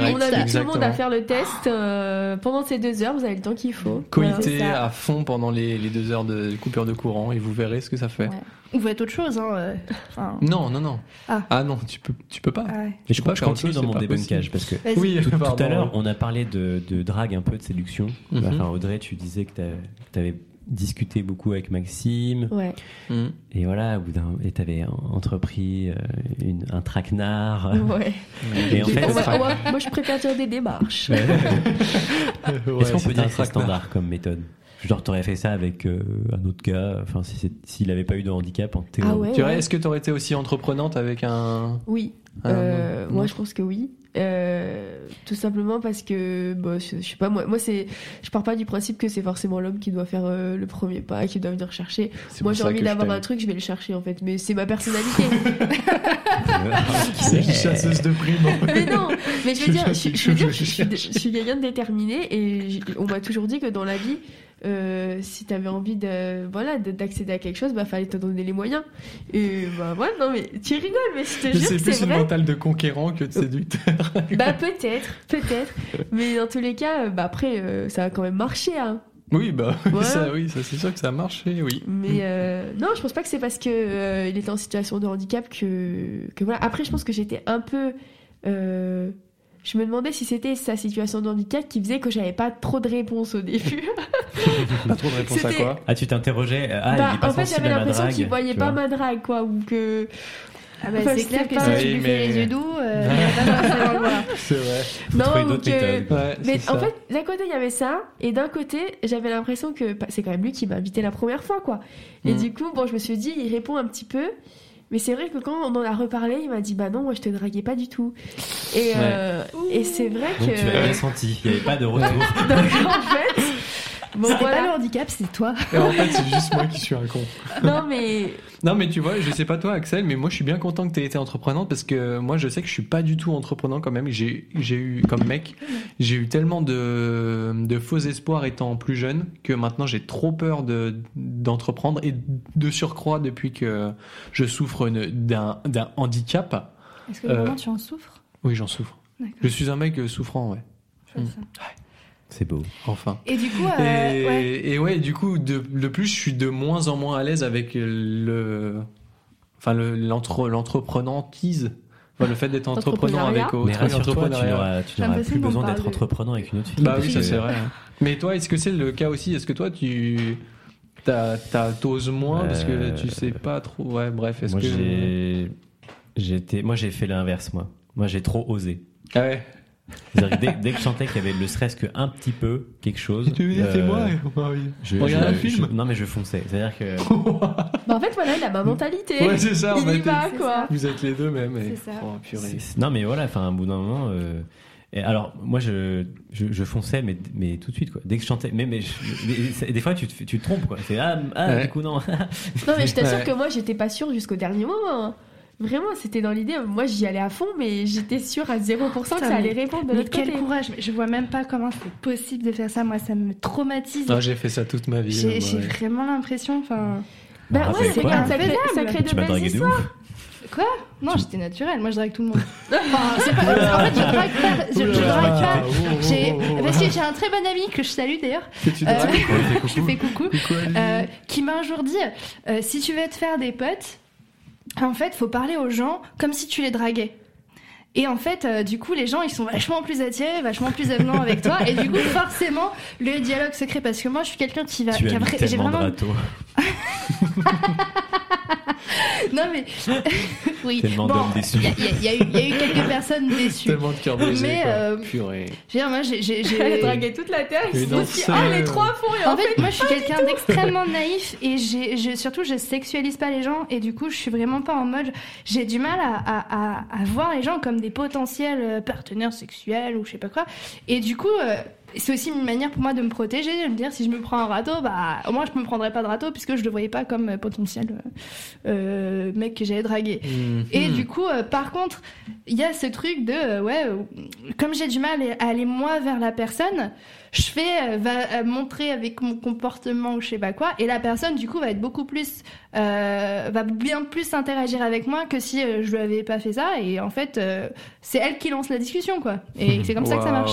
le monde à faire le test euh, pendant ces deux heures. Vous avez le temps qu'il faut. Coïter ça. à fond pendant les, les deux heures de coupure de courant et vous verrez ce que ça fait. Ouais. Ou faites autre chose. Hein. euh, enfin, Non, non, non. Ah. non, tu peux, tu peux pas. ah ouais. Mais Tu je, peux pas je continue dans mon débunkage parce que. Oui, tout, à l'heure, on a parlé de, de drague un peu, de séduction. Mhm. Enfin, Audrey, tu disais que tu avais discuté beaucoup avec Maxime. Ouais. Mhm. Et voilà, au bout d'un- et tu avais entrepris euh, une- un traquenard. Ouais. Et en fait, On va- ça- on va- moi, je préfère dire des démarches. Ouais. [laughs] Ouais, Est-ce qu'on c'est peut dire un que c'est traquenard. standard comme méthode? Genre, t'aurais fait ça avec euh, un autre gars, enfin, si s'il n'avait pas eu de handicap en théorie. Ah ouais, Tu vois, ouais. est-ce que tu aurais été aussi entreprenante avec un. Oui. un- Euh, moi, je pense que oui. Euh, tout simplement parce que, bah, je, je sais pas, moi, moi c'est, je pars pas du principe que c'est forcément l'homme qui doit faire euh, le premier pas, qui doit venir chercher. Moi, j'ai envie d'avoir un truc, je vais le chercher en fait. Mais c'est ma personnalité. [laughs] [laughs] C'est une chasseuse de primes. mais non, mais je veux dire, je, je veux dire, je, Je suis- quelqu'un de déterminé et on m'a toujours dit que dans la vie, euh, si t'avais envie de voilà de- d'accéder à quelque chose, bah fallait te donner les moyens. Et bah voilà, non mais tu rigoles, mais je te Mais jure c'est plus une vrai. mentale de conquérant que de séducteur. [laughs] Bah peut-être, peut-être. Mais dans tous les cas, euh, bah après, euh, ça a quand même marché. Hein. Oui, bah, [laughs] Ouais. ça, oui, ça, c'est sûr que ça a marché, oui. Mais euh, non, je pense pas que c'est parce que euh, il était en situation de handicap que, que voilà. Après, je pense que j'étais un peu. euh, je me demandais si c'était sa situation de handicap qui faisait que j'avais pas trop de réponses au début. [laughs] Pas trop de réponse à quoi Ah, tu t'interrogeais Ah, Bah, il est pas en fait, j'avais l'impression qu'il voyait pas ma drague, quoi, ou que. Ah bah, Enfin, c'est clair que c'est si tu lui fais mais- les yeux doux, euh. [laughs] C'est vrai. Non. Ouais, Mais en ça. fait, d'un côté, il y avait ça, et d'un côté, j'avais l'impression que bah, c'est quand même lui qui m'a invité la première fois, quoi. Et Mm. du coup, bon, je me suis dit, il répond un petit peu, mais c'est vrai que quand on en a reparlé, il m'a dit, bah non, moi je te draguais pas du tout. Et, euh, et c'est vrai que. Donc tu l'as bien senti, il n'y avait pas de retour. [laughs] Donc en fait. Bon, voilà. pas le handicap, c'est toi. Et en fait, c'est juste moi qui suis un con. [laughs] Non, mais. Non, mais tu vois, je sais pas toi, Axel, mais moi, je suis bien content que tu aies été entreprenante parce que moi, je sais que je suis pas du tout entreprenant quand même. J'ai, j'ai eu, comme mec, j'ai eu tellement de, de faux espoirs étant plus jeune que maintenant, j'ai trop peur de, d'entreprendre et de surcroît depuis que je souffre d'un, d'un handicap. Est-ce que Euh, vraiment tu en souffres? Oui, j'en souffre. Je suis un mec euh, souffrant, ouais. Je vois Mm. C'est beau. Enfin. Et du coup, euh, et, ouais. et ouais, du coup, de, de plus, je suis de moins en moins à l'aise avec le, enfin, le, l'entre, l'entreprenantise. Enfin, le fait d'être entrepreneur avec autre. Mais rassure-toi, tu n'auras plus besoin d'être entreprenant avec une autre fille. Bah oui, ça c'est vrai. hein. Mais toi, est-ce que c'est le cas aussi? Est-ce que toi, tu t'as, t'as- t'oses moins parce que Euh, tu sais pas trop? Ouais, bref. Est-ce Moi, que j'ai, j'ai été, moi, j'ai fait l'inverse, moi. Moi, j'ai trop osé. ah ouais? Dès, dès que je sentais qu'il y avait le stress que un petit peu quelque chose. Tu euh, c'est moi ouais. je, Regarde je- un film. je- non, mais je fonçais. C'est-à-dire que [laughs] Bah, en fait, voilà, il a ma mentalité. Ouais, c'est ça. il y va, quoi. Vous êtes les deux même. et- C'est ça. Oh, purée. C'est- c'est- Non, mais voilà, enfin, un bout d'un moment. euh, et alors, moi, je, je, je fonçais, mais, mais tout de suite, quoi. Dès que je chantais, mais, mais, je- mais c'est- des fois, tu te, tu te trompes, quoi. C'est ah, ah Ouais. du coup, non. Non, mais je [laughs] t'assure Ouais. que moi, j'étais pas sûre jusqu'au dernier moment. Vraiment, c'était dans l'idée. Moi, j'y allais à fond, mais j'étais sûre à 0% que Putain, ça allait répondre de Mais l'autre quel côté. courage Je vois même pas comment c'est possible de faire ça. Moi, ça me traumatise. Non, j'ai fait ça toute ma vie. J'ai ouais. vraiment l'impression. Enfin, Bah Ah, ouais, c'est quoi ça crée, ça crée de tu belles histoires. ouf. non, j'étais naturelle. Moi, je drague tout le monde. [laughs] Enfin, pas- en fait, je drague pas. Je, drague pas. Oh, oh, J'ai- oh, oh. Parce que j'ai un très bon ami que je salue d'ailleurs, Que tu Euh, [laughs] je fais coucou, euh, qui m'a un jour dit euh, si tu veux te faire des potes, en fait, faut parler aux gens comme si tu les draguais. Et en fait, euh, du coup, les gens, ils sont vachement plus attirés, vachement plus avenants avec toi. Et du coup, forcément, le dialogue se crée. Parce que moi, je suis quelqu'un qui va. Tu qui as a j'ai vraiment. [laughs] Non, mais. [laughs] oui. tellement Bon, il y, a- y eu- il y a eu quelques personnes déçues. Tellement de cœur brisé. Mais, quoi. euh, Purée. Dire, moi, j'ai- dragué toute la terre. Ils se c'est- ah, les trois font. Et En fait, moi, je suis quelqu'un d'extrêmement naïf et j'ai, je, surtout, je sexualise pas les gens et du coup, je suis vraiment pas en mode. J'ai du mal à, à, à, à voir les gens comme des potentiels euh, partenaires sexuels ou je sais pas quoi. Et du coup, euh, c'est aussi une manière pour moi de me protéger, de me dire si je me prends un râteau, bah au moins je me prendrais pas de râteau puisque je le voyais pas comme euh, potentiel euh, euh, mec que j'allais draguer. Et Mhm. du coup, euh, par contre, il y a ce truc de, ouais, comme j'ai du mal à aller moi vers la personne, je fais, euh, va euh, montrer avec mon comportement ou je sais pas quoi, et la personne, du coup, va être beaucoup plus, euh, va bien plus interagir avec moi que si euh, je lui avais pas fait ça, et en fait, euh, c'est elle qui lance la discussion, quoi. Et [laughs] c'est comme ça que ça marche.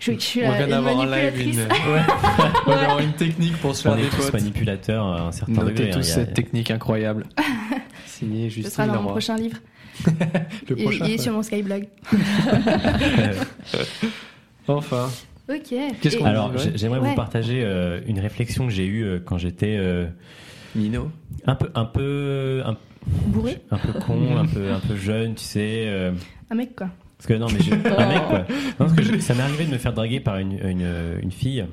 Je, je suis On la, vient d'avoir en live manipulatrice. une... Ouais. [laughs] On vient d'avoir une technique pour se faire des potes. manipulateurs à un certain Notez degré. hein, tous a- cette technique incroyable. [laughs] Signé Ce Justine sera dans mon prochain livre. Le prochain. il est sur mon Skyblog. Enfin. Ok. Qu'est-ce Et- qu'on- Alors, j'aimerais Ouais. vous partager euh, une réflexion que j'ai eue euh, quand j'étais euh, Nino. un peu, un peu, un, Bourré un peu con, [laughs] un peu, un peu jeune, tu sais. euh, Un mec, quoi. parce que non, mais j'ai un [laughs] mec quoi. Non, parce que je- [laughs] ça m'est arrivé de me faire draguer par une, une, une fille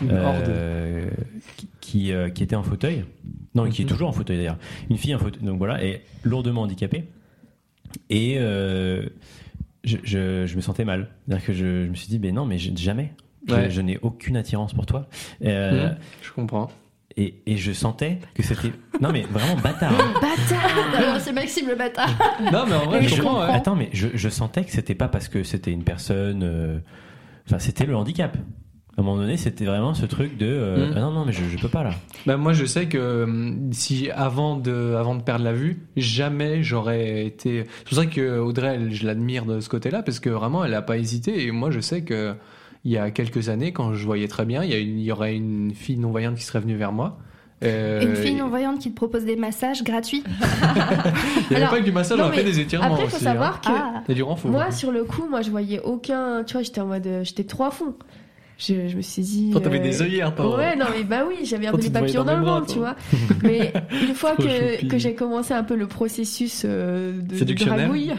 Une euh, qui, qui, euh, qui était en fauteuil. Non, qui est Mhm. toujours en fauteuil d'ailleurs. Une fille en fauteuil, donc voilà, et lourdement handicapée. Et euh, je, je, je me sentais mal. C'est-à-dire que je, je me suis dit, mais non, mais jamais. Je, Ouais. je n'ai aucune attirance pour toi. Euh, Mhm. Je comprends. et, et je sentais que c'était. Non, mais vraiment bâtard. hein. [laughs] Bâtard C'est Maxime le bâtard Non, mais en vrai, Mais je je comprends. ouais. Attends, mais je, je sentais que c'était pas parce que c'était une personne. euh, Enfin, c'était le handicap. À un moment donné, c'était vraiment ce truc de euh, Mm. ah non non mais je, je peux pas là. Bah, moi, je sais que hum, si avant de, avant de perdre la vue, jamais j'aurais été. C'est pour ça que Audrey, elle, je l'admire de ce côté-là, parce que vraiment, elle a pas hésité. Et moi, je sais que il y a quelques années, quand je voyais très bien, il y, a une- il y aurait une fille non voyante qui serait venue vers moi. Euh, Une fille non-voyante qui te propose des massages gratuits. [laughs] Il n'y avait Alors, pas que du massage, on a fait mais des étirements Après, il faut aussi. savoir hein. que Ah. Du renfort. moi, sur le coup, moi, je voyais aucun. Tu vois, j'étais en mode. J'étais trop à fond. Je, je me suis dit. Toi, t'avais euh, des œillères, toi. Ouais, non, mais bah oui, j'avais un peu des papillons dans le ventre, tu vois. Mais [laughs] une fois que, que j'ai commencé un peu le processus euh, de, de dragouille,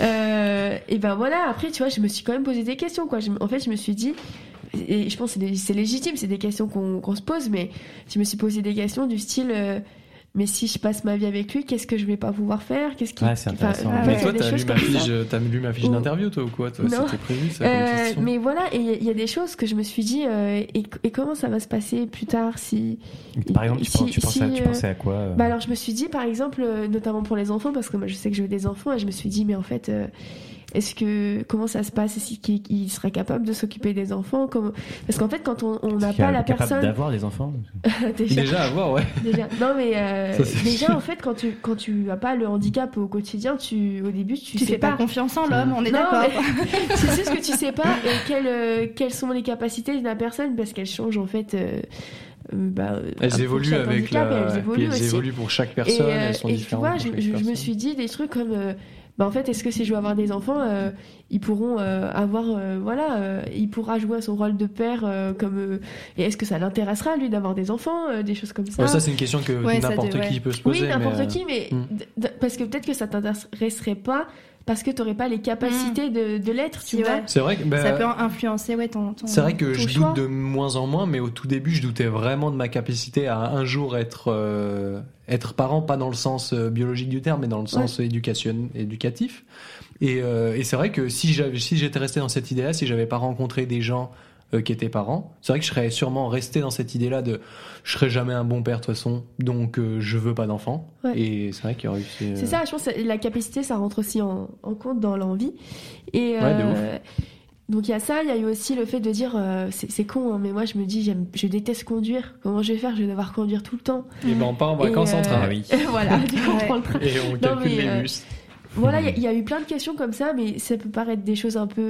euh, et ben voilà, après, tu vois, je me suis quand même posé des questions, quoi. Je en fait, je me suis dit, et je pense que c'est légitime, c'est des questions qu'on qu'on se pose, mais je me suis posé des questions du style. Euh, mais si je passe ma vie avec lui, qu'est-ce que je vais pas pouvoir faire? Qu'est-ce qui Ah, c'est intéressant. Ah Mais toi, t'as lu, ma fiche, t'as lu ma fiche d'interview, toi, ou quoi? Toi, Non. C'était prévu, ça, Euh, mais voilà, et il y a des choses que je me suis dit, euh, et, et comment ça va se passer plus tard si. Par exemple, tu, Si- tu pensais, à, tu si, pensais à quoi euh? Bah alors je me suis dit, par exemple, euh, notamment pour les enfants, parce que moi je sais que je veux des enfants, et je me suis dit, mais en fait, euh, est-ce que comment ça se passe Est-ce qu'il il serait capable de s'occuper des enfants Comment- Parce qu'en fait, quand on n'a pas est la capable personne, d'avoir des enfants [laughs] [laughs] déjà, Déjà, à voir, ouais. déjà. Non mais euh, [laughs] Ça, déjà en fait, quand tu quand tu as pas le handicap au quotidien, tu au début tu, Tu, sais fais pas confiance en l'homme, on est d'accord. mais c'est juste que tu sais pas euh, quelles, euh, quelles sont les capacités de la personne parce qu'elles changent en fait. euh, euh, bah, Elles évoluent avec handicap, la. et elles évoluent elles aussi. évoluent pour chaque personne, et, euh, elles sont et tu différentes. vois, je, me suis dit des trucs comme, euh, bah en fait, est-ce que si je veux avoir des enfants, euh, ils pourront euh, avoir, euh, voilà, euh, il pourra jouer son rôle de père euh, comme, euh, et est-ce que ça l'intéressera lui d'avoir des enfants, euh, des choses comme ça? Ouais, ça, c'est une question que Ouais, n'importe qui peut se poser. oui, n'importe mais, qui, mais hmm. parce que peut-être que ça t'intéresserait pas parce que t'aurais pas les capacités de, de l'être, tu Si, vois. ouais. C'est vrai que. bah, Ça peut influencer ouais, ton, ton- C'est vrai que je choix. doute de moins en moins, mais au tout début, je doutais vraiment de ma capacité à un jour être euh, être parent, pas dans le sens euh, biologique du terme, mais dans le sens éducation, éducatif. Et, euh, et c'est vrai que si j'avais, si j'étais resté dans cette idée-là, si j'avais pas rencontré des gens euh, qui étaient parents, c'est vrai que je serais sûrement resté dans cette idée-là de je serais jamais un bon père de toute façon, donc euh, je veux pas d'enfant. Ouais. Et c'est vrai qu'il y aurait eu. ces- C'est ça, je pense que la capacité, ça rentre aussi en, en compte dans l'envie. Et Ouais, de euh, donc il y a ça, il y a eu aussi le fait de dire, euh, c'est con, hein, mais moi je me dis, j'aime, je déteste conduire. Comment je vais faire? Je vais devoir conduire tout le temps. Et ben on part en vacances en train. [laughs] Oui. voilà, [laughs] du coup on Ouais. prend le train. Et on calcule mais, les euh, bus. Voilà, il y a- il y, a eu plein de questions comme ça, mais ça peut paraître des choses un peu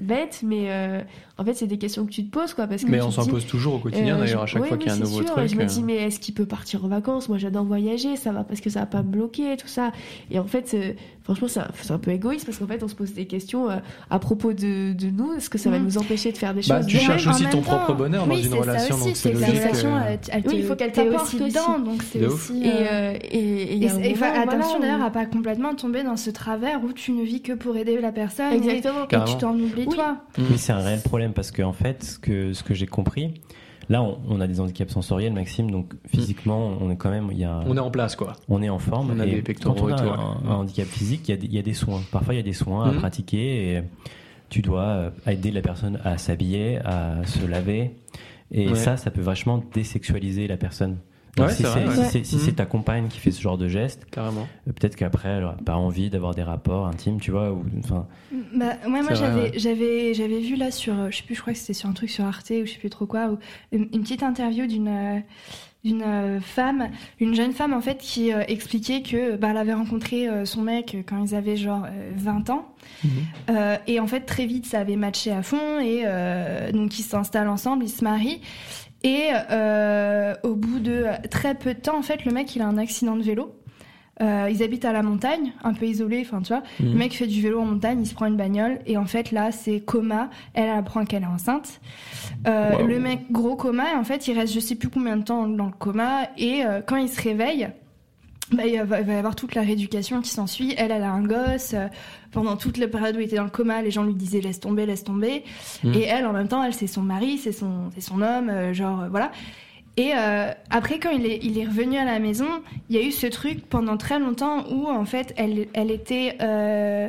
bêtes, mais euh, en fait c'est des questions que tu te poses, quoi, parce que Mais on te s'en pose toujours au quotidien Euh, d'ailleurs à chaque fois qu'il y a un nouveau sûr, truc. Et je me euh. dis, mais est-ce qu'il peut partir en vacances? Moi, j'adore voyager, ça va parce que ça va pas me bloquer, tout ça. Et en fait, euh, franchement, c'est un, peu égoïste parce qu'en fait, on se pose des questions euh, à propos de, de nous. Est-ce que ça va Mm. nous empêcher de faire des Bah, choses tu bien? cherches aussi ton temps, propre bonheur dans oui, une relation, ça donc aussi, c'est que la logique. relation, euh, elle, elle Oui, te- il faut qu'elle t'apporte aussi aussi. dedans, donc c'est aussi. Et, attention d'ailleurs à pas complètement tomber dans ce travers où tu ne vis que pour aider la personne et- Exactement. et, tu t'en oublies Oui. c'est un réel problème parce que en fait, ce que ce que j'ai compris, là, on, on a des handicaps sensoriels, Maxime, donc physiquement, on est quand même, il y a, On est en place, quoi. on est en forme. On a et des pectoraux quand on a et tout, un, ouais. un handicap physique, il y, a des, il y a des soins. Parfois, il y a des soins à Mhm. pratiquer et tu dois euh, aider la personne à s'habiller, à se laver. Et Ouais. ça, ça peut vachement désexualiser la personne. Donc, Ouais, si c'est si si c'est ta compagne qui fait ce genre de geste, Carrément. euh, peut-être qu'après, elle n'aura pas envie d'avoir des rapports intimes, tu vois. Ou, enfin, Bah, ouais, moi j'avais ouais. j'avais j'avais vu là sur euh, je sais plus je crois que c'était sur un truc sur Arte ou je sais plus trop quoi ou une, une petite interview d'une euh, d'une femme une jeune femme en fait qui euh, expliquait que bah, elle avait rencontré euh, son mec quand ils avaient genre euh, 20 ans Euh, et en fait très vite ça avait matché à fond et euh, donc ils s'installent ensemble ils se marient et euh, au bout de très peu de temps en fait le mec il a un accident de vélo Euh, ils habitent à la montagne, un peu isolés, enfin tu vois. Le Mhm. mec fait du vélo en montagne, il se prend une bagnole et en fait là c'est coma. Elle elle apprend qu'elle est enceinte. Euh, Wow. Le mec gros coma et en fait il reste je sais plus combien de temps dans le coma et euh, quand il se réveille. Bah, il, va, y avoir toute la rééducation qui s'ensuit. Elle, elle a un gosse. Euh, pendant toute la période où il était dans le coma, les gens lui disaient laisse tomber, laisse tomber. Mhm. Et elle, en même temps, elle, c'est son mari, c'est son, c'est son homme, euh, genre, euh, voilà. Et euh, après, quand il est, il est revenu à la maison, il y a eu ce truc pendant très longtemps où, en fait, elle, elle était. euh,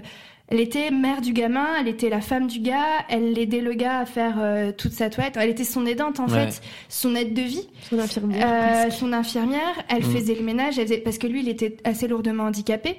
elle était mère du gamin, elle était la femme du gars, elle aidait le gars à faire euh, toute sa toilette. Elle était son aidante en Ouais. fait, son aide de vie, Son infirmière. Euh, son infirmière. Elle Mm. faisait le ménage, elle faisait- parce que lui, il était assez lourdement handicapé.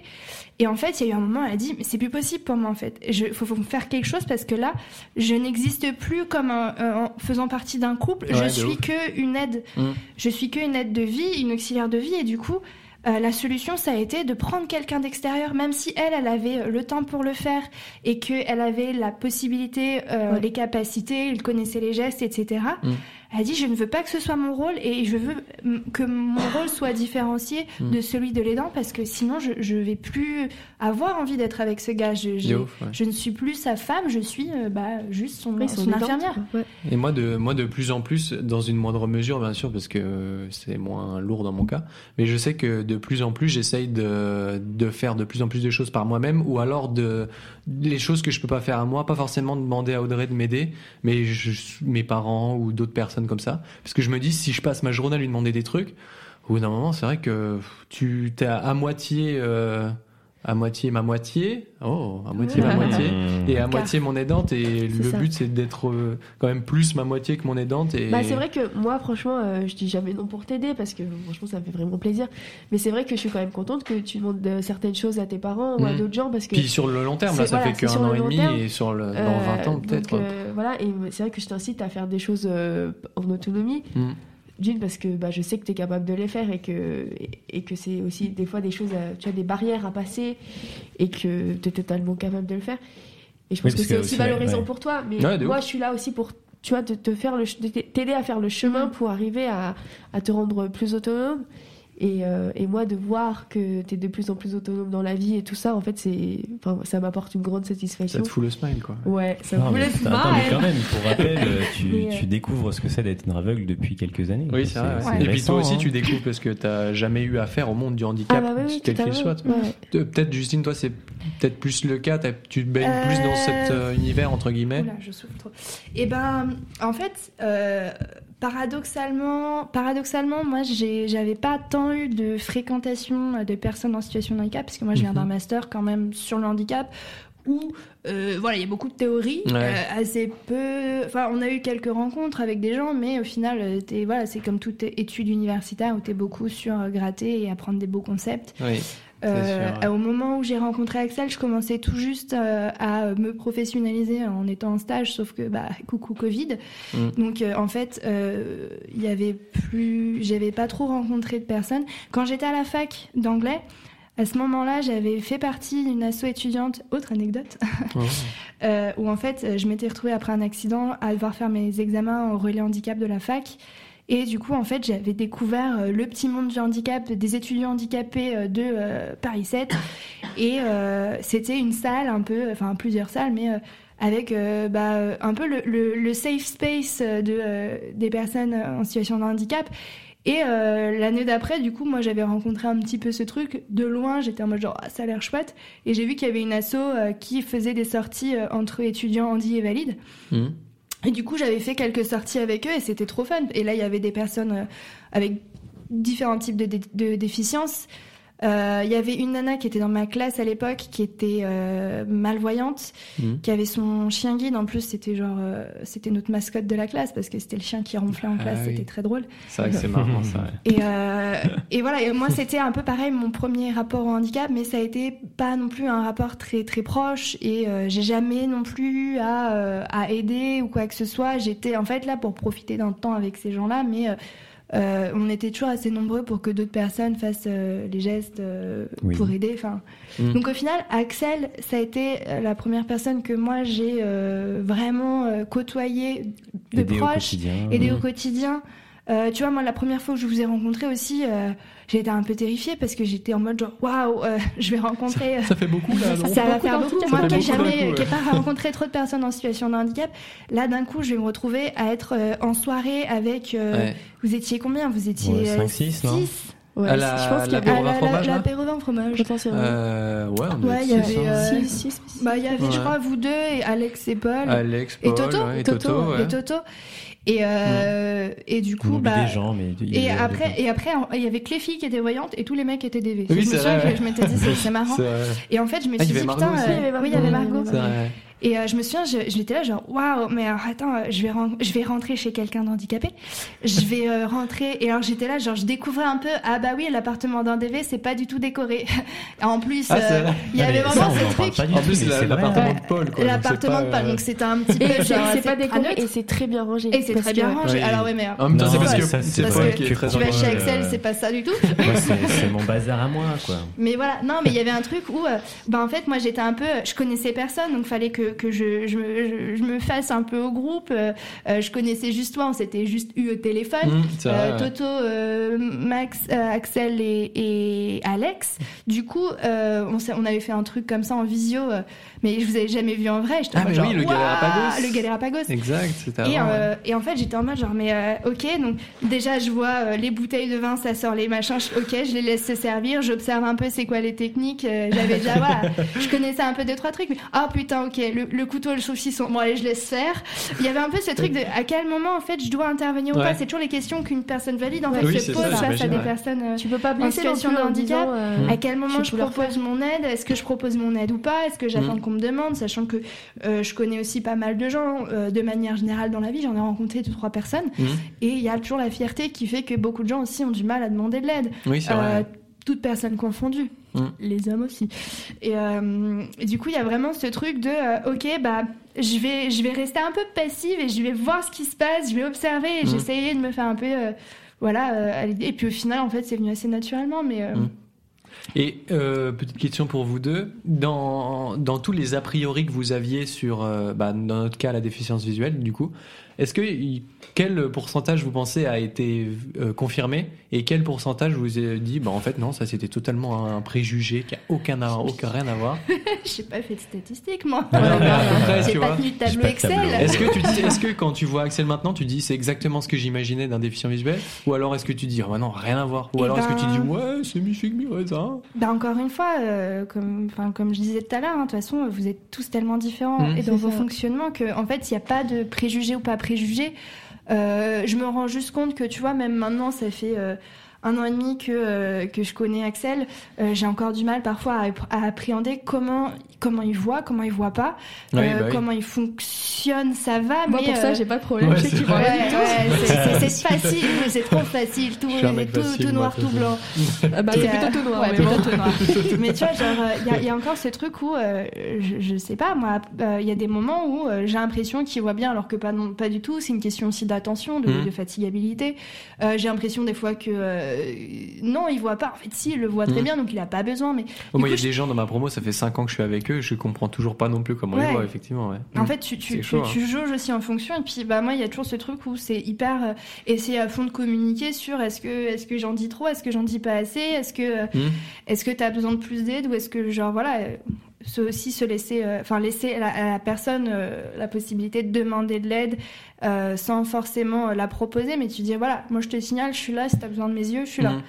Et en fait, il y a eu un moment, elle a dit, mais c'est plus possible pour moi en fait. Il faut, faut faire quelque chose parce que là, je n'existe plus comme un, euh, en faisant partie d'un couple. Ouais, je suis ouf. que une aide. Mm. Je suis que une aide de vie, une auxiliaire de vie, et du coup. Euh, la solution, ça a été de prendre quelqu'un d'extérieur, même si elle, elle avait le temps pour le faire et qu'elle avait la possibilité, euh, Ouais. les capacités, elle connaissait les gestes, etc. Elle a dit, je ne veux pas que ce soit mon rôle et je veux que mon rôle soit différencié Mm. de celui de l'aidant parce que sinon, je, je vais plus avoir envie d'être avec ce gars. Je, De j'ai- ouf, ouais. je ne suis plus sa femme, je suis euh, bah, juste son, Oui, son aidante, infirmière. Ouais. Et moi de, moi, de plus en plus, dans une moindre mesure, bien sûr, parce que c'est moins lourd dans mon cas, mais je sais que de plus en plus, j'essaye de, de faire de plus en plus de choses par moi-même, ou alors de les choses que je peux pas faire à moi, pas forcément demander à Audrey de m'aider, mais je- mes parents ou d'autres personnes comme ça. Parce que je me dis, si je passe ma journée à lui demander des trucs, au bout d'un moment, c'est vrai que tu t'es à, moitié, euh, à moitié ma moitié, oh, à moitié ma moitié. Mmh. Et à moitié mon aidante et le ça. but c'est d'être euh, quand même plus ma moitié que mon aidante et Bah, c'est vrai que moi, franchement, euh, je dis jamais non pour t'aider parce que franchement, ça me fait vraiment plaisir. Mais c'est vrai que je suis quand même contente que tu demandes euh, certaines choses à tes parents ou à Mhm. d'autres gens parce que. puis sur le long terme là ça voilà, fait qu'un an et demi terme. et sur le, dans euh, 20 ans peut-être euh, voilà, et c'est vrai que je t'incite à faire des choses euh, en autonomie. Mm. D'une, parce que bah, je sais que tu es capable de les faire et que, et, que c'est aussi des fois des choses, à- tu as des barrières à passer et que tu es totalement capable de le faire. Et je Oui, pense que c'est aussi valorisant ouais. pour toi. Mais Ouais, moi, je suis là aussi pour tu vois, de te faire t'aider à faire le chemin Mhm. pour arriver à, à te rendre plus autonome. Et, euh, et moi, de voir que tu es de plus en plus autonome dans la vie et tout ça, en fait, c'est, enfin, ça m'apporte une grande ça satisfaction. te fout le smile quoi Ouais, ça Non, me mais, laisse attends, mais quand même, pour rappel, [laughs] euh, tu, euh, tu découvres ce que c'est d'être une aveugle depuis quelques années. oui c'est vrai c'est et puis toi aussi hein. tu découvres parce que t'as jamais eu affaire au monde du handicap Ah bah oui, oui, quel qu'il soit. Ouais. Peut-être Justine toi c'est peut-être plus le cas t'as- tu te baignes Euh, plus dans cet euh, univers entre guillemets Oula, je souffle trop. Et ben, en fait, euh, paradoxalement, paradoxalement, moi, j'avais pas tant eu de fréquentation euh, de personnes en situation de handicap, parce que moi, je viens Mhm. d'un master quand même sur le handicap, où euh, voilà, il y a beaucoup de théories, Ouais. euh, assez peu. Enfin, on a eu quelques rencontres avec des gens, mais au final, t'es- voilà, c'est comme toute étude universitaire où tu es beaucoup sur gratter et apprendre des beaux concepts. oui Euh, sûr, ouais. Au moment où j'ai rencontré Axel, je commençais tout juste euh, à me professionnaliser en étant en stage, sauf que bah coucou Covid. Mm. Donc euh, en fait, euh, il y avait plus, j'avais pas trop rencontré de personnes. Quand j'étais à la fac d'anglais. À ce moment-là, j'avais fait partie d'une asso étudiante, autre anecdote, Oh. [laughs] euh, où en fait, euh, je m'étais retrouvée après un accident à devoir faire mes examens en relais handicap de la fac. Et du coup, en fait, j'avais découvert euh, le petit monde du handicap, des étudiants handicapés euh, de euh, Paris 7. Et c'était une salle un peu, enfin plusieurs salles, mais avec bah, un peu le, safe space de, des personnes en situation de handicap. Et l'année d'après, du coup, moi j'avais rencontré un petit peu ce truc. De loin, j'étais en mode genre, ah, ça a l'air chouette. Et j'ai vu qu'il y avait une asso qui faisait des sorties entre étudiants handi et valides. Mhm. Et du coup, j'avais fait quelques sorties avec eux et c'était trop fun. Et là, il y avait des personnes euh, avec différents types de, dé- de déficiences. Euh, Il y avait une nana qui était dans ma classe à l'époque, qui était euh, malvoyante, Mhm. qui avait son chien guide. En plus, c'était genre, euh, c'était notre mascotte de la classe parce que c'était le chien qui ronflait en Ah classe. oui. C'était très drôle. c'est vrai que c'est marrant ça ouais. Et, euh, et voilà, et moi c'était un peu pareil mon premier rapport au handicap, mais ça a été pas non plus un rapport très très proche et euh, j'ai jamais non plus à, euh, à aider ou quoi que ce soit. J'étais en fait là pour profiter d'un temps avec ces gens-là, mais euh, on était toujours assez nombreux pour que d'autres personnes fassent euh, les gestes euh, Oui. pour aider. Enfin, Mm. donc au final, Axel, ça a été euh, la première personne que moi j'ai euh, vraiment euh, côtoyé de Aider au proche quotidien. aider Mhm. au quotidien. Euh, tu vois, moi, la première fois que je vous ai rencontré aussi, euh, j'ai été un peu terrifiée parce que j'étais en mode genre, waouh, euh, [laughs] je vais rencontrer. euh, ça fait beaucoup là non ça va beaucoup faire beaucoup. Ça Moi qui n'ai beaucoup jamais, coup, ouais. ai pas rencontré trop de personnes en situation de handicap, là d'un coup, je vais me retrouver à être euh, en soirée avec. euh, Ouais. Vous étiez combien? Vous étiez Ouais, euh, cinq, six, non? six? Ouais, À la- je pense qu'il y la- avait Ah, la- fromage, la- fromage. potentiellement. Euh, ouais, on Ouais, il y avait, hein. euh, Six, six, six. Bah, il y avait, je crois, vous deux et Alex et Paul. Alex, Et Paul, Toto, ouais, et Toto, Toto, ouais. et Toto. Et, euh, et du coup, bah. des gens, mais il y Et après, et après, il y avait que les filles qui étaient voyantes et tous les mecs étaient DV. Oui, je me c'est souviens que je m'étais dit, c'est- [laughs] marrant. Et en fait, je me Ah, suis y dit, putain, euh, Il y avait Margot. oui, il y avait Margot. Et euh, je me souviens, je- j'étais là genre waouh, mais alors, attends, euh, je vais je vais rentrer chez quelqu'un d'handicapé. Je vais euh, rentrer et alors j'étais là genre je découvrais un peu ah bah oui l'appartement d'un DV c'est pas du tout décoré. [laughs] en plus Ah, euh, il y avait vraiment on ce en plus, l'appartement Ouais. de Paul, quoi. l'appartement de Paul euh, donc c'était un petit Et peu c'est genre c'est pas décoré et c'est très bien rangé. et c'est très bien rangé. Alors ouais mais En même temps, c'est parce que c'est qui tu vas chez euh, Axel, c'est pas ça du tout. C'est mon bazar à moi, quoi. Mais voilà, non, mais il y avait un truc où, euh, ben en fait, moi j'étais un peu, je connaissais personne, donc fallait que, que je, je, me, je, me fasse un peu au groupe. euh, euh, je connaissais juste toi, on s'était juste eu au téléphone. Mmh, Euh. Toto, euh, Max, euh, Axel et, et Alex. Du coup, on, on avait fait un truc comme ça en visio, mais je vous avais jamais vu en vrai. J'étais Ah, mais genre, oui, le Waouh, Galérapagos. Le Galérapagos. Exact, c'était Et, et en fait, j'étais en mode genre, mais ok, donc déjà, je vois les bouteilles de vin, ça sort les machins, je- ok, je les laisse se servir, j'observe un peu c'est quoi les techniques, j'avais déjà, [laughs] voilà, je connaissais un peu deux, trois trucs, mais ah putain, ok, le, le couteau, le saucisson, bon, allez, je laisse faire. Il y avait un peu ce truc de à quel moment, en fait, je dois intervenir ou pas, c'est toujours les questions qu'une personne valide, en fait, Oui, se pose ça, face à des personnes. euh, Tu peux pas blesser situation de en handicap. disant, euh, à quel moment je propose mon aide? Est-ce que je propose mon aide ou pas? Est-ce que j'attends Mm. qu'on me demande? Sachant que euh, je connais aussi pas mal de gens euh, de manière générale dans la vie. J'en ai rencontré deux trois personnes Mmh. et il y a toujours la fierté qui fait que beaucoup de gens aussi ont du mal à demander de l'aide. Oui, c'est Euh, vrai. Toutes personnes confondues, Mm. les hommes aussi. Et, euh, et du coup, il y a vraiment ce truc de euh, ok, bah je vais je vais rester un peu passive et je vais voir ce qui se passe, je vais observer et Mm. j'essayais de me faire un peu euh, voilà. et puis au final, en fait, c'est venu assez naturellement, mais Mm. Et euh, petite question pour vous deux. Dans, dans tous les a priori que vous aviez sur, euh, bah, dans notre cas, la déficience visuelle, du coup, est-ce que quel pourcentage vous pensez a été euh, confirmé et quel pourcentage vous avez dit, bah, en fait, non, ça c'était totalement un préjugé qui a aucun, aucun rien à voir? [laughs] J'ai pas fait de statistiques moi. Ouais, mais à peu près, J'ai tu pas vois. tenu de tableau pas Excel. tableau. Est-ce que tu dis, [laughs] est-ce que quand tu vois Axel maintenant, tu dis c'est exactement ce que j'imaginais d'un déficient visuel? Ou alors est-ce que tu dis, bah non, rien à voir? Ou Eh alors est-ce que tu ben- dis, ouais, c'est Michel Mireza Bah encore une fois, euh, comme, enfin, comme je disais tout à l'heure, hein, de toute façon, vous êtes tous tellement différents Mhm. et dans vos ça. fonctionnements que, en fait, il n'y a pas de préjugés ou pas préjugés. Euh, je me rends juste compte que, tu vois, même maintenant, ça fait euh, un an et demi que, euh, je connais Axel, j'ai encore du mal parfois à appréhender comment, comment il voit, comment il voit pas, Oui, euh, bah oui. comment il fonctionne, ça va, Moi, mais... pour ça, euh, j'ai pas de problème. Ouais, je sais c'est qu'il vrai. voit Ouais, rien du tout. ouais, c'est- c'est c'est [laughs] facile, c'est trop facile, tout, tout, facile, tout moi, noir, tout blanc. Ah bah, c'est euh, plutôt tout noir. ouais, mais plutôt tout noir. [laughs] mais tu vois, genre, il y, a- y a encore ce truc où, euh, je, je sais pas, moi, il y a des moments où euh, j'ai l'impression qu'il voit bien alors que pas, non, pas du tout. C'est une question aussi d'attention, de, de fatigabilité. Euh, j'ai l'impression des fois que euh, non, il voit pas. En fait, si, il le voit très Mhm. bien, donc il a pas besoin. Mais Oh, moi, il y a des gens dans ma promo, ça fait 5 ans que je suis avec eux, je comprends toujours pas non plus comment Ouais. ils voient, effectivement. Ouais. En fait, tu, tu, tu, chaud, hein. jauges aussi en fonction. Et puis, bah, moi, il y a toujours ce truc où c'est hyper euh, essayer à fond de communiquer sur est-ce que, est-ce que j'en dis trop, est-ce que j'en dis pas assez, est-ce que, Hmm. est-ce que t'as besoin de plus d'aide ou est-ce que, genre, voilà, euh, se aussi se laisser, euh, enfin, laisser à la, à la personne euh, la possibilité de demander de l'aide euh, sans forcément la proposer, mais tu dis, voilà, moi, je te signale, je suis là, si t'as besoin de mes yeux, je suis là. Mhm.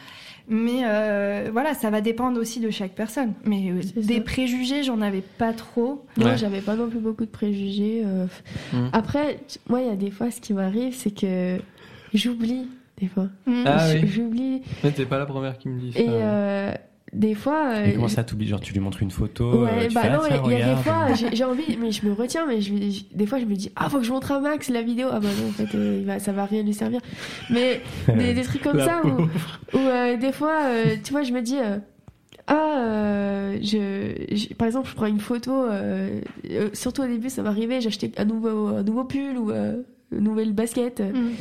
Mais euh, voilà, ça va dépendre aussi de chaque personne. Mais euh, des ça. préjugés, j'en avais pas trop. Ouais. j'avais pas non plus beaucoup de préjugés. euh. Mm. Après, moi, il y a des fois, ce qui m'arrive, c'est que j'oublie, des fois. Mm. Ah oui. J'oublie. Mais t'es pas la première qui me dit ça. Et euh, des fois. euh, Et comment ça t'oublie Genre, tu lui montres une photo euh, Ouais, tu bah fais, ah, non, il y, a des fois, j'ai envie, mais je me retiens, mais je, des fois, je me dis, ah, faut que je montre à Max la vidéo. Ah bah non, en fait, euh, il va, ça va rien lui servir. Mais [laughs] des, des trucs comme La ça, où, où, euh, des fois, euh, tu vois, je me dis, euh, ah, euh, je, je- par exemple, je prends une photo, euh, euh, surtout au début, ça m'arrivait, j'achetais un nouveau, un nouveau pull ou euh, une nouvelle basket. Mm.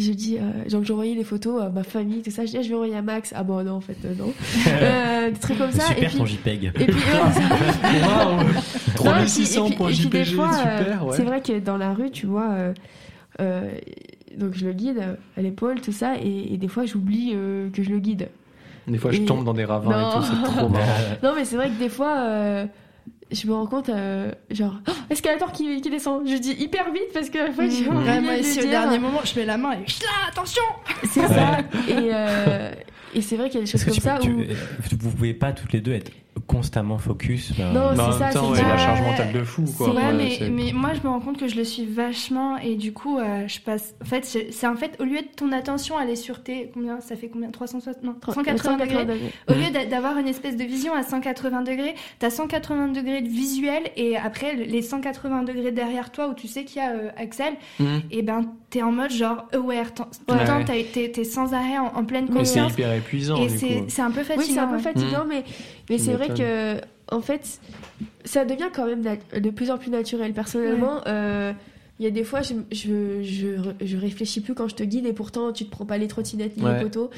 Je dis, euh, genre, j'envoyais des photos à ma famille, tout ça. Je dis, ah, je vais envoyer à Max. Ah bon, non, en fait, euh, non. [laughs] Euh, des trucs comme ça. Super et puis, ton JPEG. et puis, [laughs] ouais, ça- Waouh non, et puis- 3600 et puis- et puis des JPG, fois, euh, super, ouais. C'est vrai que dans la rue, tu vois, euh, euh, donc je le guide à l'épaule, tout ça, et, et des fois j'oublie euh, que je le guide. Des fois, je tombe dans des ravins et Non. tout, c'est trop marrant. [laughs] Non, mais c'est vrai que des fois, euh, je me rends compte, euh, genre, oh, escalator qui, qui descend. Je dis hyper vite parce que la fois j'ai Mmh. moi le aussi, au dernier moment, je mets la main et là, attention C'est ça. Et, euh, et c'est vrai qu'il y a des choses comme tu, ça où. vous pouvez pas toutes les deux être constamment focus. ben, Non, Mais c'est en ça, même temps, c'est ouais, la charge mentale de fou, quoi. Ouais, mais, moi je me rends compte que je le suis vachement et du coup euh, je passe. En fait, c'est en fait au lieu de ton attention aller sur tes combien ça fait combien 360 non 180 degrés. degrés. Au lieu d'a- d'avoir une espèce de vision à 180 degrés, t'as 180 degrés de visuel et après les 180 degrés derrière toi où tu sais qu'il y a euh, Axel, Mhm. et ben t'es en mode genre aware. Tout le Ouais. temps t'as- t'es t'es sans arrêt en, en pleine Mais c'est conscience. hyper épuisant, Et c'est un peu fatigant. Oui, c'est un peu ouais. fatigant, mais, mais Tu c'est vrai que, en fait, ça devient quand même de plus en plus naturel. Personnellement, euh, il y a des fois, je, je, je, je réfléchis plus quand je te guide et pourtant, tu te prends pas les trottinettes ni Ouais. les poteaux.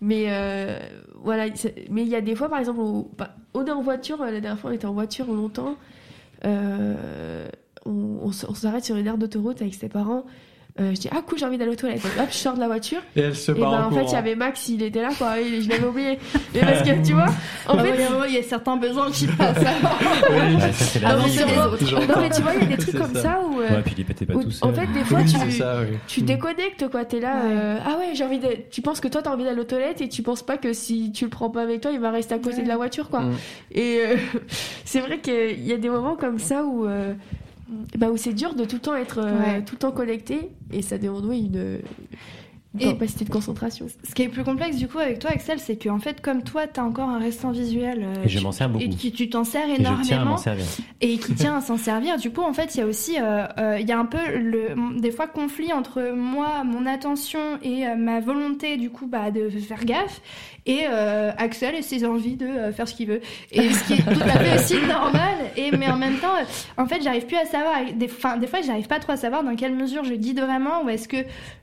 Mais euh, voilà, mais il y a des fois, par exemple, où, bah, on est en voiture, la dernière fois, on était en voiture longtemps. euh, on, on on s'arrête sur une aire d'autoroute avec ses parents. Euh, je dis, ah cool, j'ai envie d'aller aux toilettes. Hop, je sors de la voiture. Et elle se Et ben, en en fait, il y avait Max, il était là, quoi. et je l'avais oublié. Mais parce que, tu vois, en Ah fait, il y a certains besoins qui passent. [laughs] alors. Oui. ça, c'est la Ah. Non, mais tu vois, il y a des [laughs] trucs comme ça. ça, où, euh, Ouais, puis il pas où, tout en seul. fait, des fois, Oui, tu, ça, oui. tu déconnectes, quoi. T'es là, Ouais. euh, ah ouais, j'ai envie de. Tu penses que toi, t'as envie d'aller aux toilettes et tu penses pas que si tu le prends pas avec toi, il va rester à côté Ouais. de la voiture, quoi. Mm. Et euh, [laughs] c'est vrai qu'il y a des moments comme ça où. Bah, où c'est dur de tout le temps être euh, Ouais. tout le temps connecté et ça demande oui, une, capacité de concentration. Ce qui est plus complexe du coup avec toi, Axel, c'est qu'en fait, comme toi, t'as encore un restant visuel. euh, Et je tu- m'en sers beaucoup. Et que tu t'en sers Et je tiens à énormément. m'en servir. et qui tient à s'en servir. Du coup, en fait, il y a aussi, euh, euh, il y a un peu le, des fois conflit entre moi, mon attention et euh, ma volonté, du coup, bah, de faire gaffe, et euh, Axel et ses envies de euh, faire ce qu'il veut. Et ce qui est tout à fait aussi [laughs] normal. Et mais en même temps, euh, en fait, j'arrive plus à savoir. Des, fin, des fois, j'arrive pas trop à savoir dans quelle mesure je guide vraiment, ou est-ce que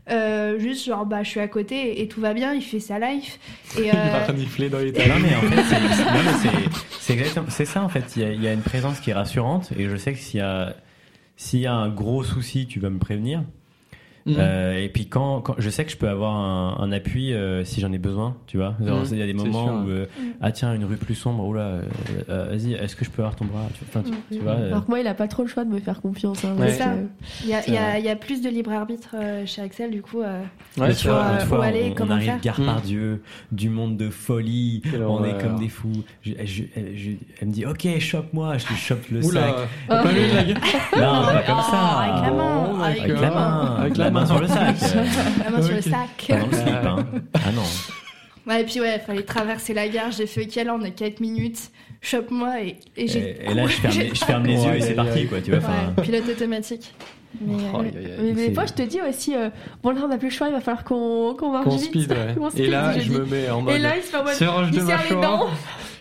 euh, juste genre, bah, je suis à côté et tout va bien, il fait sa life. Et Il va renifler dans les Non mais en fait [laughs] c'est- exactement c'est ça en fait il y, a, il y a une présence qui est rassurante et je sais que s'il y a s'il y a un gros souci tu vas me prévenir Mhm. Euh, et puis quand, quand je sais que je peux avoir un, un appui euh, si j'en ai besoin tu vois Mhm, il y a des c'est moments sûr. où euh, Mhm. ah tiens une rue plus sombre oula euh, euh, vas-y est-ce que je peux avoir ton bras? Tu, enfin, tu, tu vois euh, Alors que moi, il a pas trop le choix de me faire confiance. hein, Ouais. parce Ça. que- il y, a- C'est il y, a- vrai. il y a plus de libre arbitre euh, chez Axel, du coup. euh, Ouais, L'autre c'est fois, où aller, on, on comment arrive faire. gare par Dieu, du monde de folie, Quelle on est comme des fous. Je- je- elle, je- elle me dit, ok, chope-moi, je lui chope le sac. Oula, t'as pas vu la gueule? Non, pas comme Oh, ça. avec la main, Bon, avec la main, main sur le sac. [laughs] la main sur le sac. Pas dans le slip, hein. Ah non. Ouais, et puis ouais, fallait traverser la gare. J'ai fait quelle heure On a 4 minutes. Chope-moi et, et j'ai. Et, et là, je ferme, les- je ferme les yeux et c'est parti, quoi, tu vois. enfin, Ouais, pilote automatique. Mais, Oh, euh. Mais fois, je te dis aussi, euh, bon là, on n'a plus le choix, il va falloir qu'on qu'on marche vite. speed, ouais. [laughs] Qu'on Et là, je me mets en mode. Et là, il se fait en mode. il de serre les mâchoire. dents.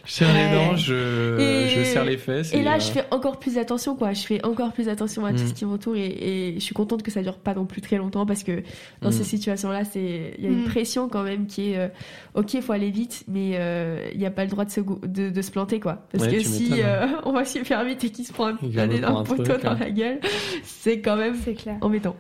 Je serre les dents, je, Et- je serre les fesses. Et là, euh, je fais encore plus attention, quoi. Je fais encore plus attention à tout Mm. ce qui m'entoure et, et je suis contente que ça dure pas non plus très longtemps parce que dans Mm. ces situations-là, c'est il y a une Mm. pression quand même qui est euh, ok, il faut aller vite, mais euh, il n'y a pas le droit de se, go- de, de se planter, quoi. Parce Ouais, que si m'étonnes. euh, [laughs] on va s'y faire vite et qu'il se prend un, un me énorme poteau dans hein. la gueule, c'est quand même C'est clair. embêtant.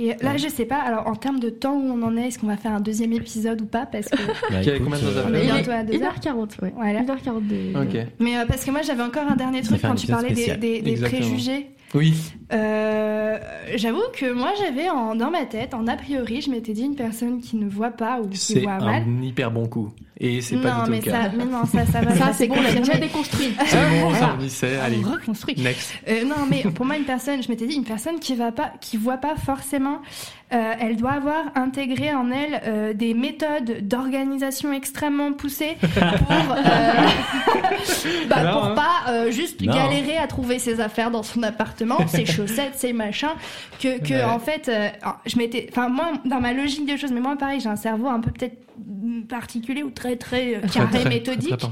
Et là, je sais pas, alors en termes de temps où on en est, est-ce qu'on va faire un deuxième épisode ou pas Parce que. [laughs] bah, écoute, combien de euh, On est Il est bientôt à deux heures. 1h40, ouais. Voilà. 1h40 de... Ok. Mais euh, parce que moi, j'avais encore un dernier truc quand tu parlais des, spécial. des- des Exactement. préjugés. Oui. Euh, J'avoue que moi, j'avais dans ma tête, en a priori, je m'étais dit une personne qui ne voit pas ou qui C'est voit mal. un hyper bon coup. Et c'est pas du tout mais le cas. ça, mais non, ça, ça va. Ça, c'est bon, on l'a déjà déconstruit. C'est bon, ça Voilà. me disait. On Allez, reconstruit. next. Euh, non, mais pour moi, une personne, je m'étais dit, une personne qui va pas, qui voit pas forcément, euh, elle doit avoir intégré en elle euh, des méthodes d'organisation extrêmement poussées pour, euh, [laughs] bah, Non, pour hein. pas euh, juste Non. galérer à trouver ses affaires dans son appartement, ses [laughs] chaussettes, ses machins, que, que Ouais. en fait, euh, je m'étais, enfin moi, dans ma logique des choses, mais moi pareil, j'ai un cerveau un peu peut-être particulier ou très très euh, carré, Très, très méthodique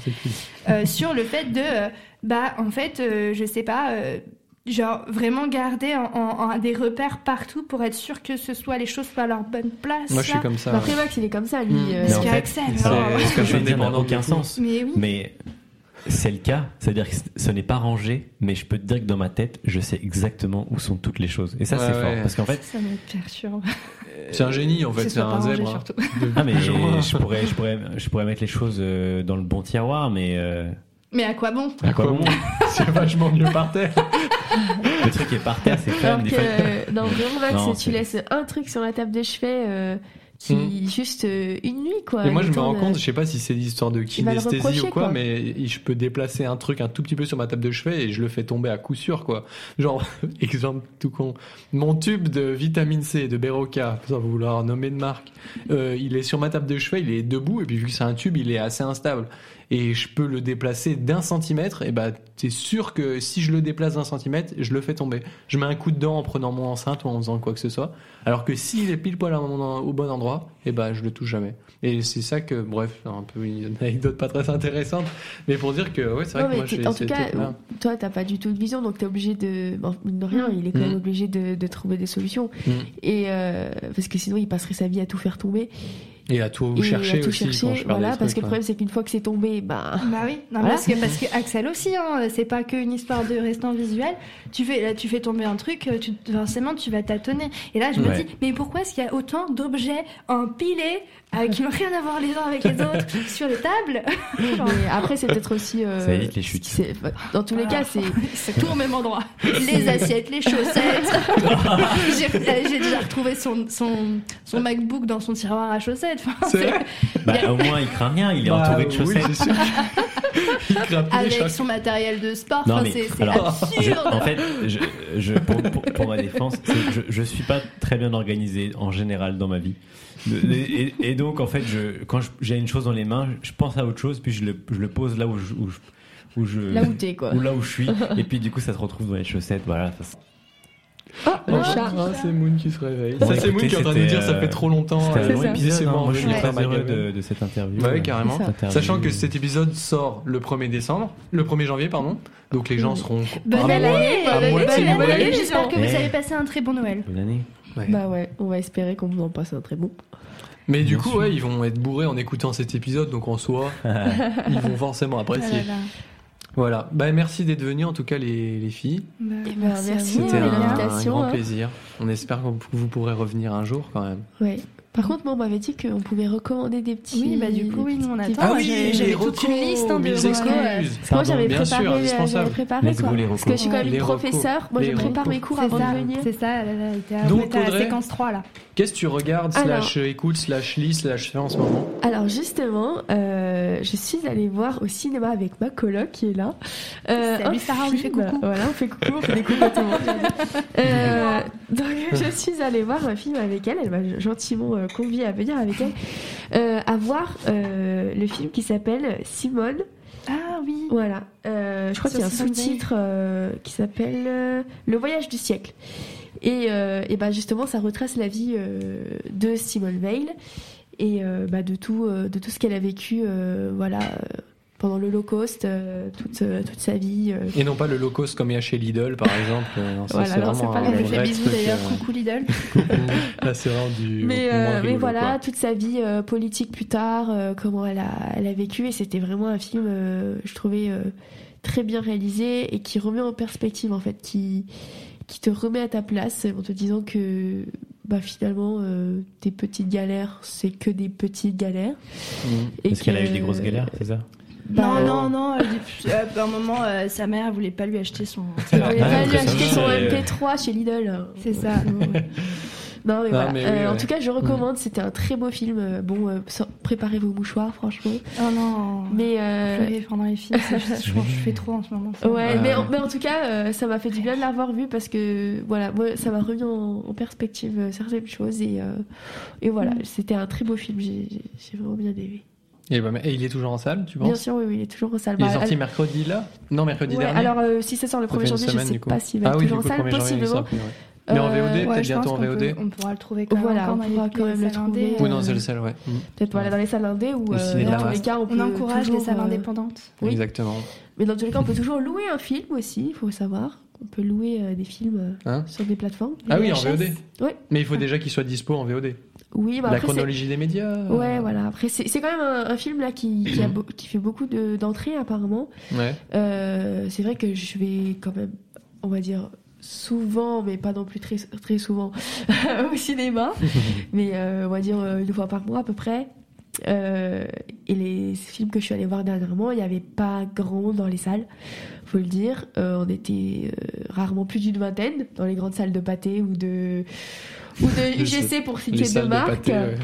euh, sur le fait de euh, bah en fait euh, je sais pas euh, genre vraiment garder en, en- en des repères partout pour être sûr que ce soit les choses soient à leur bonne place Moi, je suis comme ça. Après, Max, il est comme ça, lui. Mm. euh, fait, Axel, c'est- alors, ce que je veux dire n'a aucun sens. mais oui Mais c'est le cas, c'est-à-dire que ce n'est pas rangé, mais je peux te dire que dans ma tête, je sais exactement où sont toutes les choses. Et ça, Ouais, c'est fort. ouais. Parce qu'en fait, ça me perturbe C'est un génie, en fait. ce C'est un zèbre. surtout ah, mais [laughs] je pourrais, je, pourrais, je pourrais mettre les choses euh, dans le bon tiroir, mais euh, mais à quoi bon? à quoi bon? [laughs] C'est vachement mieux par terre. [laughs] Le truc est par terre, c'est quand Alors que, fois. euh, non, vraiment, Max, tu laisses un truc sur la table de chevet, euh, qui Mm. juste euh, une nuit quoi. Et moi, je me rends compte, je sais pas si c'est l'histoire de kinesthésie ou quoi, quoi. mais je peux déplacer un truc un tout petit peu sur ma table de chevet et je le fais tomber à coup sûr, quoi. Genre, [laughs] exemple tout con, mon tube de vitamine C, de Beroca, sans vouloir nommer de marque, euh, il est sur ma table de chevet, il est debout, et puis vu que c'est un tube, il est assez instable. Et je peux le déplacer d'un centimètre, et bah, t'es sûr que si je le déplace d'un centimètre, je le fais tomber. Je mets un coup dedans en prenant mon enceinte ou en faisant quoi que ce soit. Alors que s'il est pile poil au bon endroit, et bah, je le touche jamais. Et c'est ça que, bref, un peu une anecdote pas très intéressante, mais pour dire que, ouais, c'est vrai Non, que moi, j'ai en tout cas, toi, t'as pas du tout de vision, donc t'es obligé de. Bon, de rien, Mm. il est quand même Mm. obligé de, de trouver des solutions. Mm. Et euh, parce que sinon, il passerait sa vie à tout faire tomber. Et à tout et chercher à tout aussi. quand chercher. Voilà, parce que le problème, c'est qu'une fois que c'est tombé, bah. Bah oui, non, Voilà. parce, que, parce que Axel aussi, hein, c'est pas qu'une histoire de restant visuel. Tu fais, là, tu fais tomber un truc, tu, forcément tu vas tâtonner. Et là, je me Ouais. dis, mais pourquoi est-ce qu'il y a autant d'objets empilés euh, qui n'ont rien à voir les uns avec les autres [laughs] sur les tables Mais après, c'est peut-être aussi. euh, Ça évite les chutes. c'est- Dans tous les cas, c'est. [laughs] C'est tout au même endroit. Les assiettes, les chaussettes. [laughs] J'ai euh, j'ai déjà retrouvé son, son, son MacBook dans son tiroir à chaussettes. Enfin, C'est c'est- vrai Bah, au moins, il craint rien, il est Bah, entouré de oui, chaussettes. il avec son matériel de sport. Non, Enfin, mais c'est c'est alors, je- absurde. en fait, je, je- pour, pour- pour ma défense, je, je suis pas très bien organisé en général dans ma vie. Et, et donc, en fait, je, quand j'ai une chose dans les mains, je pense à autre chose, puis je le, je le pose là où je, où je, où je- Là où t'es, quoi. ou là où je suis, et puis du coup, ça se retrouve dans les chaussettes. Voilà. Ça, Oh, Oh, le chat. ah, c'est Moon qui se réveille. Bon, ça, c'est Moon qui est en train de nous dire ça fait trop longtemps. C'était un euh, long ça. épisode. laissez-moi hein. Moi, je suis très heureux de, de cette interview. Bah oui, Euh, carrément. C'est. Sachant que cet épisode sort le 1er décembre, le 1er janvier, pardon. Donc les gens seront. Bonne année, bonne année. J'espère que vous Eh. avez passé un très bon Noël. Bonne année. Ouais. Bah ouais, on va espérer qu'on vous en passe un très bon. Mais du Bien coup, sûr. ouais, ils vont être bourrés en écoutant cet épisode, donc en soi, [laughs] ils vont forcément apprécier. Ah là là. Voilà. Bah, merci d'être venus, en tout cas, les, les filles. Bah, Eh ben, merci à vous, C'était un, grand hein. plaisir. On espère que vous pourrez revenir un jour quand même. Ouais. Par contre, moi, on m'avait dit qu'on pouvait recommander des petits. Oui, bah du coup, oui, nous on des attend. petits- Ah oui, j'ai- J'avais toute une liste hein, de recos, excuses. Moi, j'avais Bien préparé, j'avais quoi. Parce que je suis quand même une professeure. Moi, Les je prépare recos. mes cours C'est avant ça, de venir. c'est ça, été Donc, arrêtée à la séquence 3 là. Qu'est-ce que tu regardes, Alors. slash écoute, slash lis, slash fais en ce moment Alors justement, euh, je suis allée voir au cinéma avec ma coloc qui est là. Euh, Salut Sarah, on lui fait coucou. Voilà, on fait coucou, on fait des coucou à tout le monde. [laughs] Euh, donc [laughs] je suis allée voir un film avec elle. Elle m'a gentiment euh, conviée à venir avec elle euh, à voir euh, le film qui s'appelle Simone. Ah oui. Voilà. Euh, je crois qu'il y a un sous-titre euh, qui s'appelle euh, Le voyage du siècle. Et, euh, et ben justement, ça retrace la vie euh, de Simone Veil et euh, bah, de tout, de tout ce qu'elle a vécu, voilà, pendant l'Holocauste, toute, toute sa vie. Et non pas le low cost comme il y a chez Lidl, par exemple. Non, ça, Voilà, c'est non, vraiment c'est pas lui fait bisous d'ailleurs, coucou Lidl. [laughs] Là, c'est vraiment du. Mais, euh, mais voilà, quoi. toute sa vie euh, politique plus tard, euh, comment elle a, elle a vécu, et c'était vraiment un film, je trouvais très bien réalisé et qui remet en perspective en fait, qui, qui te remet à ta place en te disant que bah, finalement euh, tes petites galères, c'est que des petites galères. Mm. Et Est-ce qu'elle a eu des grosses galères, c'est ça? Bah, non, non, non. elle dit- euh, à un moment, euh, sa mère voulait pas lui acheter son. Elle voulait Ah, pas lui acheter son euh, MP3 chez Lidl. C'est ça. [laughs] Non, mais voilà. mais oui, Euh, En tout cas, je recommande. C'était un très beau film. Euh, Bon, euh, préparez vos mouchoirs, franchement. Oh non. Mais euh, Pleurer pendant les films, je, pense que je fais trop en ce moment. ça. Ouais, Ouais. mais, en, mais en tout cas, euh, ça m'a fait du bien de l'avoir vu parce que voilà, moi, ça m'a remis en, en perspective certaines choses et, euh, et voilà, Mm. c'était un très beau film. J'ai vraiment bien aimé. Et, bah, et il est toujours en salle, tu Bien penses sûr, oui, oui, il est toujours en salle. Il est Bah, sorti elle- mercredi là? Non, mercredi ouais, dernier. alors euh, si ça sort le Ça 1er fait une janvier, je semaine, sais pas s'il va ah être toujours coup, en salle, 1er janvier, Mais en Euh, VOD, Ouais, peut-être bientôt en peut- VOD. on pourra le trouver quand même Voilà, on dans les- pourra quand les même le salles trouver. Oui, non, euh, c'est le seul, ouais. Peut-être voilà dans les salles indées ou euh, de dans tous les cas, on, encourage les salles euh, indépendantes. oui. Exactement. Mais dans tous les cas, on peut toujours louer un film aussi, il faut savoir. On peut louer euh, des films euh, Hein sur des plateformes. Ah oui, en. VOD. Ouais. Mais il faut déjà qu'il soit dispo en VOD. Oui, bah La après, chronologie des médias. euh, Ouais, voilà. Après, c'est c'est quand même un, un film là qui, qui, a beau- qui fait beaucoup de- d'entrées apparemment. Ouais. Euh, c'est vrai que je vais quand même, on va dire souvent, mais pas non plus très, très souvent, [laughs] au cinéma. [laughs] mais euh, on va dire euh, une fois par mois à peu près. Euh, et les films que je suis allée voir dernièrement, il n'y avait pas grand monde dans les salles, faut le dire. Euh, on était rarement plus d'une vingtaine dans les grandes salles de pâté ou de, ou de [laughs] UGC pour citer deux de marques. pâté, ouais.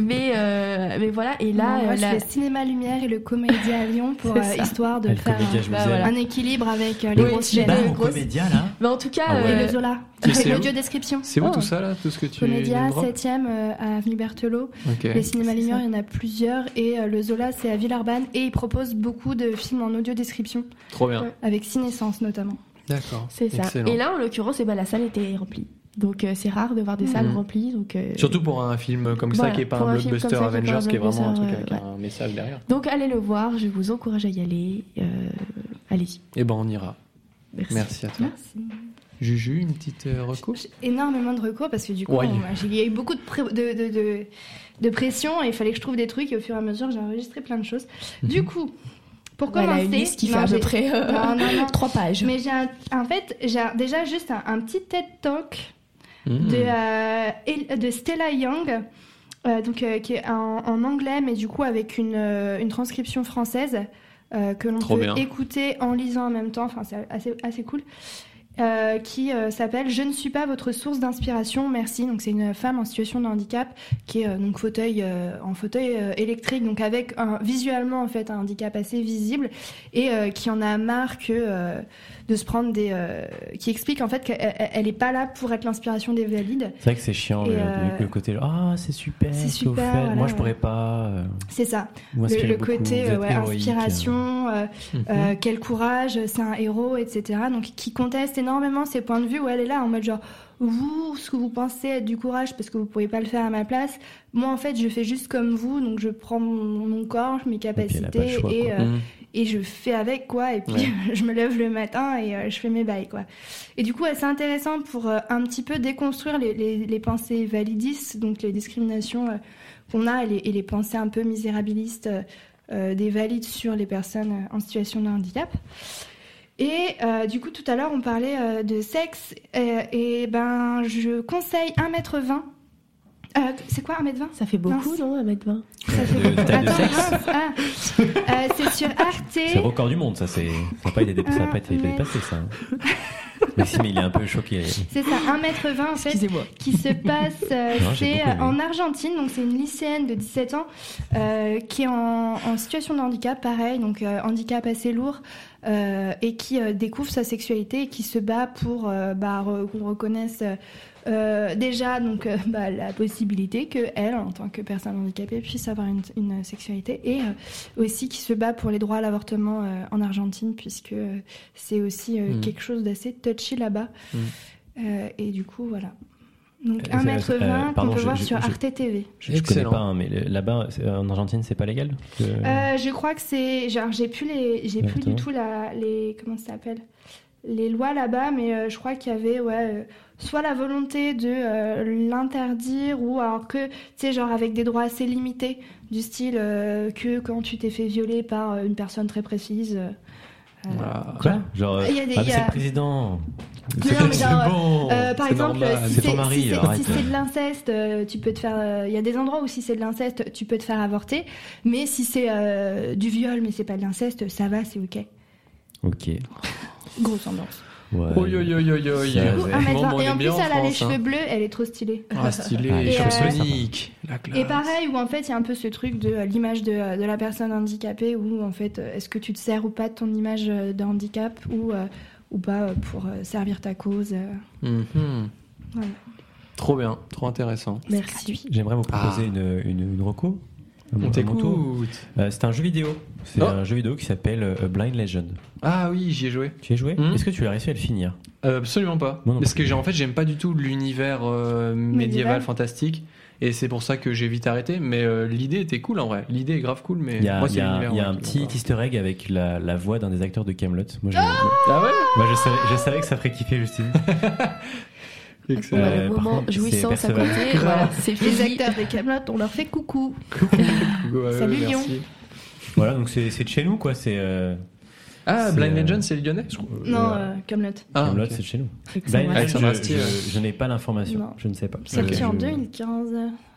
Mais, euh, mais voilà, et là, moi, euh, je la- fais cinéma lumière et le comédia à Lyon pour [laughs] euh, histoire de Ah, le faire Comédia, bah, voilà. un équilibre avec euh, les Oui, grosses chaînes. bats. En grosse- comédia là. mais en tout cas, Ah ouais. Et le Zola. L'audio [laughs] description. C'est où Oh. tout ça là Tout ce que tu Comédia, name drop 7ème euh, à Avenue Berthelot. Les cinémas lumière, il y en a plusieurs. Et euh, le Zola, c'est à Villeurbanne. Et il propose beaucoup de films en audio description, Trop bien. Avec Cinescence notamment. D'accord. c'est ça. Excellent. Et là, en l'occurrence, eh ben, la salle était remplie. Donc euh, c'est rare de voir des salles Mhm. remplies. Donc, euh, Surtout pour un film comme ça qui est pas un blockbuster qui est Avengers, qui est vraiment un truc avec ouais. un message derrière. donc allez le voir, je vous encourage à y aller. Euh, Allez-y. Et ben on ira. Merci. Merci à toi. Merci. Juju, une petite euh, reco J'ai énormément de recours parce que du coup, Ouais. il y a eu beaucoup de, pré- de, de, de- de pression et il fallait que je trouve des trucs et au fur et à mesure, j'ai enregistré plein de choses. Du coup, pour Voilà commencer, une liste qui fait non, à peu près euh, Non, non, non. [laughs] trois pages. Mais j'ai un- en fait, j'ai déjà juste un, un petit TED Talk Mmh. de, euh, de Stella Young, euh, donc, euh, qui est en, en anglais, mais du coup avec une, une transcription française que l'on peut bien. écouter en lisant en même temps. Enfin, c'est assez, assez cool. Euh, qui euh, s'appelle Je ne suis pas votre source d'inspiration, merci. Donc c'est une femme en situation de handicap qui est euh, donc fauteuil en fauteuil électrique, donc avec un, visuellement en fait un handicap assez visible et qui en a marre que de se prendre des, qui explique en fait qu'elle elle- elle est pas là pour être l'inspiration des valides. C'est vrai que c'est chiant le, le côté ah c'est super. c'est super, voilà, Moi je ouais. pourrais pas. C'est ça. Le, le côté ouais, inspiration, Mhm. quel courage, c'est un héros, etc. Donc qui conteste énormément ses points de vue où elle est là en mode genre vous, ce que vous pensez être du courage parce que vous pouvez pas le faire à ma place. Moi en fait je fais juste comme vous, donc je prends mon, mon corps, mes capacités choix, et, quoi. euh, Mmh. et je fais avec quoi et puis Ouais. [laughs] je me lève le matin et euh, je fais mes bails quoi et du coup ouais, c'est intéressant pour euh, un petit peu déconstruire les, les, les pensées validistes donc les discriminations qu'on a et les, et les pensées un peu misérabilistes des valides sur les personnes en situation de handicap et euh, du coup tout à l'heure on parlait euh, de sexe euh, et ben je conseille 1m20 euh, c'est quoi 1m20 Ça fait beaucoup, non, à mettre 20 ça fait De taille de Attends, sexe. ah. C'est sur Arte C'est le record du monde ça c'est. Ça n'a pas été ça dépassé ça. Maxime il est un peu choqué. C'est ça, 1m20 en fait, qui se passe, euh, Non, c'est beaucoup en Argentine, donc c'est une lycéenne de 17 ans euh, qui est en, en situation de handicap, pareil, donc euh, handicap assez lourd, euh, et qui euh, découvre sa sexualité et qui se bat pour euh, bah, re- qu'on reconnaisse déjà donc bah, la possibilité que elle, en tant que personne handicapée, puisse avoir une, une sexualité, et aussi qui se bat pour les droits à l'avortement en Argentine, puisque c'est aussi euh, Mm. quelque chose d'assez touchy là-bas. Mm. Euh, et du coup, voilà. Donc Euh, 1m20 c'est- euh, qu'on peut je- voir je- sur Arte TV. Je, je connais pas hein, mais là-bas en Argentine c'est pas légal. que- Euh, je crois que c'est. Genre, j'ai plus, les, j'ai plus du tout la, les. Comment ça s'appelle? Les lois là-bas, mais euh, je crois qu'il y avait, ouais. euh, soit la volonté de euh, l'interdire, ou alors que, tu sais, genre avec des droits assez limités, du style euh, que quand tu t'es fait violer par euh, une personne très précise. Euh, euh. Quoi Genre euh, Il y a des- ah, il y mais a- c'est le président. Non, mais genre, bon. Euh, par c'est exemple, normal. si C'est c'est ton mari, si c'est- si c'est de l'inceste, euh, tu peux te faire. euh, Il y a des endroits où si c'est de l'inceste, tu peux te faire avorter. Mais si c'est euh, du viol, mais c'est pas de l'inceste, ça va, c'est ok. Ok. Grosse ambiance. Ouais. Ça, ouais. un mètre Bon, vingt. on Et en plus, elle a les France, hein. cheveux bleus, elle est trop stylée. Ah, stylé, Ah, et, cheveux euh. Et pareil, où en fait, il y a un peu ce truc de euh, l'image de, euh, de la personne handicapée, où en fait, est-ce que tu te sers ou pas de ton image de handicap, ou, euh, ou pas pour servir ta cause. Voilà. Trop bien, trop intéressant. Merci. J'aimerais vous proposer Ah. une, une, une reco. Mon- On t'écoute. Euh, c'est un jeu vidéo. C'est Oh. un jeu vidéo qui s'appelle euh, Blind Legend. Ah oui, j'y ai joué. Tu y as joué Mhm. Est-ce que tu as réussi à le finir Euh, absolument pas. Non Parce que j'ai en fait j'aime pas du tout l'univers euh, médiéval fantastique et c'est pour ça que j'ai vite arrêté. Mais euh, l'idée était cool en vrai. L'idée est grave cool, mais Il y a, moi y a- l'univers. il y a ouais, un petit easter egg avec la, la voix d'un des acteurs de Camelot. Moi, je, Ah ouais? moi, je, savais, je savais que ça ferait kiffer Justine. [laughs] Excellent. Euh, le moment contre, jouissance c'est à côté. Voilà, c'est Les acteurs des Camelot, on leur fait coucou. [laughs] [laughs] Ouais, Salut, Lyon. Voilà, donc c'est c'est de chez nous, quoi. C'est euh, Ah, Blind euh, Legend, c'est lyonnais je crois. Non, euh, Camelot. Ah, Camelot, ok. c'est de chez nous. Blind Alexandre Legend, je, Astier, je- je n'ai pas l'information. Je ne sais pas. Sorti Je- en je- 2015,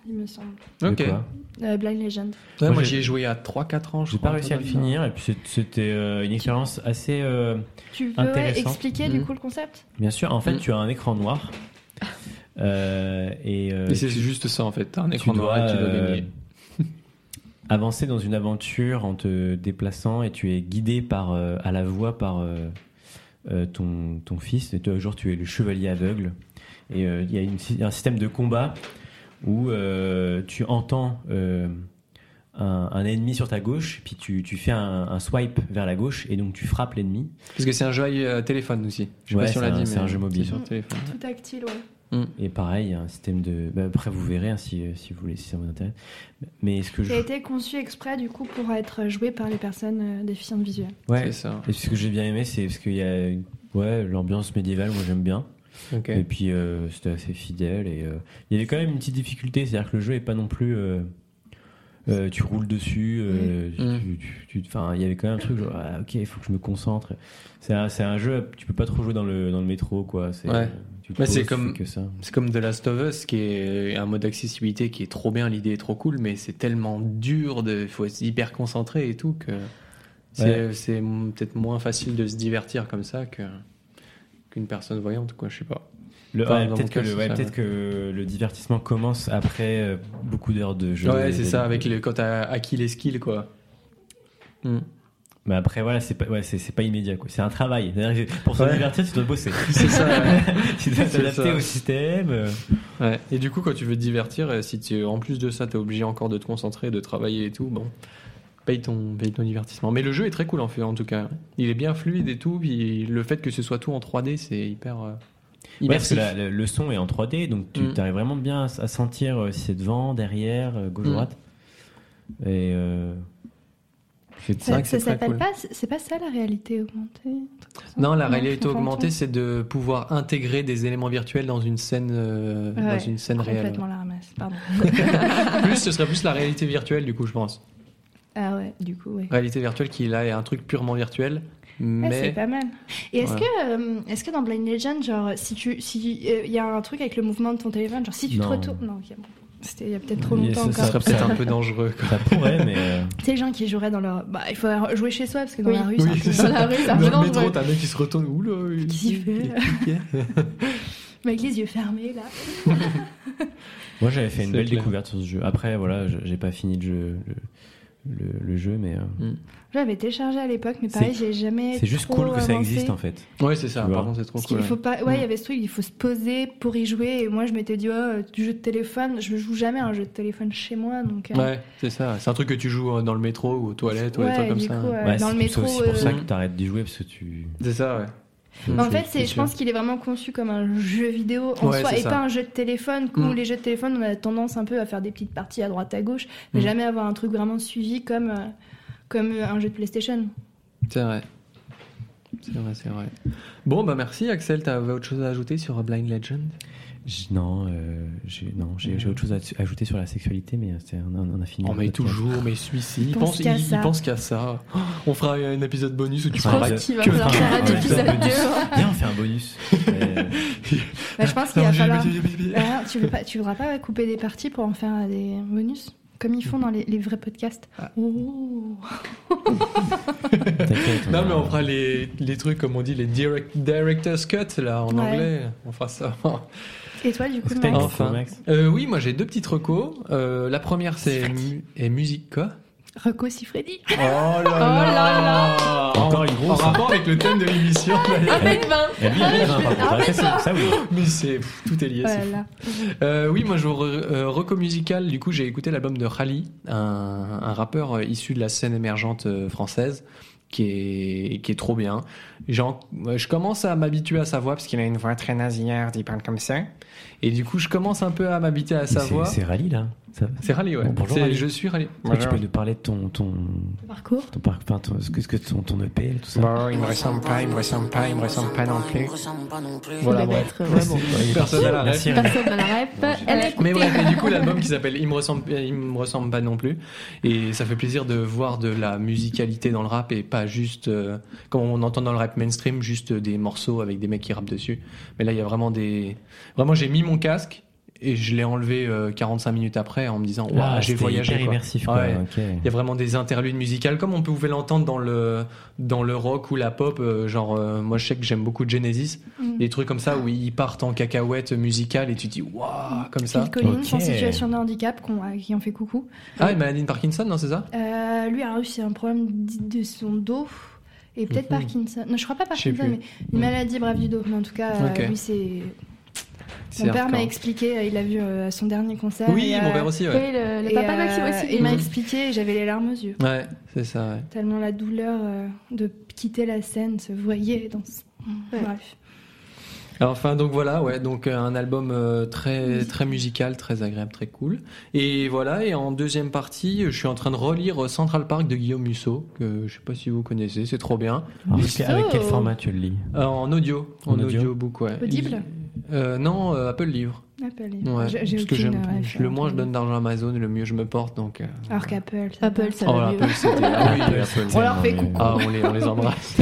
il me semble. de Ok. quoi Euh, Blind Legend. Ouais, Moi, moi j'ai- j'y ai joué à 3-4 ans, je J'ai pas réussi à le finir et puis c'était euh, une expérience assez euh, Tu veux expliquer du Mhm. coup le concept? Bien sûr. En fait, Mm. tu as un écran noir Euh, et euh, Et c'est juste ça en fait. Un tu écran dois, noir et tu dois euh, gagner. [laughs] avancer dans une aventure en te déplaçant et tu es guidé par euh, à la voix par euh, euh, ton, ton fils. Et toi, un jour, tu es le chevalier aveugle. Et euh, il y a une- un système de combat où euh, tu entends euh, un, un ennemi sur ta gauche, puis tu, tu fais un, un swipe vers la gauche et donc tu frappes l'ennemi. Parce que c'est un jeu à téléphone aussi. Je sais Ouais, pas si on l'a c'est un- dit, c'est mais un jeu mobile. c'est sur téléphone. Tout tactile, ouais. Et pareil, il y a un système de. bah, après, vous verrez hein, si, si vous voulez, si ça vous intéresse. Mais ce que Qui je. a été conçu exprès, du coup, pour être joué par les personnes euh, déficientes visuelles. Ouais. C'est ça. Et ce que j'ai bien aimé, c'est parce qu'il y a ouais, l'ambiance médiévale, moi j'aime bien. Ok. Et puis euh, c'était assez fidèle. Et euh, il y avait quand même une petite difficulté, c'est-à-dire que le jeu est pas non plus. euh, euh, tu roules dessus, euh, Mm. tu- enfin, il y avait quand même un truc genre, ah, ok, il faut que je me concentre. C'est un, c'est un jeu, tu peux pas trop jouer dans le, dans le métro, quoi. C'est, Ouais. Ouais, poses, c'est comme-. C'est comme The Last of Us, qui est un mode d'accessibilité qui est trop bien, l'idée est trop cool, mais c'est tellement dur, il faut être hyper concentré et tout, que c'est c'est peut-être moins facile de se divertir comme ça que qu'une personne voyante, quoi, je sais pas. Le- Enfin, ouais, peut-être que, ouais, ouais. que le divertissement commence après euh, beaucoup d'heures de jeu. ouais, c'est ça, avec le, quand t'as acquis les skills, quoi. Hmm. Mais après, voilà, c'est pas, ouais, c'est, pas immédiat, quoi. C'est un travail. Pour se Ouais. divertir, tu dois bosser. [laughs] C'est ça, ouais. [laughs] tu dois t'adapter au système. euh. Ouais. Et du coup, quand tu veux te divertir, euh, si tu, en plus de ça, t'es obligé encore de te concentrer, de travailler et tout, bon, paye ton, paye ton divertissement. Mais le jeu est très cool en fait, en tout cas. Il est bien fluide et tout, puis le fait que ce soit tout en 3D, c'est hyper euh, Ouais, parce que immersif. la- le, son est en 3D, donc tu Mm. arrives vraiment bien à, à sentir euh, si c'est devant, derrière, euh, gauche, Mm. droite. Et euh, Ça, ça s'appelle cool. pas, c'est pas ça la réalité augmentée Non, la réalité augmentée, c'est de pouvoir intégrer des éléments virtuels dans une scène, euh, dans Ouais, une scène réelle. Complètement la ramasse, pardon. [laughs] [laughs] plus, ce serait plus la réalité virtuelle, du coup, je pense. ah ouais, du coup, ouais. Réalité virtuelle qui là est un truc purement virtuel, Ouais, c'est mais pas mal. Et est-ce que, euh, est-ce que dans Blind Legend, genre, si tu, si euh, il y a un truc avec le mouvement de ton téléphone, genre si tu Non. te retournes, non, ok, bon. C'était il y a peut-être trop longtemps ça, ça serait peut-être un peu [laughs] dangereux. Quoi. ça pourrait, mais euh, Tu sais, les gens qui joueraient dans leur, bah, il faut jouer chez soi parce que dans Oui. la rue, Oui, c'est un Dans peu... la rue, c'est un Dans peu le métro, dangereux. t'as un mec qui se retourne. Oula, Qu'est-ce qu'il fait il- avec [laughs] les yeux fermés là. [laughs] moi j'avais fait une belle clair. découverte sur ce jeu. Après, voilà, j'ai pas fini le jeu, le, le- le jeu mais euh, J'avais téléchargé à l'époque, mais pareil, j'ai jamais. c'est juste cool que ça existe en fait. Ouais, c'est ça. Tu. Par contre, c'est trop Parce cool. faut pas, ouais, il Mm. y avait ce truc, il faut se poser pour y jouer. Et moi, je m'étais dit, oh, du jeu de téléphone, je joue jamais à un jeu de téléphone chez moi, donc. euh, Ouais, c'est ça. C'est un truc que tu joues dans le métro ou aux toilettes ou des trucs comme ça. coup, ouais. Ouais, dans c'est le c'est métro, aussi pour ça euh, que t'arrêtes d'y jouer parce que tu. C'est ça, ouais. Mais en Mm, fait, c'est, je pense qu'il est vraiment conçu comme un jeu vidéo en Ouais, soi c'est et ça. pas un jeu de téléphone. Où Mm. les jeux de téléphone, on a tendance un peu à faire des petites parties à droite à gauche, mais Mm. jamais avoir un truc vraiment suivi comme, euh, comme un jeu de PlayStation. C'est vrai. C'est vrai, c'est vrai. Bon, bah merci Axel. T'avais autre chose à ajouter sur Blind Legend? J- Non, euh, j'ai non, j'ai j'ai autre chose à ajouter sur la sexualité, mais c'est on, a- on a fini. Oh, le mais podcast. toujours, mais celui-ci, il pense pense, qu'à il, ça. il pense qu'à ça. Oh, On fera un épisode bonus où tu Je Je pense qu'il va falloir faire un épisode bonus. 2. Viens, on fait un bonus. Euh, Bah, je pense qu'il va falloir. Ah, tu, tu voudras pas couper des parties pour en faire des bonus? Comme ils font dans les, les vrais podcasts. Ah. Oh. Non, mais on fera les, les trucs, comme on dit, les direct, director's cut, là, en Ouais. anglais. On fera ça. [laughs] Et toi, du coup, Max Enfin. Max Euh, oui, moi j'ai deux petites recos. Euh, la première, c'est mu musique quoi Rocco Siffredi. Oh là là là. Encore une En grosse. rapport avec le thème de l'émission. Un mec 20. Il y a bien des vins, par contre. Ah, ça, oui. Mais c'est tout est lié. Voilà. Euh, oui, moi je euh, reco musical. Du coup, j'ai écouté l'album de Rally, un, un rappeur euh, issu de la scène émergente euh, française, qui est qui est trop bien. Genre, euh, je commence à m'habituer à sa voix parce qu'il a une voix très nasillarde, il parle comme ça. Et du coup, je commence un peu à m'habituer à sa C'est- voix. C'est Rally là. Ça- C'est Rally, ouais. Bon, bonjour, Rally. Je suis Rally. Est-ce que tu peux nous parler de ton ton Parcours. ton parc, enfin, ton, ce que ce que ton ton EP, tout ça? Bon, il me ressemble pas, il me ressemble pas, il me ressemble pas non plus. Voilà, bref. Ouais, Personne à la ref. Personne à la rep. Elle a. Mais et du coup, l'album qui s'appelle Il me ressemble, il me ressemble pas non plus. Et ça fait plaisir de voir de la musicalité dans le rap et pas juste, euh, comme on entend dans le rap mainstream, juste des morceaux avec des mecs qui rappent dessus. Mais là, il y a vraiment des, vraiment, j'ai mis mon casque et je l'ai enlevé euh, 45 minutes après en me disant Waouh, Ah, j'ai c'était voyagé. hyper quoi. immersif, quoi. Ouais. ok. Il y a vraiment des interludes musicales comme on pouvait l'entendre dans le dans le rock ou la pop. euh, genre, euh, moi je sais que j'aime beaucoup Genesis, Mm. des trucs comme ça où ils partent en cacahuète musicale et tu te dis waouh comme ça. Phil Collins Ok. en situation de handicap, qui on fait coucou. Ah, et Madeline Parkinson, non c'est ça? Euh, lui, alors c'est un problème de son dos. Et peut-être Mhm. Parkinson. Non, je crois pas Parkinson, mais une maladie brave du dos. Mais en tout cas, euh, lui, c'est. Mon père m'a expliqué, euh, il a vu euh, son dernier concert. Oui, et, mon euh, père aussi. Ouais, Oui, le, le et, papa euh, Maxime aussi. Il m'a expliqué et j'avais les larmes aux yeux. ouais c'est ça. Ouais. Tellement la douleur euh, de quitter la scène se voyait dans ce... Ouais. Bref. Alors, Enfin donc voilà ouais donc un album euh, très très musical très agréable très cool et voilà et en deuxième partie je suis en train de relire Central Park de Guillaume Musso que je sais pas si vous connaissez c'est trop bien Alors, Musso. avec quel format tu le lis? Euh, en audio en, En audio audiobook ouais Audible Euh, non euh, Apple Livre Apple. ouais J'ai- parce que j'aime le moins je donne d'argent à Amazon le mieux je me porte donc euh, Alors qu'Apple. ça Apple, va. ça oh va mieux. Apple c'était ah oui Apple On leur Non, fait mais- coucou. ah on les on les embrasse [laughs]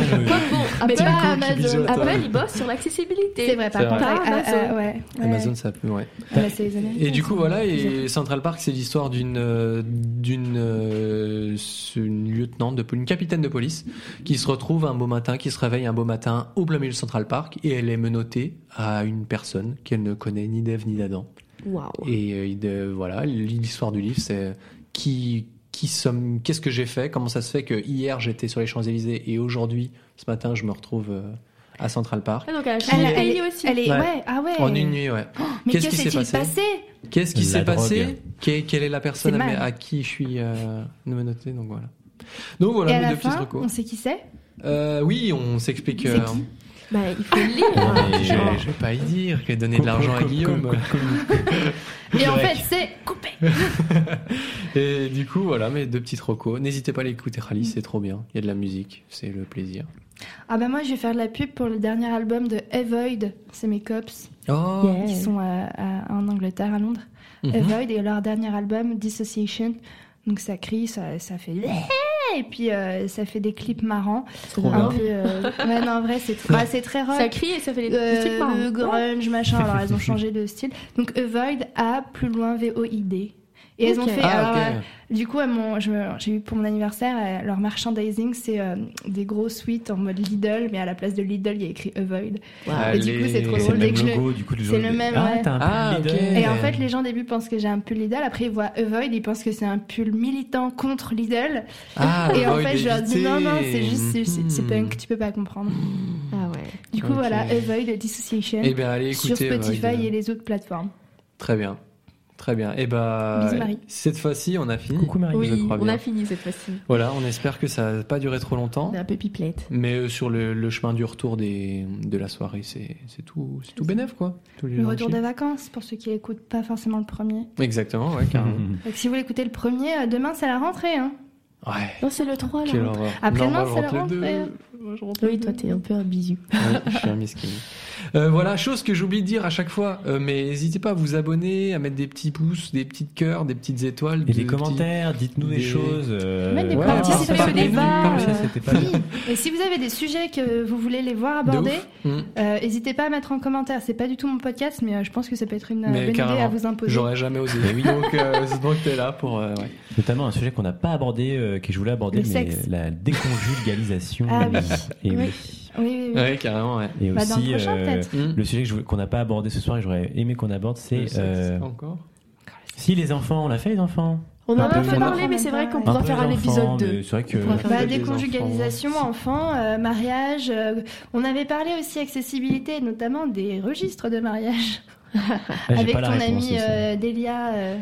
Mais Apple, pas Amazon. Apple, il bosse sur l'accessibilité. C'est vrai, par contre. ah, ah, Amazon. ah, ouais, ouais. Amazon ça peut ouais Ah, bah, les Et du coup voilà et Central Park c'est l'histoire d'une euh, d'une euh, une lieutenant de une capitaine de police qui se retrouve un beau matin qui se réveille un beau matin au plein milieu de Central Park et elle est menottée à une personne qu'elle ne connaît ni d'Ève d'Adam et euh, de- voilà l'histoire du livre c'est qui qui sommes qu'est-ce que j'ai fait comment ça se fait que hier j'étais sur les Champs-Élysées et aujourd'hui ce matin je me retrouve euh, à Central Park Ah, donc elle a Elle, changé elle pays est, aussi. elle est- Ouais. ouais, ah ouais. en une nuit ouais Mais Qu'est-ce que qui s'est passé passé? Qu'est-ce qui s'est passé Quelle, quelle est la personne à, qui je suis euh, menotté Donc voilà. Donc Et voilà à mes deux petits fin, recos. on sait qui c'est? Euh, oui, on s'explique. C'est euh, qui? Bah, il faut le Non, lire. mais- je, je vais pas y dire que donner de l'argent à Guillaume. Et en fait, c'est coupé. [laughs] Et du coup, voilà mes deux petites recos. N'hésitez pas à l'écouter, Rally, c'est trop bien. Il y a de la musique, c'est le plaisir. Ah bah moi, je vais faire de la pub pour le dernier album de Avoid. C'est mes cops Oh Yeah. qui sont à- à- en Angleterre, à Londres. Mhm. Avoid et leur dernier album Dissociation. Donc ça crie, ça, ça fait et puis euh, ça fait des clips marrants. Trop Un bien. peu, euh, [laughs] ouais, non, en vrai, c'est bah, c'est très rock. Ça crie et ça fait des Euh, des trucs marrants. le grunge, machin. [laughs] Alors, elles ont changé de style. Donc, Avoid A, plus loin V-O-I-D. Et elles ont fait. Ah, alors, euh, du coup, j'ai eu pour mon anniversaire, euh, leur merchandising, c'est euh, des gros suites en mode Lidl, mais à la place de Lidl, il y a écrit Avoid. Ah, Et du coup, c'est trop drôle. c'est le même que je- logo, du coup, le c'est jaune. le même, Ah, ouais. t'as un Ah, pull ok. Lidl. Et en fait, les gens au début pensent que j'ai un pull Lidl, après ils voient Avoid, ils pensent que c'est un pull militant contre Lidl. Ah, [laughs] et en fait, je leur dis non, non, c'est juste, c'est- Mhm. punk, tu peux pas comprendre. Ah ouais. Du coup, voilà, Avoid Dissociation Eh bien, allez sur écouter. Spotify Avoid. et les autres plateformes. Très bien. Très bien. Et bah, Bisous, Marie. cette fois-ci, on a fini. Coucou Marie. je Oui, crois on bien. a fini cette fois-ci. Voilà, on espère que ça n'a pas duré trop longtemps. On est un peu pipelette. Mais euh, sur le, le chemin du retour des, de la soirée, c'est c'est tout, c'est tout bénef, quoi. Tous les Le retour des vacances, pour ceux qui n'écoutent pas forcément le premier. Exactement, ouais, carrément. [laughs] Donc, si vous voulez écouter le premier, euh, demain c'est la rentrée. Hein. Ouais. Non, c'est le 3 là. Après-demain, Non, c'est je la rentrée. deux. Moi, je rentre le Oui, toi, t'es un peu un bisou. Ouais, je suis un miskin. [laughs] Euh, voilà, chose que j'oublie de dire à chaque fois, euh, mais n'hésitez pas à vous abonner, à mettre des petits pouces, des petites cœurs, des petites étoiles. Et des des petits- commentaires, dites-nous des, des- choses. euh, Même des Ouais, participer au débat. Et si vous avez des sujets que vous voulez les voir abordés. Mm. euh, n'hésitez pas à mettre en commentaire. C'est pas du tout mon podcast, mais euh, je pense que ça peut être une Mais bonne idée à vous imposer. J'aurais jamais osé. Oui. Donc, euh, c'est [laughs] donc t'es là pour. euh, ouais. Notamment un sujet qu'on n'a pas abordé, euh, que je voulais aborder, Le mais sexe. la déconjugalisation. Ah oui. Et, Oui. Oui. Oui, oui, oui. Ouais, carrément, ouais. Et Bah, dans le aussi, prochain, euh, peut-être. Mm. le sujet qu'on n'a pas abordé ce soir et que j'aurais aimé qu'on aborde, c'est euh, encore. si les enfants, on l'a fait les enfants. On en Un a peu fait les parler, enfants, mais c'est vrai qu'on un pourra peu faire un épisode mais 2. C'est vrai que Bah, déconjugalisation, enfants, euh, mariage. euh, on avait parlé aussi accessibilité, notamment des registres de mariage. Ah, avec ton euh, Delia, euh,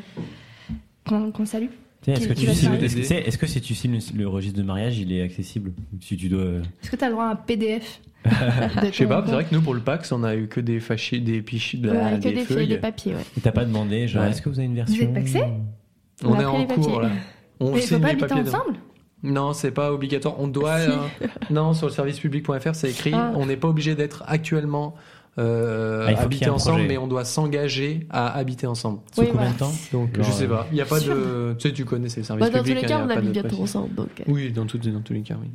qu'on qu'on salue. Est-ce que, tu cibles- est-ce que est-ce si tu cibles le, registre de mariage, il est accessible Si tu dois. euh, Est-ce que tu as le droit à un PDF [laughs] Je sais pas, c'est vrai que nous pour le PAX, on a eu que des fâchis, des pichis, de la- Ouais, que des des, feuilles, des papiers, ouais. T'as pas demandé, genre, Ouais. est-ce que vous avez une version êtes paxé On On a est pris en les cours papiers. là. On Mais faut signe pas les habiter papiers. de- ensemble Non, c'est pas obligatoire. On doit. [laughs] Si. euh, non, sur le servicepublic.fr, c'est écrit. Ah. On n'est pas obligé d'être actuellement euh, Ah, habiter ensemble, projet. mais on doit s'engager à habiter ensemble. Sous Oui, combien de temps Donc Genre, je sais pas, il n'y a pas de, tu sais, tu connais ces services Bah, dans tous publics. les il y cas, a on pas habite de bientôt ensemble. Donc, euh, Oui, dans, tout- dans tous les cas, oui.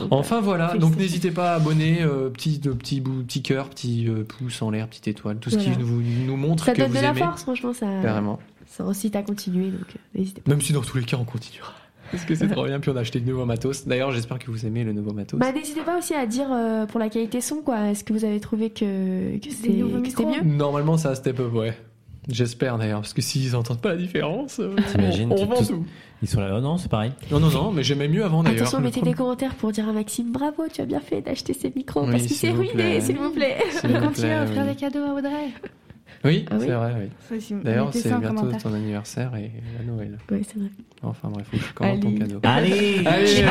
donc, Enfin voilà, donc n'hésitez pas à abonner, euh, petit, de, petit, bout, petit cœur, petit euh, pouce en l'air, petite étoile, tout ce Voilà. qui vous, nous montre Ça que donne vous de la aimez. force, franchement, ça, Carrément. ça incite à continuer. Donc, euh, n'hésitez pas. Même si dans tous les cas on continuera. Parce que c'est trop bien, puis on a acheté de nouveaux matos. D'ailleurs, j'espère que vous aimez le nouveau matos. Bah, n'hésitez pas aussi à dire euh, pour la qualité son, quoi. Est-ce que vous avez trouvé que, que c'était mieux? Normalement, ça step up, ouais. J'espère d'ailleurs, parce que s'ils entendent pas la différence, euh, T'imagines, on, on vend tout-. Ils sont là, oh non, c'est pareil. Non, non, non, mais j'aimais mieux avant d'ailleurs. Attention, mettez des commentaires pour dire à Maxime bravo, tu as bien fait d'acheter ces micros Oui, parce c'est vous ruiné, plaît. s'il vous plaît. S'il vous Continuez à plaît, offrir des cadeaux à Audrey. Oui, Ah oui. c'est vrai, oui. D'ailleurs, c'est bientôt ton anniversaire et à Noël. Ouais, c'est vrai. Enfin bref, faut que je commande ton Allez. cadeau. Allez,